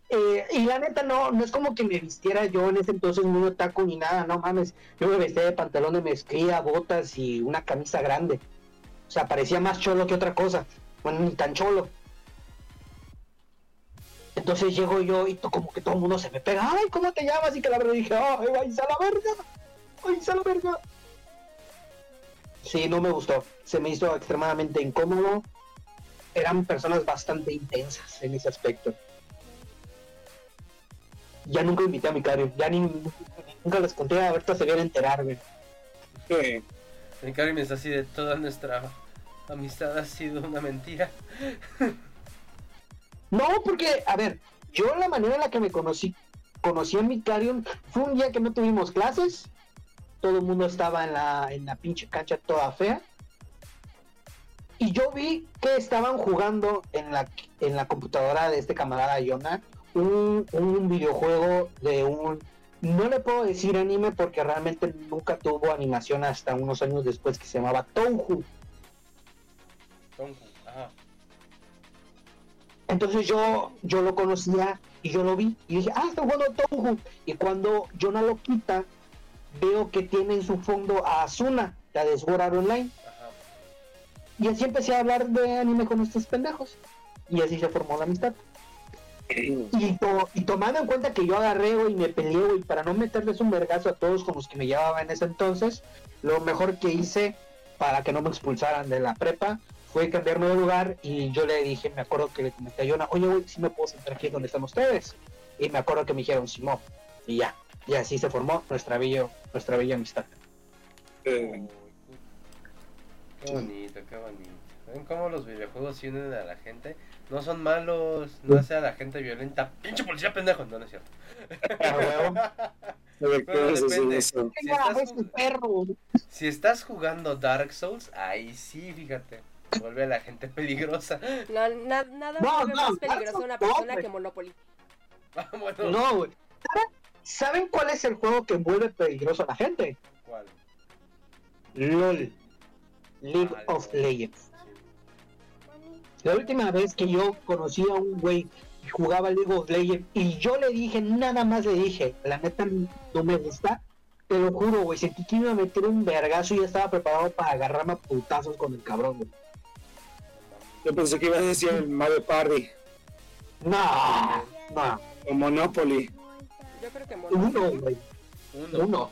eh, y la neta no, no es como que me vistiera yo en ese entonces muy otaku ni nada, no mames, yo me vestía de pantalón de mezclilla, botas y una camisa grande. O sea, parecía más cholo que otra cosa. Bueno, ni tan cholo. Entonces llego yo y como que todo el mundo se me pega. Ay, ¿cómo te llamas? Y que la verdad dije, ay, vais a la verga. Vais a la verga. Sí, no me gustó. Se me hizo extremadamente incómodo. Eran personas bastante intensas en ese aspecto. Ya nunca invité a mi cario. Ya ni, nunca les conté. Ahorita se viene a enterar, güey. Sí. El Karim es así de toda nuestra amistad ha sido una mentira. No, porque, a ver, yo la manera en la que me conocí, conocí a Micarion fue un día que no tuvimos clases. Todo el mundo estaba en la, en la pinche cancha toda fea. Y yo vi que estaban jugando en la, en la computadora de este camarada Yona un, un videojuego de un... No le puedo decir anime porque realmente nunca tuvo animación hasta unos años después que se llamaba Touhou. Tonku, ajá. Entonces yo, yo lo conocía y yo lo vi y dije, ah, está jugando Touhou. Y cuando Jonah lo quita, veo que tiene en su fondo a Asuna, la de Sword Art Online. Ajá. Y así empecé a hablar de anime con estos pendejos. Y así se formó la amistad. Y, to- y tomando en cuenta que yo agarré güey, y me peleé güey, para no meterles un vergazo a todos con los que me llevaba en ese entonces, lo mejor que hice para que no me expulsaran de la prepa fue cambiarme de lugar y yo le dije, me acuerdo que le comenté a Jonah, oye, güey, si me puedo sentar aquí donde están ustedes. Y me acuerdo que me dijeron, Simón, y ya, y así se formó nuestra bella, nuestra bella amistad. Eh, Qué bonito, qué bonito. ¿Ven cómo los videojuegos unen a la gente? No son malos, no hace a la gente violenta. ¡Pinche policía pendejo! No, no es cierto. Si estás, ese perro. si estás jugando Dark Souls, ahí sí, fíjate. Vuelve a la gente peligrosa. No, na- nada No, vuelve no, más peligroso a una persona que Monopoly. Ah, bueno, No, güey. ¿Saben- ¿Saben cuál es el juego que vuelve peligroso a la gente? ¿cuál? LOL. League Ah, of. Legends. La última vez que yo conocí a un güey que jugaba League of Legends y yo le dije, nada más le dije, la neta no me gusta, te lo juro, güey, sentí que iba a meter un vergazo y ya estaba preparado para agarrarme a putazos con el cabrón, güey. Yo pensé que ibas a decir el Mario Party No, no, o Monopoly. Yo creo que Monopoly. uno, güey, Uno. uno. Uno.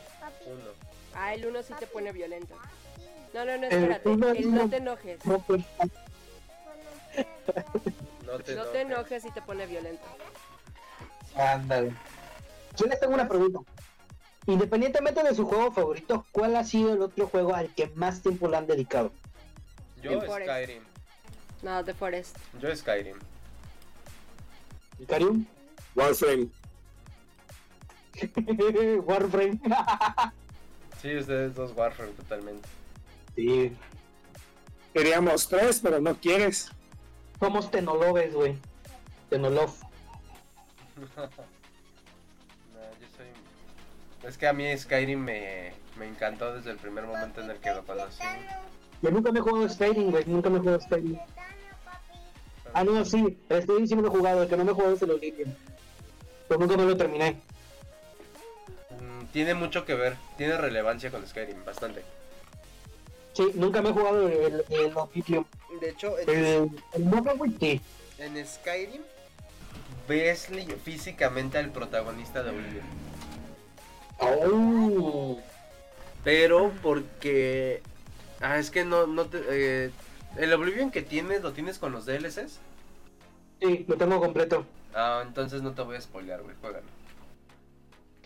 Ah, el uno sí te pone violento. No, no, no, El espérate. uno El no. no te enojes. No, pues, No te, No te enojes y te pone violento. ándale. Yo les tengo una pregunta. Independientemente de su juego favorito, ¿cuál ha sido el otro juego al que más tiempo le han dedicado? Yo Forest. Skyrim. No, The Forest. Yo Skyrim. ¿Carium? Warframe. Warframe. Sí, ustedes dos Warframe totalmente. sí. Queríamos tres, pero no quieres. Somos tenoloves, güey. Tenolov. No, yo soy. Es que a mí Skyrim me, me encantó desde el primer momento en el que lo conocí. Yo nunca me he jugado Skyrim, güey. Nunca me he jugado Skyrim. Ah, no, sí. Skyrim sí me lo he jugado. El que no me he jugado es el Oblivion. Pero nunca me lo terminé. Mm, Tiene mucho que ver, tiene relevancia con Skyrim, bastante. Sí, nunca me he jugado el, el Oblivion. De hecho, El, el sí. en Skyrim ves físicamente al protagonista de Oblivion. Oh. Pero porque... Ah, es que no, no te... eh, el Oblivion que tienes, ¿lo tienes con los DLCs? Sí, lo tengo completo. Ah, entonces no te voy a spoilear, güey, juégalo.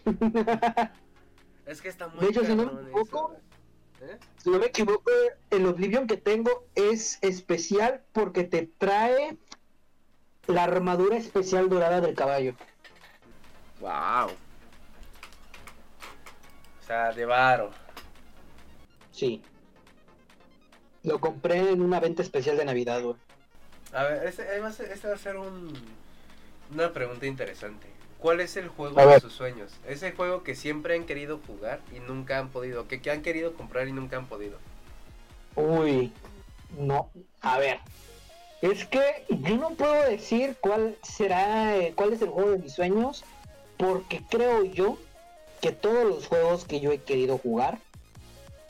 Es que está muy De hecho, si no me ¿Eh? Si no me equivoco, el Oblivion que tengo es especial porque te trae la armadura especial dorada del caballo. Wow. O sea, de varo. Sí. Lo compré en una venta especial de Navidad, güey. A ver, este, va a ser, este va a ser un, una pregunta interesante. ¿Cuál es el juego de sus sueños? Ese juego que siempre han querido jugar y nunca han podido, que, que han querido comprar y nunca han podido. Uy, no. A ver. Es que yo no puedo decir cuál será, eh, cuál es el juego de mis sueños, porque creo yo que todos los juegos que yo he querido jugar,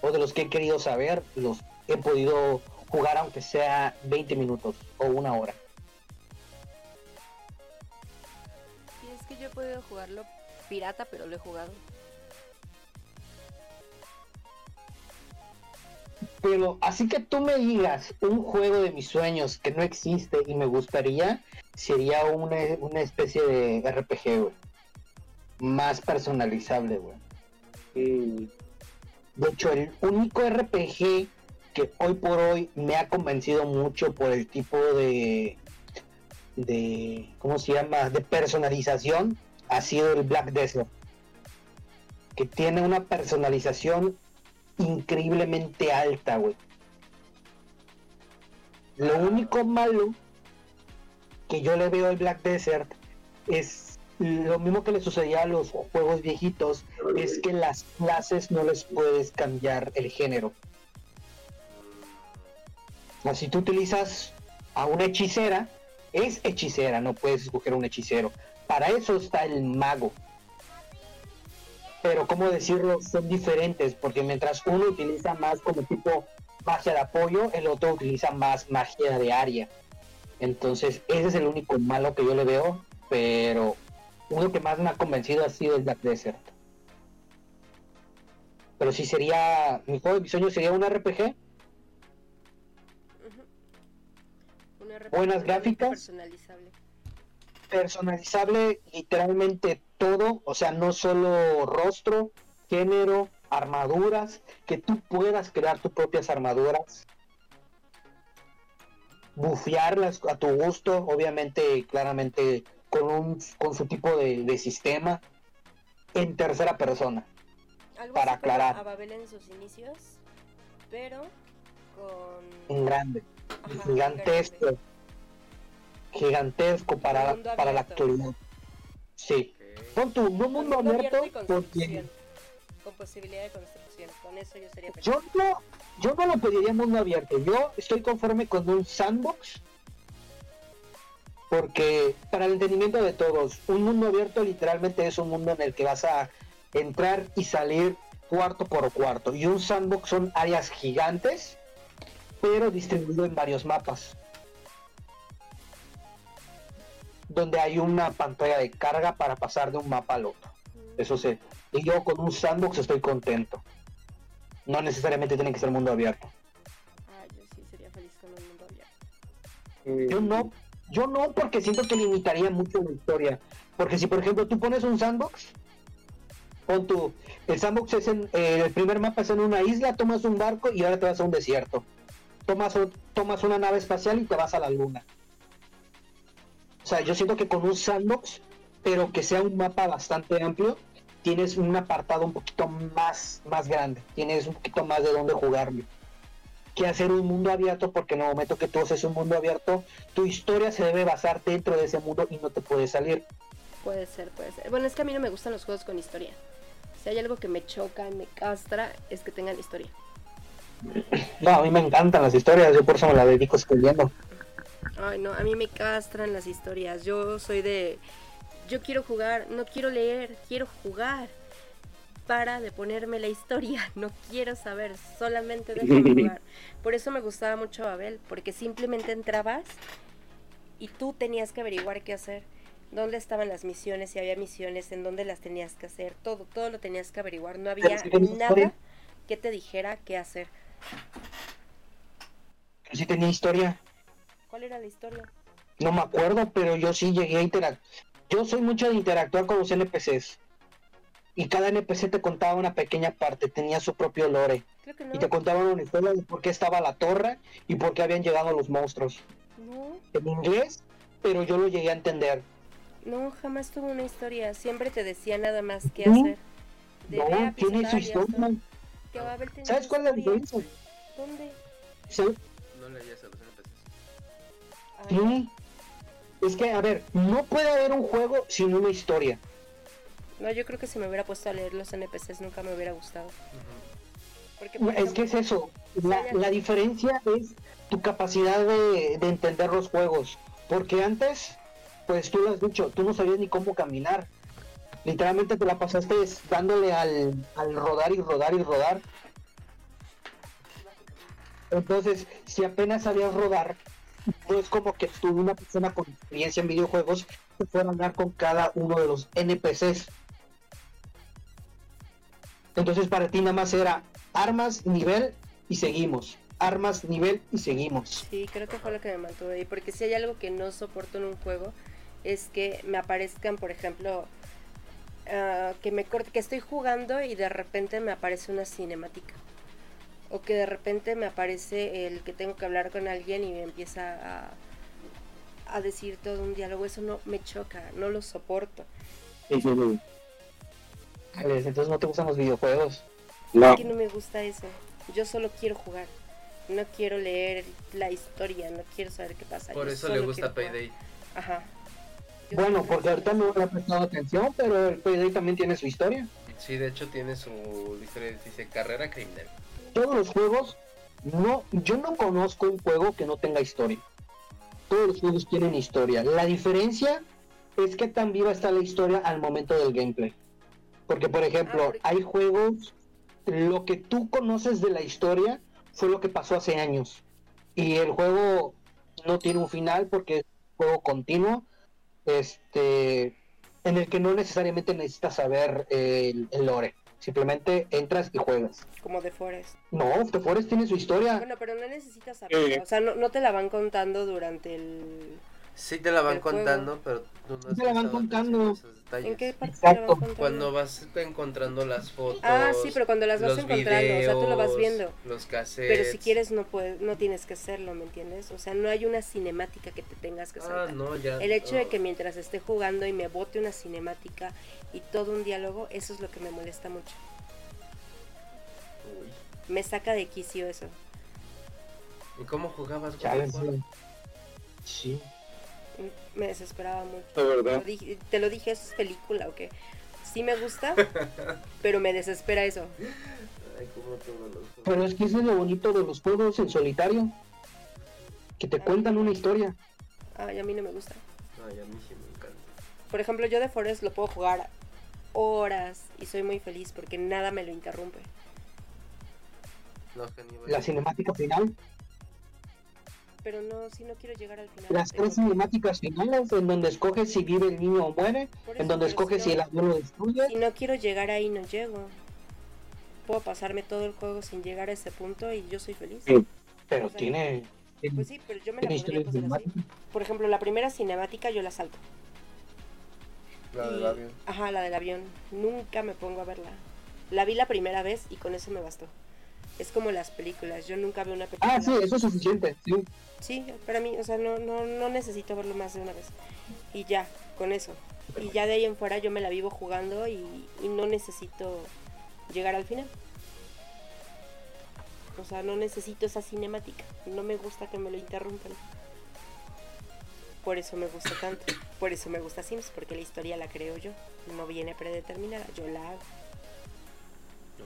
o de los que he querido saber, los he podido jugar aunque sea 20 minutos o una hora. Yo he podido jugarlo pirata, pero lo he jugado. Pero así que tú me digas un juego de mis sueños que no existe y me gustaría, sería una, una especie de RPG, güey. Más personalizable, güey. De hecho, el único RPG que hoy por hoy me ha convencido mucho por el tipo de, de ¿cómo se llama? De personalización ha sido el Black Desert. Que tiene una personalización increíblemente alta, güey. Lo único malo que yo le veo al Black Desert es lo mismo que le sucedía a los juegos viejitos, es que las clases no les puedes cambiar el género. O si tú utilizas a una hechicera, es hechicera, no puedes escoger un hechicero. Para eso está el mago. Pero cómo decirlo, son diferentes, porque mientras uno utiliza más como tipo magia de apoyo, el otro utiliza más magia de área. Entonces, ese es el único malo que yo le veo, pero uno que más me ha convencido ha sido el Black Desert. Pero si sería, mi juego de sería un RPG, buenas gráficas, Personalizable. personalizable literalmente todo, o sea, no solo rostro, género, armaduras, que tú puedas crear tus propias armaduras, bufearlas a tu gusto, obviamente, claramente con un con su tipo de, de sistema en tercera persona. Algo Para así aclarar. A Babel en sus inicios, pero con... grande, Ajá, gigantesco, grande. Gigantesco para, para la actualidad. Sí. Pon tu no mundo abierto porque. Con posibilidad de construcción. Con eso yo sería feliz. Yo no, yo no lo pediría mundo abierto. Yo estoy conforme con un sandbox. Porque para el entendimiento de todos, un mundo abierto literalmente es un mundo en el que vas a entrar y salir cuarto por cuarto. Y un sandbox son áreas gigantes, pero distribuido en varios mapas. Donde hay una pantalla de carga para pasar de un mapa al otro. Eso sí. Y yo con un sandbox estoy contento. No necesariamente tiene que ser mundo abierto. Ah, yo sí sería feliz con un mundo abierto. Mm, Yo no, yo no porque siento que limitaría mucho la historia. Porque si por ejemplo tú pones un sandbox, pon tu, el sandbox es en, eh, el primer mapa es en una isla, tomas un barco y ahora te vas a un desierto. Tomas, o- tomas una nave espacial y te vas a la luna. O sea, yo siento que con un sandbox, pero que sea un mapa bastante amplio, tienes un apartado un poquito más, más grande. Tienes un poquito más de dónde jugarlo. Que hacer un mundo abierto, porque en el momento que tú haces un mundo abierto, tu historia se debe basar dentro de ese mundo y no te puede salir. Puede ser, puede ser. Bueno, es que a mí no me gustan los juegos con historia. Si hay algo que me choca y me castra, es que tengan historia. No, a mí me encantan las historias, yo por eso me las dedico escribiendo. Ay, no, a mí me castran las historias. Yo soy de. Yo quiero jugar, no quiero leer, quiero jugar. Para de ponerme la historia, no quiero saber, solamente déjame jugar. Por eso me gustaba mucho Babel, porque simplemente entrabas y tú tenías que averiguar qué hacer. Dónde estaban las misiones, si había misiones, en dónde las tenías que hacer, todo, todo lo tenías que averiguar. No había si nada que te dijera qué hacer. Sí tenía historia, ¿Cuál era la historia? no me acuerdo, pero yo sí llegué a interactuar. Yo soy mucho de interactuar con los NPCs. Y cada NPC te contaba una pequeña parte, tenía su propio lore. Creo que Y te contaban una historia de por qué estaba la torre y por qué habían llegado los monstruos. No. En inglés, pero yo lo llegué a entender. No, jamás tuvo una historia. Siempre te decía nada más qué hacer. No, tiene su historia. ¿Sabes cuál es la historia. diferencia? ¿Dónde? Sí, sí. Es que, a ver, no puede haber un juego sin una historia. No, yo creo que si me hubiera puesto a leer los NPCs nunca me hubiera gustado. Porque, por Es que es eso. La, la diferencia es tu capacidad de, de entender los juegos. Porque antes, pues tú lo has dicho, tú no sabías ni cómo caminar. Literalmente te la pasaste dándole al, al rodar y rodar y rodar. Entonces, si apenas sabías rodar, no es como que tú, una persona con experiencia en videojuegos, te fuera a hablar con cada uno de los NPCs. Entonces para ti nada más era armas, nivel y seguimos. Armas, nivel y seguimos. Sí, creo que fue lo que me mantuvo ahí. Porque si hay algo que no soporto en un juego, es que me aparezcan, por ejemplo, ah, que me corte, que estoy jugando y de repente me aparece una cinemática. O que de repente me aparece el que tengo que hablar con alguien y me empieza a, a decir todo un diálogo. Eso no me choca, no lo soporto. Entonces no te gustan los videojuegos. No, Es que no me gusta eso. Yo solo quiero jugar. No quiero leer la historia, no quiero saber qué pasa. Por yo eso le gusta quiero jugar. Payday. Ajá. Yo Bueno, porque ahorita no le he prestado atención, pero el Payday también tiene su historia. Sí, de hecho tiene su historia, dice carrera criminal. Todos los juegos, no, yo no conozco un juego que no tenga historia. Todos los juegos tienen historia. La diferencia es que tan viva está la historia al momento del gameplay. Porque, por ejemplo, Ah, hay juegos, lo que tú conoces de la historia fue lo que pasó hace años. Y el juego no tiene un final porque es un juego continuo, este, en el que no necesariamente necesitas saber el, el lore. Simplemente entras y juegas. Como de Forest. No, The Forest tiene su historia. Bueno, pero no necesitas saberla. Eh. O sea, no, no te la van contando durante el... Sí te la van contando, pero tú no te la van contando. ¿En qué parte te la van Exacto. contando? Cuando vas encontrando las fotos. Ah, sí, pero cuando las vas encontrando, o sea, tú lo vas viendo. Los cassettes. Pero si quieres no puedes, no tienes que hacerlo, ¿me entiendes? O sea, no hay una cinemática que te tengas que Ah, saltar. no, ya. El hecho de que mientras esté jugando y me bote una cinemática y todo un diálogo, eso es lo que me molesta mucho. Uy. Me saca de quicio eso. ¿Y cómo jugabas? Chale. Sí. Me desesperaba mucho. La Te verdad. lo dije, te lo dije, ¿eso es película o qué? Sí me gusta, pero me desespera eso. Ay, cómo todos los juegos. Pero es que eso es lo bonito de los juegos en solitario. Que te cuentan una historia. Ay, a mí no me gusta. Ay, a mí sí me encanta. Por ejemplo, yo de Forest lo puedo jugar horas y soy muy feliz porque nada me lo interrumpe. La cinemática final. Pero no, si no quiero llegar al final. Las tres cinemáticas finales en donde escoges si vive el niño o muere. En donde escoges si el avión lo destruye. Si no quiero llegar ahí, no llego. Puedo pasarme todo el juego sin llegar a ese punto y yo soy feliz. Sí. Pero o sea, tiene. Pues sí, pero yo me la podría pasar así. Por ejemplo, la primera cinemática yo la salto. La Y- del avión. Ajá, la del avión. Nunca me pongo a verla. La vi la primera vez y con eso me bastó. Es como las películas. Yo nunca veo una película. Ah, sí, eso es suficiente. Sí. Sí, para mí, o sea, no, no, no necesito verlo más de una vez. Y ya, con eso. Y ya de ahí en fuera yo me la vivo jugando y, y no necesito llegar al final. O sea, no necesito esa cinemática. No me gusta que me lo interrumpan. Por eso me gusta tanto. Por eso me gusta Sims, porque la historia la creo yo. No viene predeterminada, yo la hago.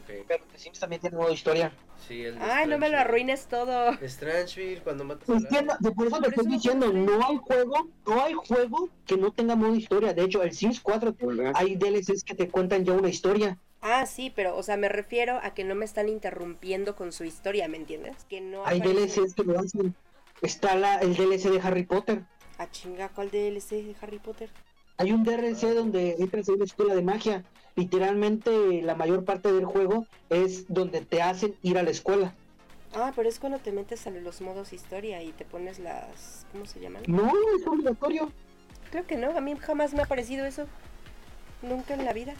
Pero The Sims también tiene modo historia. Sí, el de Ay, no me lo arruines todo. Strangeville, cuando matas Pues no- de- por eso te estoy diciendo, no hay juego, no hay juego que no tenga modo historia. De hecho, el Sims 4 ¿Verdad? hay DLCs que te cuentan ya una historia. Ah, sí, pero, o sea, me refiero a que no me están interrumpiendo con su historia, ¿me entiendes? Que no Hay aparece- DLCs que lo hacen. Está la, el DLC de Harry Potter. Ah, chinga, ¿cuál DLC de Harry Potter? Hay un DLC donde entras a una escuela de magia. Literalmente la mayor parte del juego es donde te hacen ir a la escuela. Ah, pero es cuando te metes a los modos historia y te pones las... ¿Cómo se llaman? No, es obligatorio. Creo que no, a mí jamás me ha parecido eso. Nunca en la vida.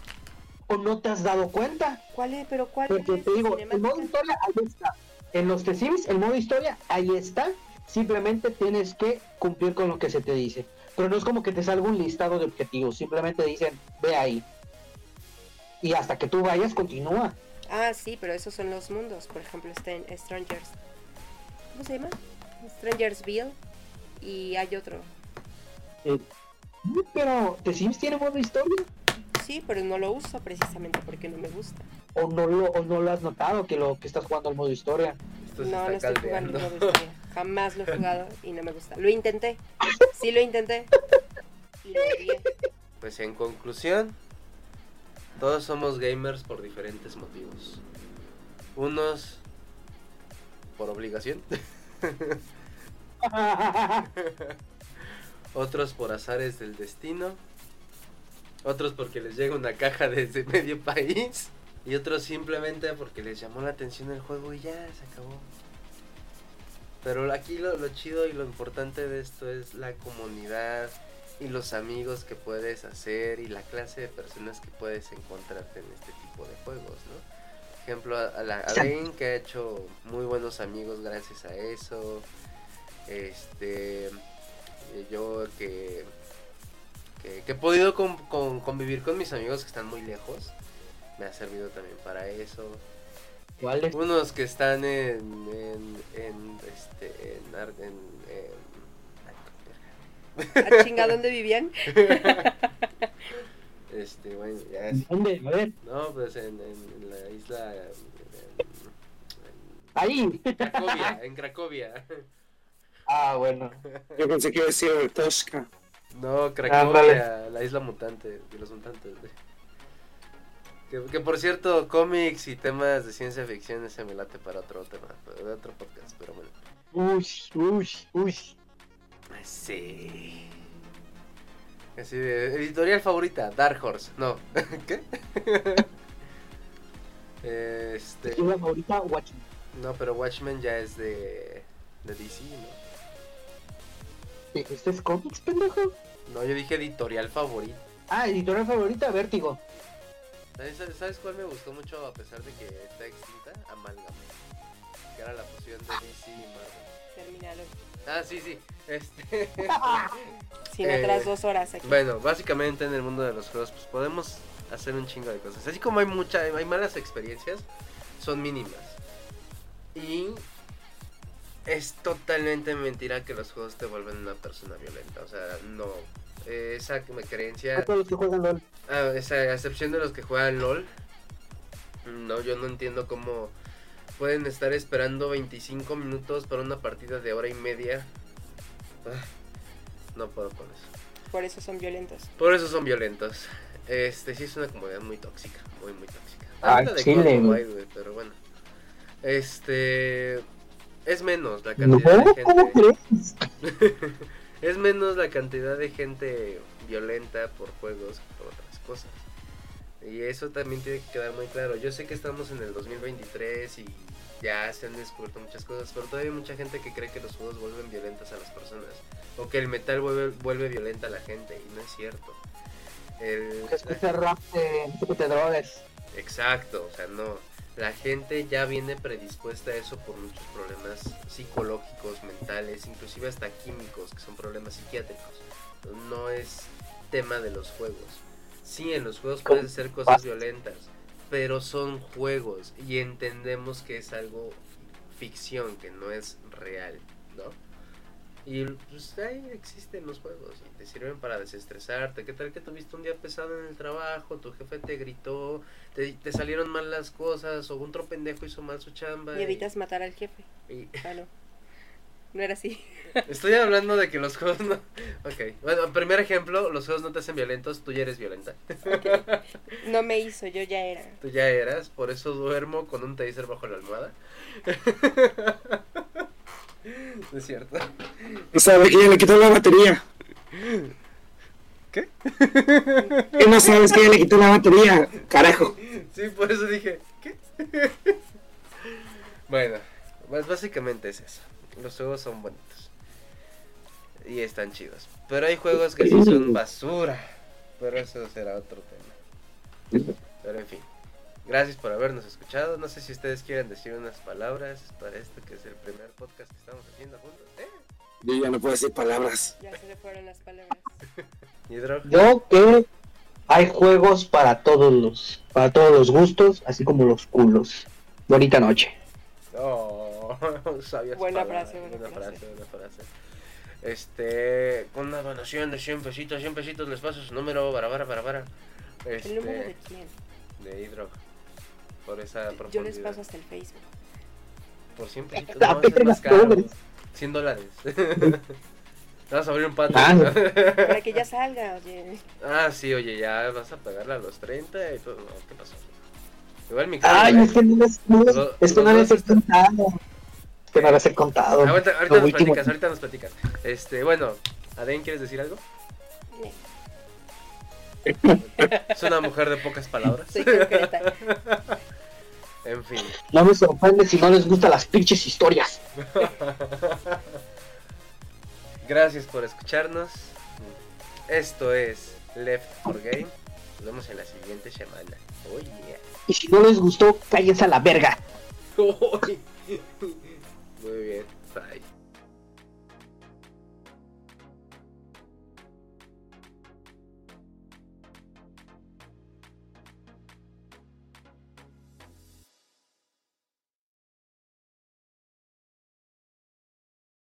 ¿O no te has dado cuenta? ¿Cuál es? ¿Pero cuál Porque es? te digo, el modo historia ahí está. En los The Sims, el modo historia ahí está. Simplemente tienes que cumplir con lo que se te dice. Pero no es como que te salga un listado de objetivos. Simplemente dicen, ve ahí. Y hasta que tú vayas, continúa. Ah, sí, pero esos son los mundos. Por ejemplo, está en Strangers. ¿Cómo se llama? Strangersville. Y hay otro. Eh, Pero, ¿The Sims tiene modo historia? Sí, pero no lo uso precisamente porque no me gusta. ¿O no lo, o no lo has notado que lo que estás jugando al modo historia? Esto se No, no estoy jugando el modo historia. Jamás lo he jugado y no me gusta. Lo intenté. Sí lo intenté. Y lo odié. Pues en conclusión, todos somos gamers por diferentes motivos. Unos por obligación, otros por azares del destino, otros porque les llega una caja desde medio país y otros simplemente porque les llamó la atención el juego y ya se acabó. Pero aquí lo, lo chido y lo importante de esto es la comunidad y los amigos que puedes hacer y la clase de personas que puedes encontrarte en este tipo de juegos, ¿no? Por ejemplo, a, la a que ha hecho muy buenos amigos gracias a eso. Este, eh, yo que, que, que he podido con- con- convivir con mis amigos que están muy lejos, me ha servido también para eso. ¿Cuál es? Unos que están en, en, en, este, en, ar- en, en-. ¿A chinga dónde vivían? Este, bueno, ya es- ¿Dónde? A ver, No, pues en, en- en la isla. En, ahí. en Cracovia, en Cracovia. Ah, bueno. Yo pensé que iba a decir Tosca. No, Cracovia, la isla mutante, de los mutantes. Que, que por cierto, cómics y temas de ciencia ficción ese me late para otro tema, para otro podcast, pero bueno. Uy, uy, uy. Sí. Así de editorial favorita, Dark Horse. No, ¿qué? Este, ¿Tu favorita? Watchmen. no, pero Watchmen ya es de, de DC, ¿no? ¿Este es cómics, pendejo? No, yo dije editorial favorito. Ah, editorial favorita, Vértigo. ¿Sabes, cuál me gustó mucho a pesar de que está extinta? Amalgam. Que era la fusión de DC y Marvel. Terminalo. Ah, sí, sí. Este... Sin Eh, otras dos horas aquí. Bueno, básicamente en el mundo de los juegos pues podemos hacer un chingo de cosas. Así como hay mucha, hay malas experiencias, son mínimas. Y es totalmente mentira que los juegos te vuelven una persona violenta. O sea, no. Eh, Esa creencia, A todos los que juegan LOL. ah, esa a excepción de los que juegan LOL, no, yo no entiendo cómo pueden estar esperando 25 minutos para una partida de hora y media. Ah, no puedo con eso. Por eso son violentos. Por eso son violentos. Este sí es una comunidad muy tóxica, muy muy tóxica. Ah, Ahorita de chile, güey, pero bueno. Este es menos la No, cantidad de ¿cómo gente. crees? es menos la cantidad de gente violenta por juegos que por otras cosas. Y eso también tiene que quedar muy claro. Yo sé que estamos en el 2023 y ya se han descubierto muchas cosas, pero todavía hay mucha gente que cree que los juegos vuelven violentas a las personas. O que el metal vuelve, vuelve violenta a la gente, y no es cierto. El- Que escucha rap de que te drogues. Exacto, o sea, no. La gente ya viene predispuesta a eso por muchos problemas psicológicos, mentales, inclusive hasta químicos, que son problemas psiquiátricos. No es tema de los juegos. Sí, en los juegos pueden ser cosas violentas, pero son juegos y entendemos que es algo ficción, que no es real, ¿no? Y pues ahí existen los juegos y te sirven para desestresarte. ¿Qué tal que tuviste un día pesado en el trabajo? Tu jefe te gritó, te, te salieron mal las cosas o un otro pendejo hizo mal su chamba. Y evitas matar al jefe. y- Ah, no. No era así. estoy hablando de que los juegos no... Ok, bueno, primer ejemplo, los juegos no te hacen violentos, tú ya eres violenta. No me hizo, yo ya era. Tú ya eras, por eso duermo con un taser bajo la almohada. No es cierto. No sabe que ya le quitó la batería. ¿Qué? ¿Qué no sabes que ya le quitó la batería? Carajo. Sí, por eso dije, ¿qué? bueno, pues básicamente es eso. Los juegos son bonitos. Y están chidos. Pero hay juegos que sí son basura. Pero eso será otro tema. Pero en fin. Gracias por habernos escuchado. No sé si ustedes quieren decir unas palabras para esto que es el primer podcast que estamos haciendo juntos. ¿Eh? Yo ya no puedo decir palabras. Ya se le fueron las palabras. Yo que hay juegos para todos los, para todos los gustos, así como los culos. Bonita noche. Oh, Buena palabras, frase, buena frase. buena frase. Este, con una donación de 100 pesitos, 100 pesitos les paso su número, para, para, para, para. Este, ¿El número de quién? de Hidro. Por esa Yo profundidad. les paso hasta el Facebook. Por 100 pesitos, La no, es más caro. pobres. 100 dólares. Vas a abrir un pato. Ah, Para que ya salga, oye. ah, sí, oye, ya vas a pagarle a los 30 y todo. No, ¿qué pasó? Igual mi Ay, cara, es que no no es que los no les he dos están- contado. Es que no les he contado. Ahorita, ahorita Lo nos último- platicas, ahorita nos platicas. Este, bueno, Aden, ¿quieres decir algo? Es una mujer de pocas palabras. Soy concreta. En fin. No me sorprende si no les gustan las pinches historias. Gracias por escucharnos. Esto es Left for Game. Nos vemos en la siguiente semana. Oh yeah. Y si no les gustó, cállense a la verga.